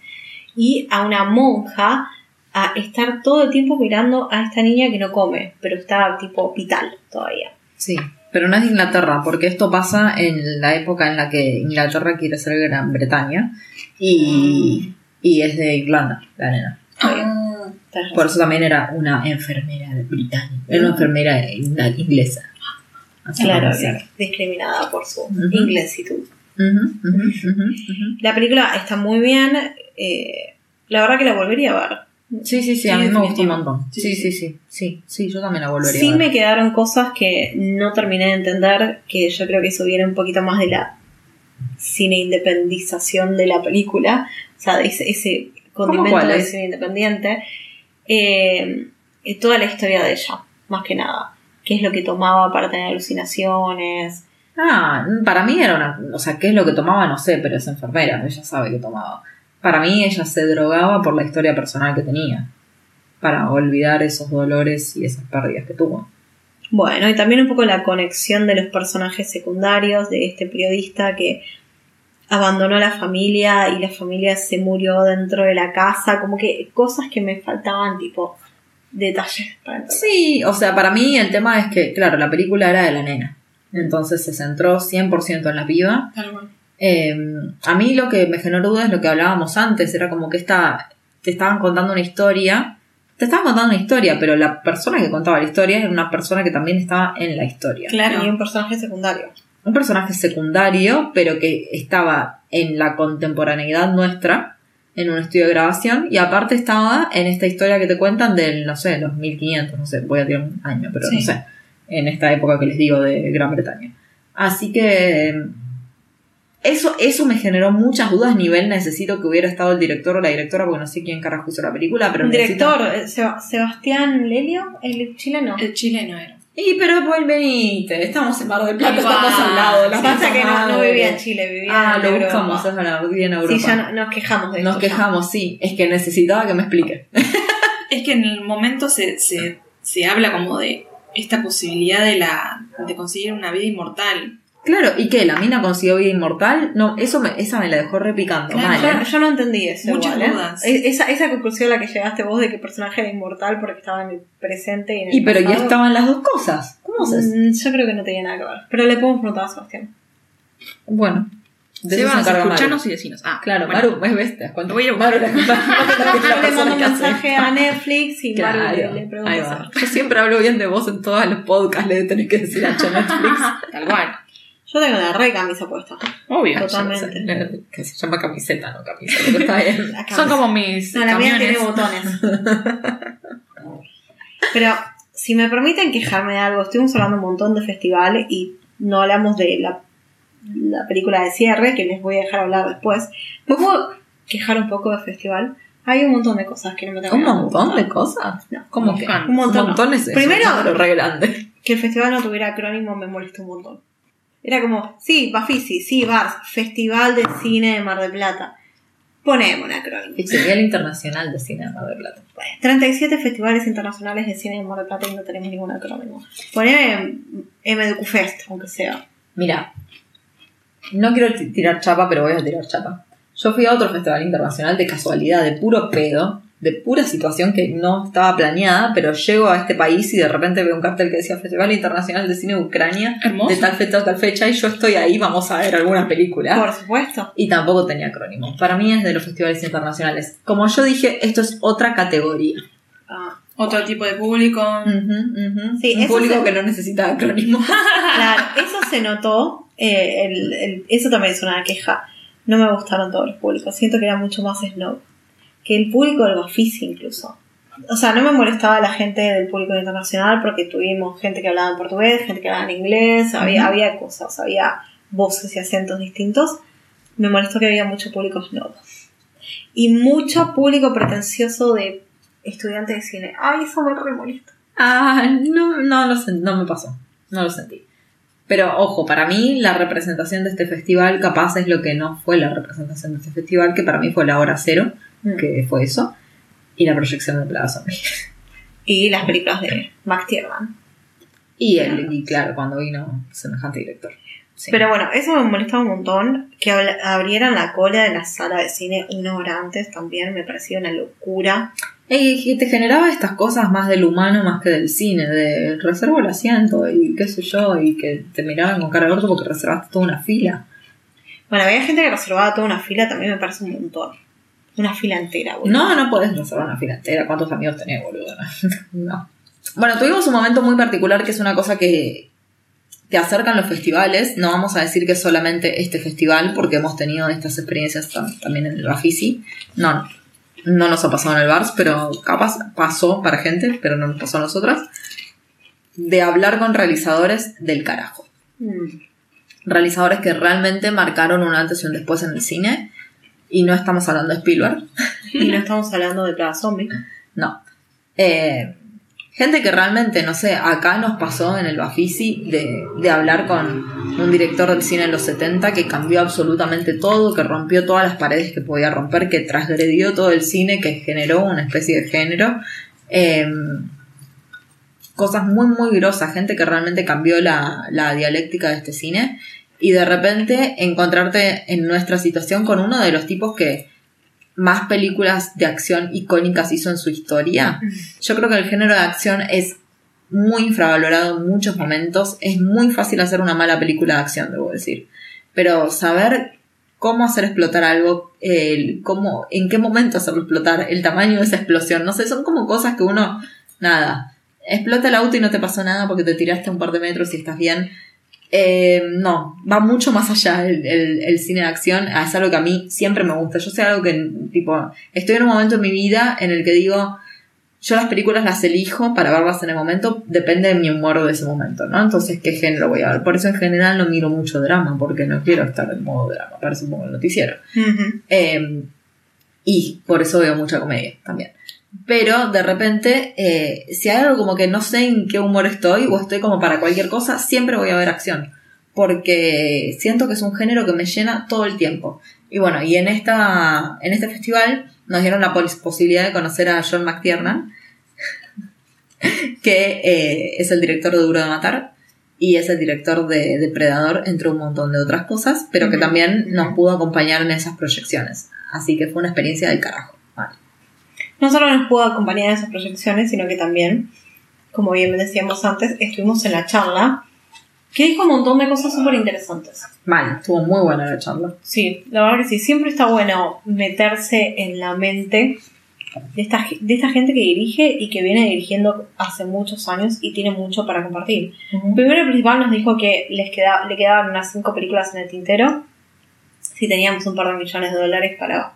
y a una monja a estar todo el tiempo mirando a esta niña que no come, pero está tipo vital todavía. Sí, pero no es de Inglaterra, porque esto pasa en la época en la que Inglaterra quiere ser Gran Bretaña y, y es de Irlanda, la nena. Ah, Por eso también era una enfermera británica, era una enfermera ing- inglesa. Así Claro, discriminada por su inglesitud. Ujú, ujú, ujú. La película está muy bien, eh, la verdad que la volvería a ver. Sí, sí, sí, a mí me gustó un montón. Sí, Sí, sí. sí, sí, yo también la volvería Sí a ver. me quedaron cosas que no terminé de entender, que yo creo que eso viene un poquito más de la cine independización de la película, o sea, ese, ese condimento de cine independiente. Eh, eh, toda la historia de ella, más que nada. ¿Qué es lo que tomaba para tener alucinaciones? Ah, para mí era una. O sea, ¿qué es lo que tomaba? No sé, pero es enfermera, ella sabe que tomaba. Para mí ella se drogaba por la historia personal que tenía. Para olvidar esos dolores y esas pérdidas que tuvo. Bueno, y también un poco la conexión de los personajes secundarios, de este periodista que abandonó la familia y la familia se murió dentro de la casa, como que cosas que me faltaban, tipo detalles para. Sí, o sea, para mí el tema es que, claro, la película era de la nena. Entonces se centró 100% en la piba. Eh, a mí lo que me generó duda es lo que hablábamos antes, era como que esta, te estaban contando una historia, te estaban contando una historia, pero la persona que contaba la historia era una persona que también estaba en la historia. Claro. Y un personaje secundario. Un personaje secundario, pero que estaba en la contemporaneidad nuestra, en un estudio de grabación, y aparte estaba en esta historia que te cuentan del, no sé, los 1500, no sé, voy a tirar un año, pero Sí. no sé, en esta época que les digo de Gran Bretaña. Así que eso, eso me generó muchas dudas a nivel necesito que hubiera estado el director o la directora, porque no sé quién carajo hizo la película, pero Un director, eh, Seba- Sebastián Lelio, el chileno. El chileno era. Y pero pues venite, estamos en Mar del Plata, Igual. estamos al lado de la Pasa puta que no, no vivía en Chile, vivía Ah, en lo Europa. buscamos, es verdad, vivía en Europa. Sí, ya no- nos quejamos de Nos esto ya. quejamos, sí. Es que necesitaba que me explique. Es que en el momento se, se, se habla como de esta posibilidad de la de conseguir una vida inmortal. Claro, ¿y qué? ¿La mina consiguió vida inmortal? No, eso me, esa me la dejó repicando. Claro, mal, Yo, ¿eh? yo no entendí eso. Muchas igual, ¿eh? dudas. Esa, esa conclusión a la que llegaste vos de que el personaje era inmortal porque estaba en el presente y en el Y pero ya estaban las dos cosas. ¿Cómo haces? Mm, Yo creo que no tenía nada que ver. Pero le podemos preguntar a Sebastián. Bueno, de se Sebas, Maru. escuchanos y decinos. Ah, Claro, bueno. Maru, ¿ves? ¿Ves? ¿Te das cuenta? Lo voy a buscar. Maru, la, la, Yo le mando un mensaje a Netflix y Claro, Maru le, le. Sebastián. Yo siempre hablo bien de vos en todos los podcasts, le tenés que decir a Netflix. Tal cual. Yo tengo la re camisa puesta. Obvio. Totalmente. Que se llama camiseta, no camisa, pero está bien. Son como mis No, la mía tiene botones. Pero si me permiten quejarme de algo, estuvimos hablando un montón de festivales y no hablamos de la, la película de cierre, que les voy a dejar hablar después. ¿Me puedo quejar un poco del festival? Hay un montón de cosas que no me tengo Un montón de cosas. No. ¿Cómo que? Un montón. Un montón es, es Primero- un número re grande. Que el festival no tuviera acrónimo me molestó un montón. Era como, sí, Bafisi, sí, Bars, Festival de Cine de Mar del Plata. Ponemos un acrónimo. Y sería el Internacional de Cine de Mar del Plata. 37 festivales internacionales de cine de Mar del Plata y no tenemos ningún acrónimo. Poneme MDQ Fest, aunque sea. Mira, no quiero tirar chapa, pero voy a tirar chapa. Yo fui a otro festival internacional de casualidad, de puro pedo, de pura situación que no estaba planeada, pero llego a este país y de repente veo un cartel que decía Festival Internacional de Cine de Ucrania, Hermoso. de tal fecha a tal fecha, y yo estoy ahí, vamos a ver alguna película. Por supuesto. Y tampoco tenía acrónimo. Para mí es de los festivales internacionales. Como yo dije, esto es otra categoría. Ah, Otro tipo de público. Sí, Un público se- que no necesita acrónimo. claro, eso se notó. eh, el- el- eso también es una queja. No me gustaron todos los públicos. Siento que era mucho más snob. Que el público del Bafisi incluso. o sea, no me molestaba la gente del público internacional porque tuvimos gente que hablaba en portugués, gente que hablaba en inglés, había, había cosas, había voces y acentos distintos. Me molestó que había mucho público snob. Y mucho público pretencioso de estudiantes de cine. Ay, eso me re molesta. Ah, no, no lo no me pasó. No lo sentí. Pero ojo, para mí la representación de este festival capaz es lo que no fue la representación de este festival, que para mí fue la hora cero, Mm. que fue eso, y la proyección de Plaza Zombie. Y las películas de Max Tierman. Y, y claro, cuando vino semejante director. Sí. Pero bueno, eso me molestaba un montón. Que abrieran la cola de la sala de cine una hora antes también me parecía una locura. Y te generaba estas cosas más del humano más que del cine, de reservo el asiento y qué sé yo, y que te miraban con cara de orto porque reservaste toda una fila. Bueno, había gente que reservaba toda una fila, también me parece un montón. Una fila entera, boludo. No, no puedes reservar una fila entera. ¿Cuántos amigos tenés, boludo? No. Bueno, tuvimos un momento muy particular que es una cosa que te acercan los festivales. No vamos a decir que es solamente este festival, porque hemos tenido estas experiencias tam- también en el Bafisi. No, no. No nos ha pasado en el Bars, pero capaz pasó para gente, pero no nos pasó a nosotras. De hablar con realizadores del carajo. Mm. Realizadores que realmente marcaron un antes y un después en el cine. Y no estamos hablando de Spielberg. Y no estamos hablando de Plaza Zombie. No. Eh, gente que realmente, no sé, acá nos pasó en el Bafisi de, de hablar con un director del cine en los 70 que cambió absolutamente todo, que rompió todas las paredes que podía romper, que transgredió todo el cine, que generó una especie de género. Eh, cosas muy, muy grosas, gente que realmente cambió la, la dialéctica de este cine. Y de repente encontrarte en nuestra situación con uno de los tipos que más películas de acción icónicas hizo en su historia. Yo creo que el género de acción es muy infravalorado en muchos momentos. Es muy fácil hacer una mala película de acción, debo decir. Pero saber cómo hacer explotar algo, el, cómo, en qué momento hacerlo explotar, el tamaño de esa explosión, no sé, son como cosas que uno, nada, explota el auto y no te pasó nada porque te tiraste un par de metros y estás bien. Eh, no, va mucho más allá el, el- el cine de acción, es algo que a mí siempre me gusta. Yo sé algo que, tipo, estoy en un momento en mi vida en el que digo, yo las películas las elijo para verlas en el momento, depende de mi humor de ese momento, ¿no? Entonces, ¿qué género voy a ver? Por eso en general no miro mucho drama, porque no quiero estar en modo drama, para eso pongo el noticiero. Eh, y por eso veo mucha comedia también. Pero de repente, eh, si hay algo como que no sé en qué humor estoy o estoy como para cualquier cosa, siempre voy a ver acción. Porque siento que es un género que me llena todo el tiempo. Y bueno, y en, esta, en este festival nos dieron la pos- posibilidad de conocer a John McTiernan, que eh, es el director de Duro de Matar y es el director de Depredador, entre un montón de otras cosas, pero que también nos pudo acompañar en esas proyecciones. Así que fue una experiencia del carajo. No solo nos pudo acompañar en esas proyecciones, sino que también, como bien decíamos antes, estuvimos en la charla, que dijo un montón de cosas súper interesantes. Mal, estuvo muy buena la charla. Sí, la verdad que sí, siempre está bueno meterse en la mente de esta, de esta gente que dirige y que viene dirigiendo hace muchos años y tiene mucho para compartir. Primero y principal nos dijo que les queda, le quedaban unas cinco películas en el tintero, si teníamos un par de millones de dólares para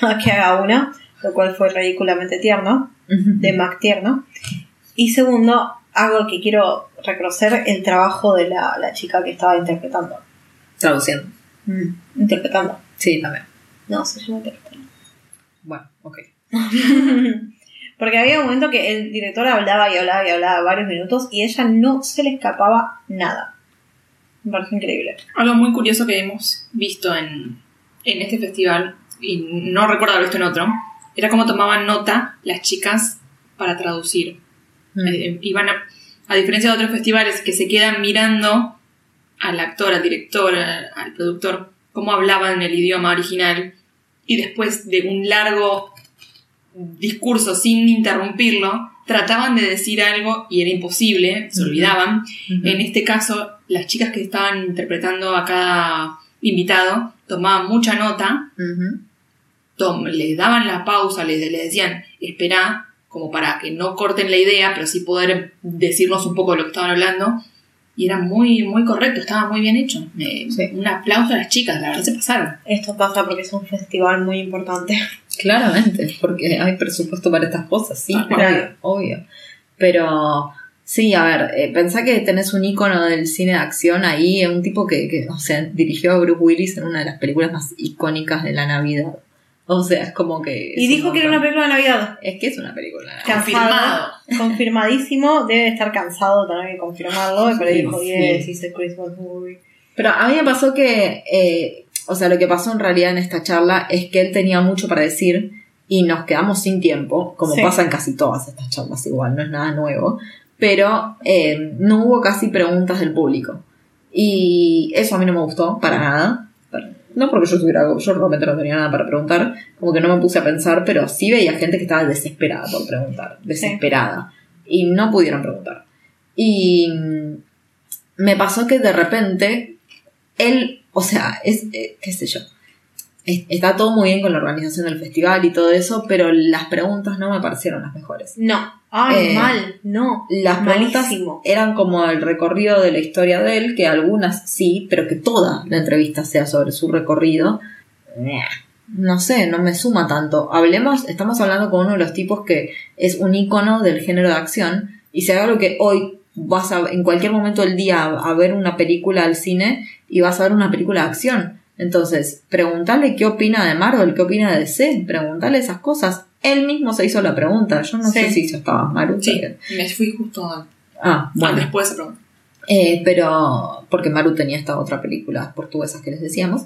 que haga una, lo cual fue ridículamente tierno, de Mac tierno. Y segundo, algo que quiero reconocer, el trabajo de la, la chica que estaba interpretando. Traduciendo. Interpretando. Sí, también. No, se llama interpretando. Bueno, ok. Porque había un momento que el director hablaba y hablaba y hablaba varios minutos y ella no se le escapaba nada. Me pareció increíble. Algo muy curioso que hemos visto en, en este festival, y no recuerdo haber visto en otro, era cómo tomaban nota las chicas para traducir. Mm. Eh, iban a, a diferencia de otros festivales que se quedan mirando al actor, al director, al, al productor, cómo hablaban el idioma original y después de un largo discurso sin interrumpirlo, trataban de decir algo y era imposible, se olvidaban. En este caso, las chicas que estaban interpretando a cada invitado tomaban mucha nota. Tom- les daban la pausa, les, les decían, espera, como para que no corten la idea, pero sí poder decirnos un poco de lo que estaban hablando. Y era muy, muy correcto, estaba muy bien hecho. Eh, Sí. Un aplauso a las chicas, la verdad se pasaron. Esto pasa porque es un festival muy importante. Claramente, porque hay presupuesto para estas cosas, sí, Ah, claro. obvio. Pero sí, a ver, eh, pensá que tenés un ícono del cine de acción ahí, un tipo que, que, o sea, dirigió a Bruce Willis en una de las películas más icónicas de la Navidad. O sea, es como que... Y dijo que era una película de Navidad. Es que es una película. de Navidad. Cansado, confirmadísimo, debe estar cansado, tener que confirmarlo, pero Sí, dijo, sí. yes, it's a Christmas movie. Pero a mí me pasó que, eh, o sea, lo que pasó en realidad en esta charla es que él tenía mucho para decir y nos quedamos sin tiempo, como Sí. pasa en casi todas estas charlas igual, no es nada nuevo, pero eh, no hubo casi preguntas del público. Y eso a mí no me gustó para nada. No porque yo tuviera algo, yo realmente no tenía nada para preguntar, como que no me puse a pensar, pero sí veía gente que estaba desesperada por preguntar, desesperada. Y no pudieron preguntar. Y me pasó que de repente él, o sea, es, eh, qué sé yo, es- está todo muy bien con la organización del festival y todo eso, pero las preguntas no me parecieron las mejores. No, ay, Eh, mal, no. Las preguntas Malísimo. eran como el recorrido de la historia de él, que algunas sí, pero que toda la entrevista sea sobre su recorrido. No sé, no me suma tanto. Hablemos, estamos hablando con uno de los tipos que es un ícono del género de acción, y si hay algo que hoy vas a, en cualquier momento del día a, a ver una película al cine y vas a ver una película de acción. Entonces, preguntarle qué opina de Marvel, qué opina de DC, preguntarle esas cosas. Él mismo se hizo la pregunta. Yo no Sí. sé si yo estaba Maru. Sí, porque- me fui justo a- Ah, bueno. después de esa pregunta. Eh, pero porque Maru tenía esta otra película portuguesa que les decíamos,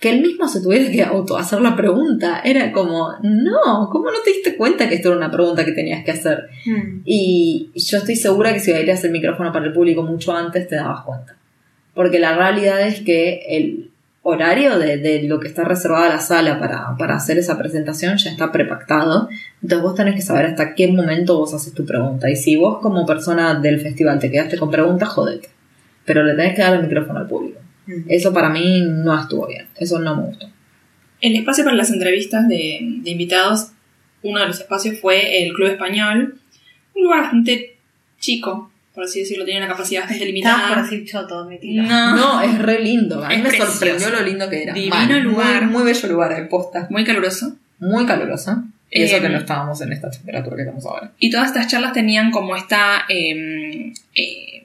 que él mismo se tuviera que auto hacer la pregunta. Era como, no, ¿cómo no te diste cuenta que esto era una pregunta que tenías que hacer? Mm. Y yo estoy segura que si abrías el micrófono para el público mucho antes te dabas cuenta. Porque la realidad es que el horario de, de lo que está reservada la sala para, para hacer esa presentación ya está prepactado. Entonces vos tenés que saber hasta qué momento vos haces tu pregunta. Y si vos como persona del festival te quedaste con preguntas, jodete. Pero le tenés que dar el micrófono al público. Eso para mí no estuvo bien. Eso no me gustó. El espacio para las entrevistas de, de invitados, uno de los espacios fue el Club Español, un lugar bastante chico, por así decirlo, tenía una capacidad bastante Estabas por limitada. decir choto, mi tía. No, No, es re lindo. A mí Es me precioso. sorprendió lo lindo que era. Divino Mal. lugar. Muy, muy bello lugar, de posta. muy caluroso. Muy calurosa. Y eso Eh, que no estábamos en esta temperatura que estamos ahora. Y todas estas charlas tenían como esta eh, eh,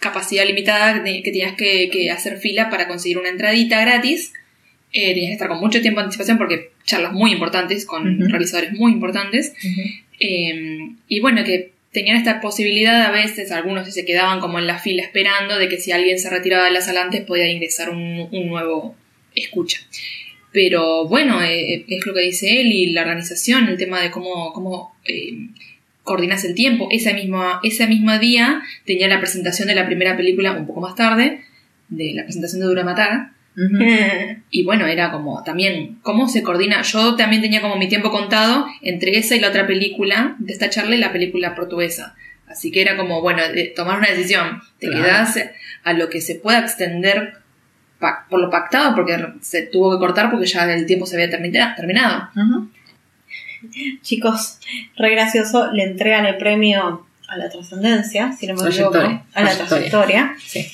capacidad limitada de que tenías que, que hacer fila para conseguir una entradita gratis. Eh, tenías que estar con mucho tiempo de anticipación porque charlas muy importantes, con realizadores muy importantes. Eh, y bueno, que tenían esta posibilidad a veces, algunos se quedaban como en la fila esperando de que si alguien se retiraba de la sala antes podía ingresar un, nuevo escucha. Pero bueno, eh, es lo que dice él y la organización, el tema de cómo, cómo eh, coordinas el tiempo. Ese mismo, ese mismo día tenía la presentación de la primera película un poco más tarde, de la presentación de Dura Matar. Y bueno, era como también, ¿cómo se coordina? Yo también tenía como mi tiempo contado entre esa y la otra película de esta charla y la película portuguesa. Así que era como, bueno, de tomar una decisión. Te Claro. quedás a lo que se pueda extender por lo pactado, porque se tuvo que cortar porque ya el tiempo se había termina- terminado. Chicos, re gracioso, le entregan el premio a la trascendencia, si no me equivoco, a la trayectoria. trayectoria. Sí.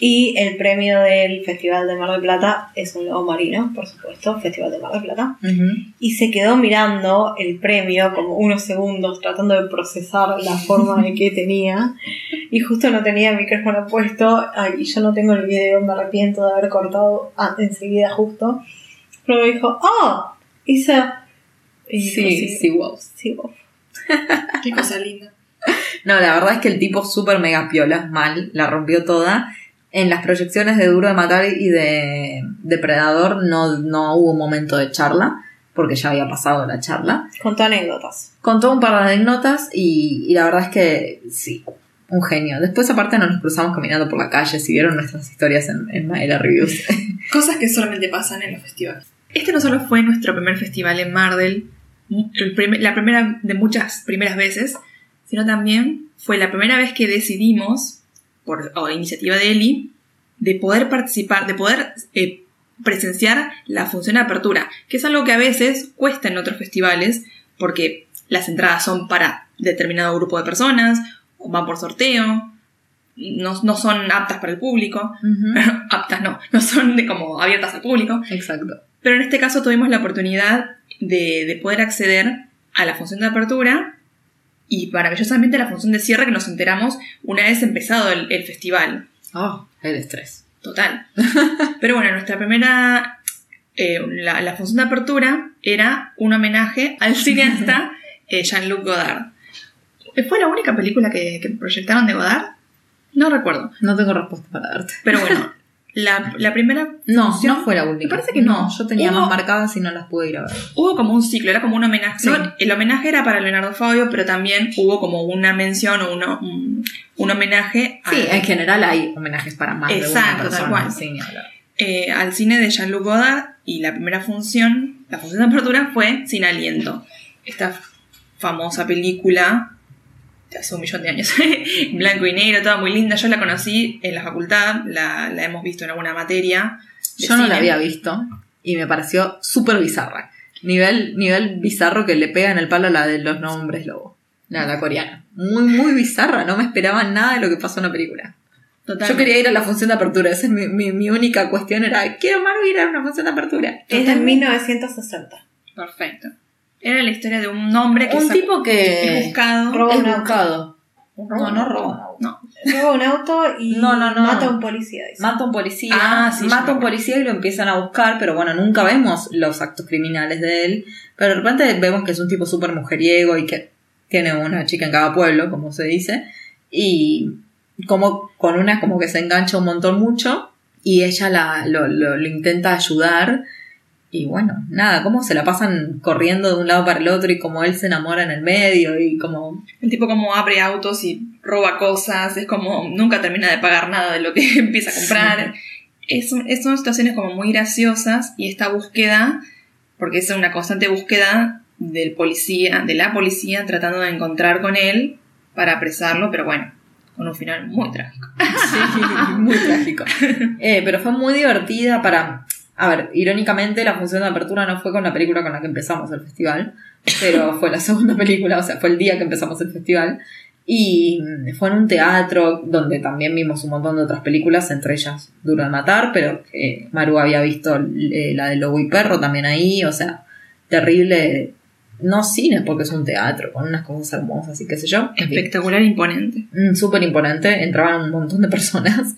Y el premio del Festival de Mar del Plata es un lobo marino, por supuesto, Festival de Mar del Plata. Y se quedó mirando el premio como unos segundos, tratando de procesar la forma de que tenía. Y justo no tenía el micrófono puesto. Ay, y yo no tengo el video, me arrepiento de haber cortado ah, enseguida justo. Pero me dijo, oh, hizo... y Sí, dijo, sí, wow. sí, wow. Qué cosa linda. No, la verdad es que el tipo súper mega piola, mal, la rompió toda. En las proyecciones de Duro de Matar y de Depredador no, no hubo un momento de charla, porque ya había pasado la charla. Contó anécdotas. Contó un par de anécdotas y, y la verdad es que sí, un genio. Después aparte nos cruzamos caminando por la calle, si vieron nuestras historias en, en Maela Reviews. Cosas que solamente pasan en los festivales. Este no solo fue nuestro primer festival en Mardel, la primera de muchas primeras veces, sino también fue la primera vez que decidimos, por o iniciativa de Eli, de poder participar, de poder eh, presenciar la función de apertura, que es algo que a veces cuesta en otros festivales, porque las entradas son para determinado grupo de personas, o van por sorteo, no, no son aptas para el público, aptas no, no son de como abiertas al público. Exacto. Pero en este caso tuvimos la oportunidad de, de poder acceder a la función de apertura y maravillosamente la función de cierre que nos enteramos una vez empezado el, el festival. Oh, el estrés. Total. Pero bueno, nuestra primera. eh, la, la función de apertura era un homenaje al cineasta eh, Jean-Luc Godard. Eh, ¿Fue la única película que, que proyectaron de Godard? No recuerdo. No tengo respuesta para darte. Pero bueno, la, la primera. No, función- no fue la única. Me parece que no. Yo tenía Hubo- más marcadas y no las pude ir a ver. Hubo como un ciclo, era como un homenaje. Sí. no, el homenaje era para Leonardo Fabio, pero también hubo como una mención o uno- un, un homenaje a- Sí, en general hay homenajes para más de una Exacto, tal persona. cual. Eh, al cine de Jean-Luc Godard y la primera función, la función de apertura fue Sin Aliento. Esta famosa película hace un millón de años, blanco y negro, toda muy linda. Yo la conocí en la facultad, la, la hemos visto en alguna materia. Yo no la había visto y me pareció súper bizarra. Nivel, nivel bizarro que le pega en el palo a la de los nombres lobo. La, la coreana. Muy, muy bizarra. No me esperaba nada de lo que pasó en la película. Yo quería ir a la función de apertura. Esa es mi, mi, mi única cuestión. Era, quiero más ir a una función de apertura. Es de 1960. Perfecto. Era la historia de un hombre que Un tipo es que buscado. Roba es un auto. buscado. No, no roba un auto. No. Roba un auto y No, no, no. mata a un policía. dice. Mata a un policía, Ah, sí, mata a un policía y lo empiezan a buscar, pero bueno, nunca vemos los actos criminales de él. Pero de repente vemos que es un tipo súper mujeriego y que tiene una chica en cada pueblo, como se dice. Y como con una como que se engancha un montón mucho y ella la, lo, lo- lo intenta ayudar. Y bueno, nada, cómo se la pasan corriendo de un lado para el otro y como él se enamora en el medio y como... El tipo como abre autos y roba cosas, es como nunca termina de pagar nada de lo que empieza a comprar. Es, son situaciones como muy graciosas y esta búsqueda, porque es una constante búsqueda del policía, de la policía tratando de encontrar con él para apresarlo, pero bueno, con un final muy trágico. muy trágico. Eh, pero fue muy divertida para. A ver, irónicamente la función de apertura no fue con la película con la que empezamos el festival, pero fue la segunda película, o sea, fue el día que empezamos el festival. Y mm, fue en un teatro donde también vimos un montón de otras películas, entre ellas Duro de Matar, pero eh, Maru había visto eh, la de Lobo y Perro también ahí, o sea, terrible. No cine, porque es un teatro, con unas cosas hermosas y qué sé yo. Espectacular imponente. Mm, súper imponente, entraban un montón de personas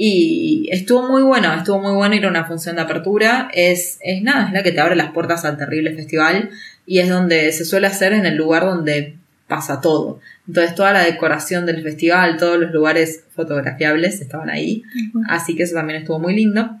y estuvo muy bueno, estuvo muy bueno ir a una función de apertura, es, es nada, es la que te abre las puertas al terrible festival y es donde se suele hacer en el lugar donde pasa todo. Entonces toda la decoración del festival, todos los lugares fotografiables estaban ahí, así que eso también estuvo muy lindo.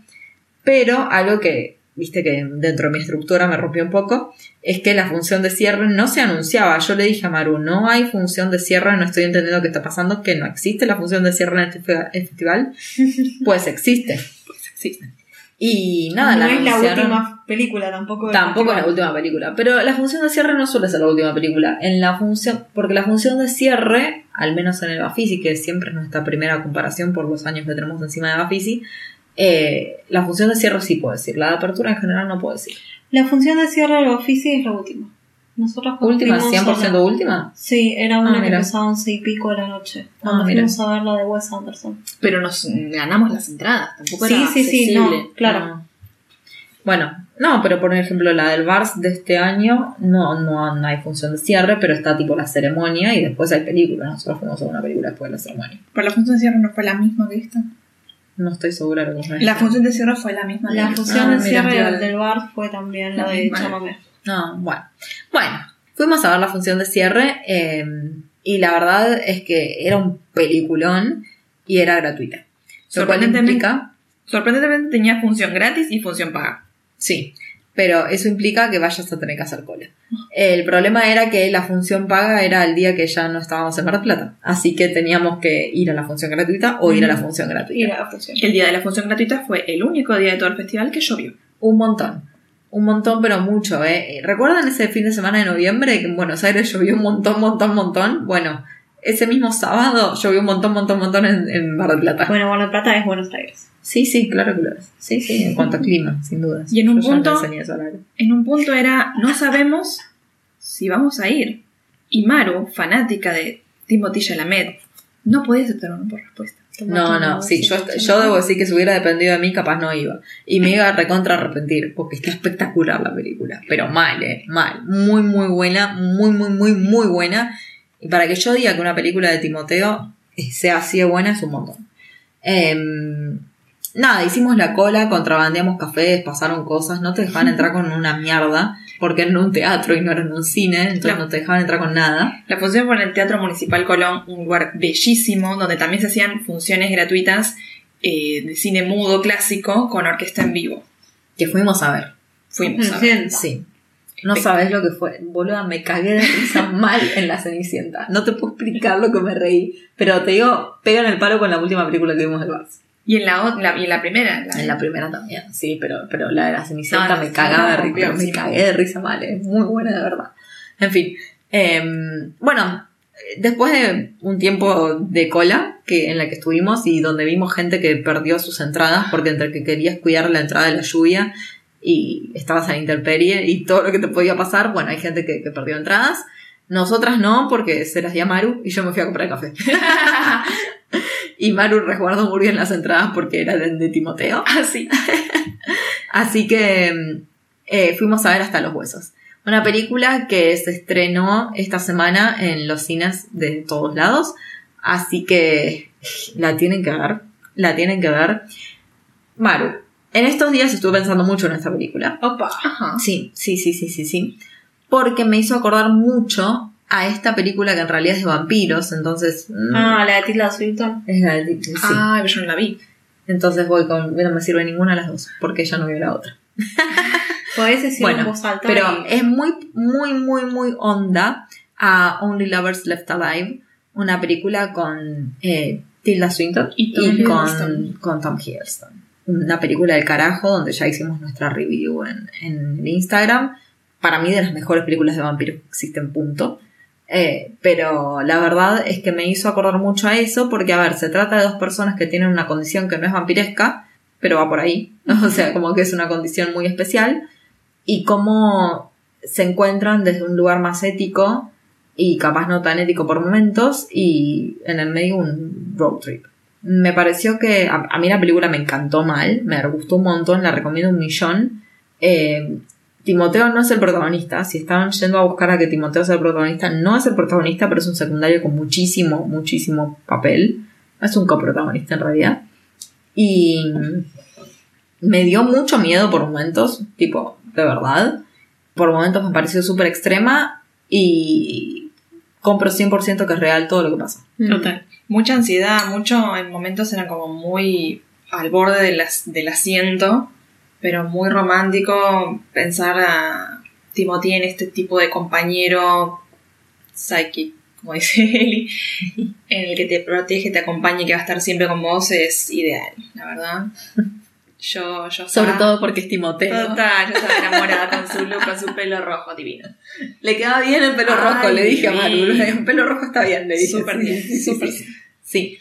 Pero algo que, viste que dentro de mi estructura me rompió un poco, es que la función de cierre no se anunciaba. Yo le dije a Maru, no hay función de cierre, no estoy entendiendo qué está pasando, que no existe la función de cierre en este el festival. Pues existe. Pues existen. Y nada, no la es la última película tampoco. Tampoco es la última película. Pero la función de cierre no suele ser la última película. En la función, porque la función de cierre, al menos en el Bafisi, que siempre es nuestra primera comparación por los años que tenemos encima de Bafisi, eh, la función de cierre sí puedo decir. La de apertura en general no puedo decir. La función de cierre del oficio es la última. Nosotros ¿Última? fuimos a ¿100% la- última? Sí, era una Ah, que empezaba a once y pico de la noche. Cuando Ah, fuimos a ver la de Wes Anderson. Pero nos ganamos las entradas, tampoco Sí, era sí, sí, no, accesible. claro. No. Bueno, no, pero por ejemplo la del Vars de este año no, no, no hay función de cierre, pero está tipo la ceremonia y después hay película. Nosotros fuimos a una película después de la ceremonia. Pero la función de cierre no fue la misma que esta. No estoy segura de cómo es. La función de cierre fue la misma. La función Ah, de cierre del, del bar fue también la La de misma. Chamamé. No, bueno. Bueno, fuimos a ver la función de cierre eh, y la verdad es que era un peliculón y era gratuita. Lo cual Sorprendentemente- implica, Sorprendentemente tenía función gratis y función paga. sí, pero eso implica que vayas a tener que hacer cola. El problema era que la función paga era el día que ya no estábamos en Mar del Plata, así que teníamos que ir a la función gratuita o ir a la función gratuita. la función. El día de la función gratuita fue el único día de todo el festival que llovió. Un montón. Un montón, pero mucho, ¿eh? ¿Recuerdan ese fin de semana de noviembre que en Buenos Aires llovió un montón, montón, montón? Bueno, ese mismo sábado llovió un montón, montón, montón en, en Mar del Plata. Bueno, Mar del Plata es Buenos Aires. Sí, sí, claro que lo es. Sí, sí, en cuanto a clima, sin dudas. Y en un Yo punto-. En un punto era, no sabemos si vamos a ir. Y Maru, fanática de Timothy Chalamet, no podía aceptar una por respuesta. No, no, sí, yo, yo debo decir que si hubiera dependido de mí, capaz no iba. Y me iba a recontra arrepentir, porque está espectacular la película. Pero mal, eh, mal. Muy, muy buena, muy, muy, muy, muy buena. Y para que yo diga que una película de Timoteo sea así de buena es un montón. Em, nada, hicimos la cola, contrabandeamos cafés, pasaron cosas, no te dejaban entrar con una mierda, porque era en un teatro y no era en un cine, entonces No. no te dejaban entrar con nada. La función fue en el Teatro Municipal Colón, un lugar bellísimo, donde también se hacían funciones gratuitas eh, de cine mudo clásico con orquesta en vivo. Que fuimos a ver. Fuimos a ver. Sí. No sabes lo que fue. Boluda, me cagué de risa mal en la Cenicienta. No te puedo explicar lo que me reí. Pero te digo, pegan el palo con la última película que vimos de Bars. Y en la, la- y en la primera. la- En la primera también, sí, pero, pero la de la Cenicienta No, me cagaba de no, risa. Me cagué de risa mal, es muy buena de verdad. En fin. em, bueno, después de un tiempo de cola que, en la que estuvimos y donde vimos gente que perdió sus entradas porque entre que querías cuidar la entrada de la lluvia y estabas la intemperie y todo lo que te podía pasar, bueno, hay gente que, que perdió entradas. Nosotras no, porque se las di a Maru y yo me fui a comprar café. y Maru resguardó muy bien las entradas porque era de, de Timoteo. Ah, sí. Así que eh, fuimos a ver hasta los huesos. Una película que se estrenó esta semana en los cines de todos lados. Así que la tienen que ver. La tienen que ver. Maru, en estos días estuve pensando mucho en esta película. Opa. Ajá. Sí, sí, sí, sí, sí, sí. Porque me hizo acordar mucho a esta película que en realidad es de vampiros. Entonces. mm, Ah, la de Tilda Swinton. es la de- sí. Ah, pero yo no la vi. Entonces voy con. No me sirve ninguna de las dos. Porque ella no vio la otra. Podés decir Bueno, en voz alta. Pero y- es muy, muy, muy, muy onda a Only Lovers Left Alive, una película con eh, Tilda Swinton Y Hiddleston. con, con Tom Hiddleston. Una película del carajo donde ya hicimos nuestra review en, Instagram. Para mí de las mejores películas de vampiros que existen, punto. Eh, pero la verdad es que me hizo acordar mucho a eso porque, a ver, se trata de dos personas que tienen una condición que no es vampiresca, pero va por ahí. O sea, como que es una condición muy especial y cómo se encuentran desde un lugar más ético y capaz no tan ético por momentos y en el medio un road trip. Me pareció que a, mí la película me encantó mal, me gustó un montón, la recomiendo un millón. Eh, Timoteo no es el protagonista, si estaban yendo a buscar a que Timoteo sea el protagonista, no es el protagonista, pero es un secundario con muchísimo, muchísimo papel. Es un coprotagonista en realidad. Y me dio mucho miedo por momentos, tipo, de verdad. Por momentos me pareció súper extrema y compro 100% que es real todo lo que pasa. Mm. Total. Mucha ansiedad, mucho en momentos era como muy al borde de las- del asiento, pero muy romántico pensar a Timothy en este tipo de compañero psychic, como dice Eli, en el que te protege, te acompaña y que va a estar siempre con vos es ideal, la verdad. Yo, yo Sobre estaba- todo porque es Timoteo. Total, yo estaba enamorada con su look, con su pelo rojo divino. Le queda bien el pelo Ay, rojo, le dije a Maru. El pelo rojo está bien, le dije. Súper bien, sí, sí, súper sí.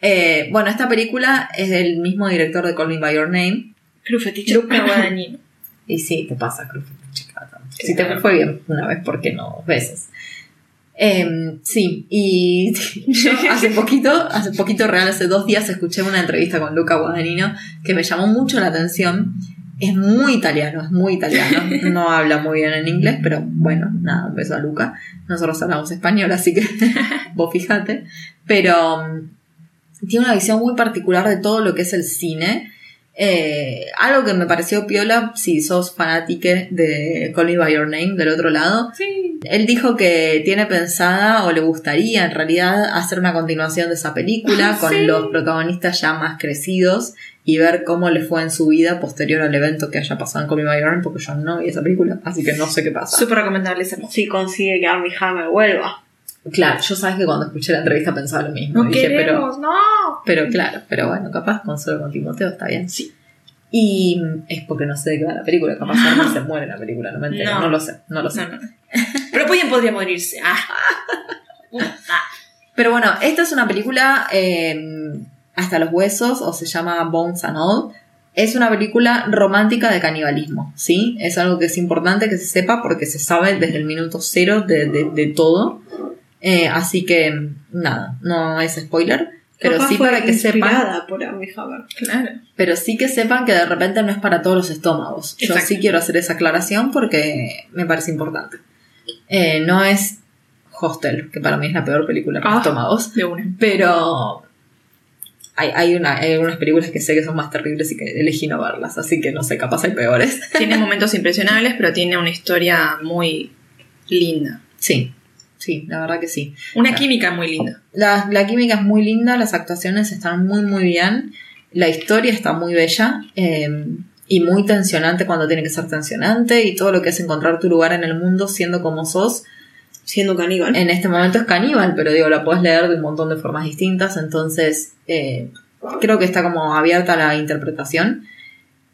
Eh, bueno, esta película es del mismo director de Call Me By Your Name. Crufetich Luca Guadagnino. Y sí, te pasa. Claro. Si te fue bien una vez, ¿por qué no? Dos veces. Em, sí, y yo hace poquito, hace poquito real, hace dos días escuché una entrevista con Luca Guadagnino que me llamó mucho la atención. Es muy italiano, es muy italiano. No habla muy bien en inglés, pero bueno, nada, un beso a Luca. Nosotros hablamos español, así que vos fijate. Pero mm, tiene una visión muy particular de todo lo que es el cine. Eh, algo que me pareció piola, si sos fanátique de Call Me By Your Name del otro lado, Sí. él dijo que tiene pensada o le gustaría en realidad hacer una continuación de esa película Ah, con sí. los protagonistas ya más crecidos y ver cómo le fue en su vida posterior al evento que haya pasado en Call Me By Your Name, porque yo no vi esa película, así que no sé qué pasa. Súper recomendable ese hermoso. Si consigue que Armie Hammer vuelva. Claro, yo sabes que cuando escuché la entrevista pensaba lo mismo. No Dije, pero, queremos, no. pero claro, pero bueno, capaz con solo con Timoteo está bien. Sí. Y es porque no sé de qué va la película, capaz no se muere la película, no me entero, no, No. lo sé, no lo sé. No, no. Pero bien podría morirse. Ah. Pero bueno, esta es una película eh, hasta los huesos, o se llama Bones and All. Es una película romántica de canibalismo, ¿sí? Es algo que es importante que se sepa porque se sabe desde el minuto cero de, de- de todo. Eh, así que, nada, no es spoiler. Pero sí para que sepan, por Amy Hammer. Claro. pero sí que sepan que de repente no es para todos los estómagos. Yo sí quiero hacer esa aclaración porque me parece importante. Eh, no es Hostel, que para mí es la peor película para Ah. estómagos, De una. pero hay, hay, una, hay algunas películas que sé que son más terribles y que elegí no verlas, así que no sé, capaz hay peores. Tiene momentos impresionables, pero tiene una historia muy linda. Sí, sí, la verdad que sí. Una química muy linda. La, la química es muy linda, las actuaciones están muy, muy bien, la historia está muy bella eh, y muy tensionante cuando tiene que ser tensionante y todo lo que es encontrar tu lugar en el mundo siendo como sos. Siendo caníbal. En este momento es caníbal, pero digo, la puedes leer de un montón de formas distintas, entonces eh, creo que está como abierta la interpretación.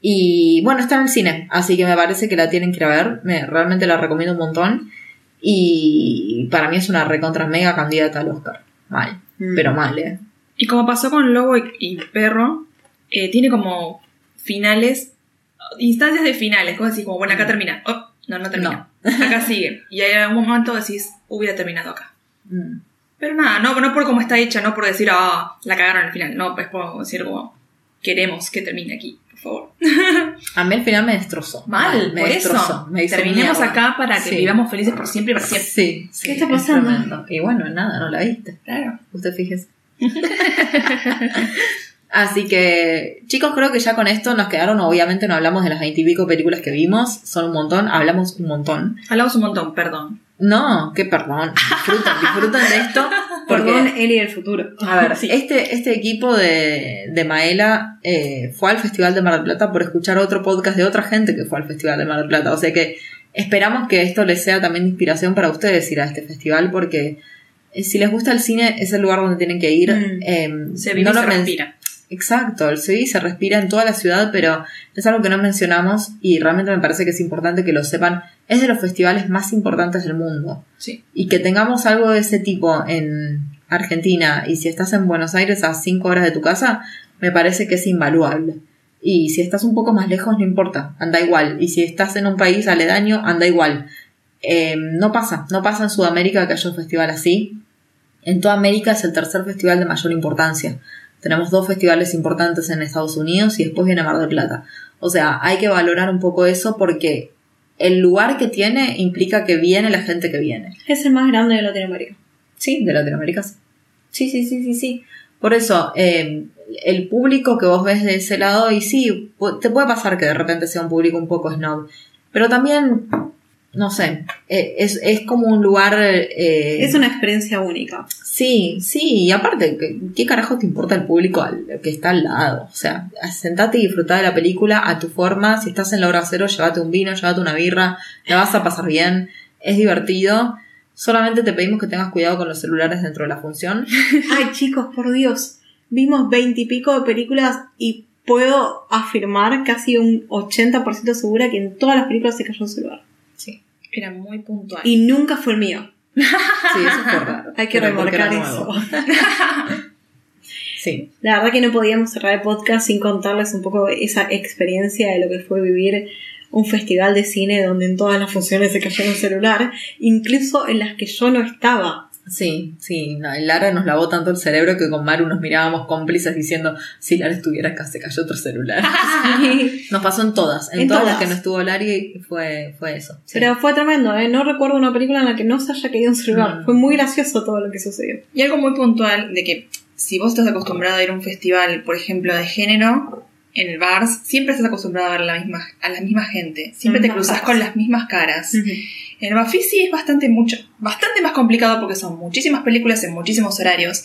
Y bueno, está en el cine, así que me parece que la tienen que ir a ver, me, realmente la recomiendo un montón. Y para mí es una recontra mega candidata al Oscar. Mal, Mm. pero mal, ¿eh? Y como pasó con Lobo y, y Perro, eh, tiene como finales, instancias de finales, como decís, como, bueno, acá termina. Oh, no, no termina. Acá sigue. Y hay algún momento decís, hubiera terminado acá. Mm. Pero nada, no, no por cómo está hecha, no por decir, ah, la cagaron al final. No, es por decir, como, queremos que termine aquí, por favor. A mí el final me destrozó. Mal, me por destrozó. eso. Me Terminemos mierda. acá para que Sí. vivamos felices por siempre y para siempre. Sí, sí, ¿Qué está es pasando? Y bueno, nada, no la viste. Claro. Usted fíjese. Así que, chicos, creo que ya con esto nos quedaron. Obviamente no hablamos de las veintipico películas que vimos, son un montón, hablamos un montón. Hablamos un montón, perdón. No, que perdón, disfruten, disfruten de esto. Porque, Perdón, Eli del futuro. a ver, Sí. este, este equipo de, de Maela eh, fue al Festival de Mar del Plata por escuchar otro podcast de otra gente que fue al Festival de Mar del Plata. O sea que esperamos que esto les sea también de inspiración para ustedes ir a este festival porque eh, si les gusta el cine es el lugar donde tienen que ir. Mm. Eh, Se vive no y lo se respira. Exacto, el CI se respira en toda la ciudad, pero es algo que no mencionamos y realmente me parece que es importante que lo sepan. Es de los festivales más importantes del mundo. Sí. Y que tengamos algo de ese tipo en Argentina y si estás en Buenos Aires a 5 horas de tu casa, me parece que es invaluable. Y si estás un poco más lejos, no importa, anda igual. Y si estás en un país aledaño, anda igual. Eh, no pasa, no pasa en Sudamérica que haya un festival así. En toda América es el tercer festival de mayor importancia. Tenemos dos festivales importantes en Estados Unidos y después viene Mar del Plata. O sea, hay que valorar un poco eso porque el lugar que tiene implica que viene la gente que viene. Es el más grande de Latinoamérica. Sí, de Latinoamérica. sí. Sí, sí, sí, sí, sí. Por eso, eh, el público que vos ves de ese lado, y sí, te puede pasar que de repente sea un público un poco snob, pero también, no sé, eh, es, es como un lugar... eh, Es una experiencia única. Sí, sí, y aparte, ¿qué, qué carajo te importa el público al, que está al lado? O sea, sentate y disfrutar de la película a tu forma. Si estás en la hora cero, llévate un vino, llévate una birra, la vas a pasar bien, es divertido. Solamente te pedimos que tengas cuidado con los celulares dentro de la función. Ay, chicos, por Dios. Vimos veintipico de películas y puedo afirmar casi un 80% segura que en todas las películas se cayó un celular. Sí, Era muy puntual. Y nunca fue el mío. sí, eso fue raro. Hay que Pero remarcar eso. Sí, La verdad que no podíamos cerrar el podcast sin contarles un poco esa experiencia de lo que fue vivir un festival de cine donde en todas las funciones se cayó un celular, incluso en las que yo no estaba. Sí, sí. No, Lara nos lavó tanto el cerebro que con Maru nos mirábamos cómplices diciendo, si Lara estuviera acá se cayó otro celular. Nos pasó en todas, en, En todas, todas. las que no estuvo Lari fue, fue eso. sí. Pero fue tremendo, ¿eh? No recuerdo una película en la que no se haya caído un celular. Mm. Fue muy gracioso todo lo que sucedió. Y algo muy puntual de que si vos estás acostumbrado a ir a un festival, por ejemplo, de género, en el Bars, siempre estás acostumbrado a ver la misma, a la misma gente. Siempre te cruzas con las mismas caras. En el Bafisi es bastante mucho, bastante más complicado porque son muchísimas películas en muchísimos horarios.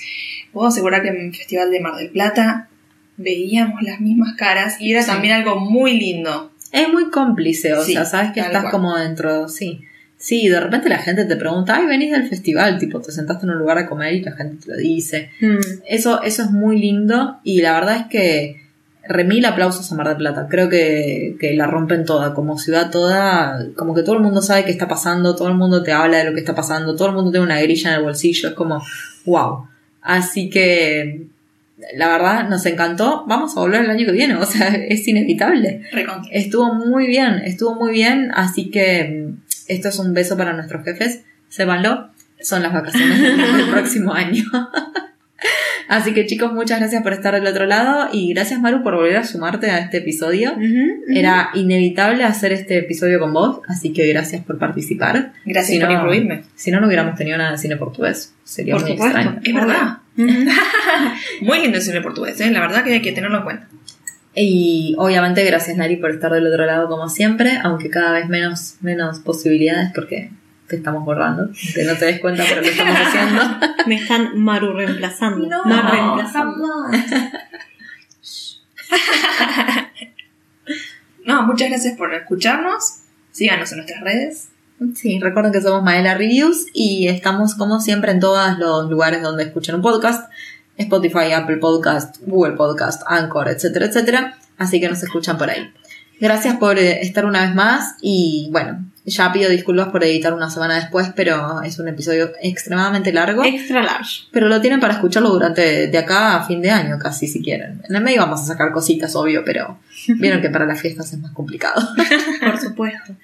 Puedo asegurar que en el Festival de Mar del Plata veíamos las mismas caras y era Sí. también algo muy lindo. Es muy cómplice, o Sí, sea, sabes que estás cual. como dentro, sí. Sí, de repente la gente te pregunta, ay, venís del festival, tipo, te sentaste en un lugar a comer y la gente te lo dice. Mm. Eso, eso es muy lindo y la verdad es que remil aplausos a Mar del Plata. Creo que, que la rompen toda, como ciudad toda, como que todo el mundo sabe qué está pasando, todo el mundo te habla de lo que está pasando, todo el mundo tiene una grilla en el bolsillo, es como, wow. Así que, la verdad, nos encantó. Vamos a volver el año que viene, o sea, es inevitable. Recontra. Estuvo muy bien, estuvo muy bien, así que esto es un beso para nuestros jefes, sépanlo, son las vacaciones del próximo año. Así que chicos, muchas gracias por estar del otro lado y gracias Maru por volver a sumarte a este episodio. Era inevitable hacer este episodio con vos, así que gracias por participar. Gracias Si por no- incluirme. Si no, no hubiéramos tenido nada de cine portugués. Sería Por muy supuesto. extraño. Es verdad. Muy lindo el cine portugués, ¿eh? La verdad que hay que tenerlo en cuenta. Y obviamente gracias Nari por estar del otro lado como siempre, aunque cada vez menos, menos posibilidades porque te estamos borrando. Que no te des cuenta, pero lo estamos haciendo. Me están Maru reemplazando. No, Mar reemplazando. No, muchas gracias por escucharnos. Síganos en nuestras redes. Sí, recuerden que somos Maela Reviews y estamos como siempre en todos los lugares donde escuchan un podcast. Spotify, Apple Podcast, Google Podcast, Anchor, etcétera, etcétera. Así que nos escuchan por ahí. Gracias por eh, estar una vez más y bueno, ya pido disculpas por editar una semana después, pero es un episodio extremadamente largo. Extra large. Pero lo tienen para escucharlo durante de acá a fin de año, casi si quieren. En el medio vamos a sacar cositas, obvio, pero vieron que para las fiestas es más complicado. Por supuesto.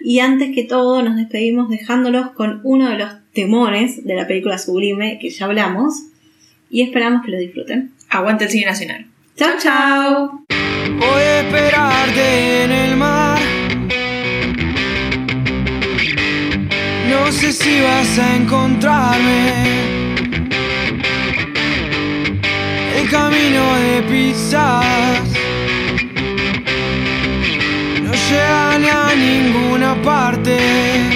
Y antes que todo, nos despedimos dejándolos con uno de los temores de la película Sublime que ya hablamos. Y esperamos que lo disfruten. Aguante el cine nacional. ¡Chao, chao! Voy a esperarte en el mar. Sé si vas a encontrarme. El camino de pisas no llega ni a ninguna parte.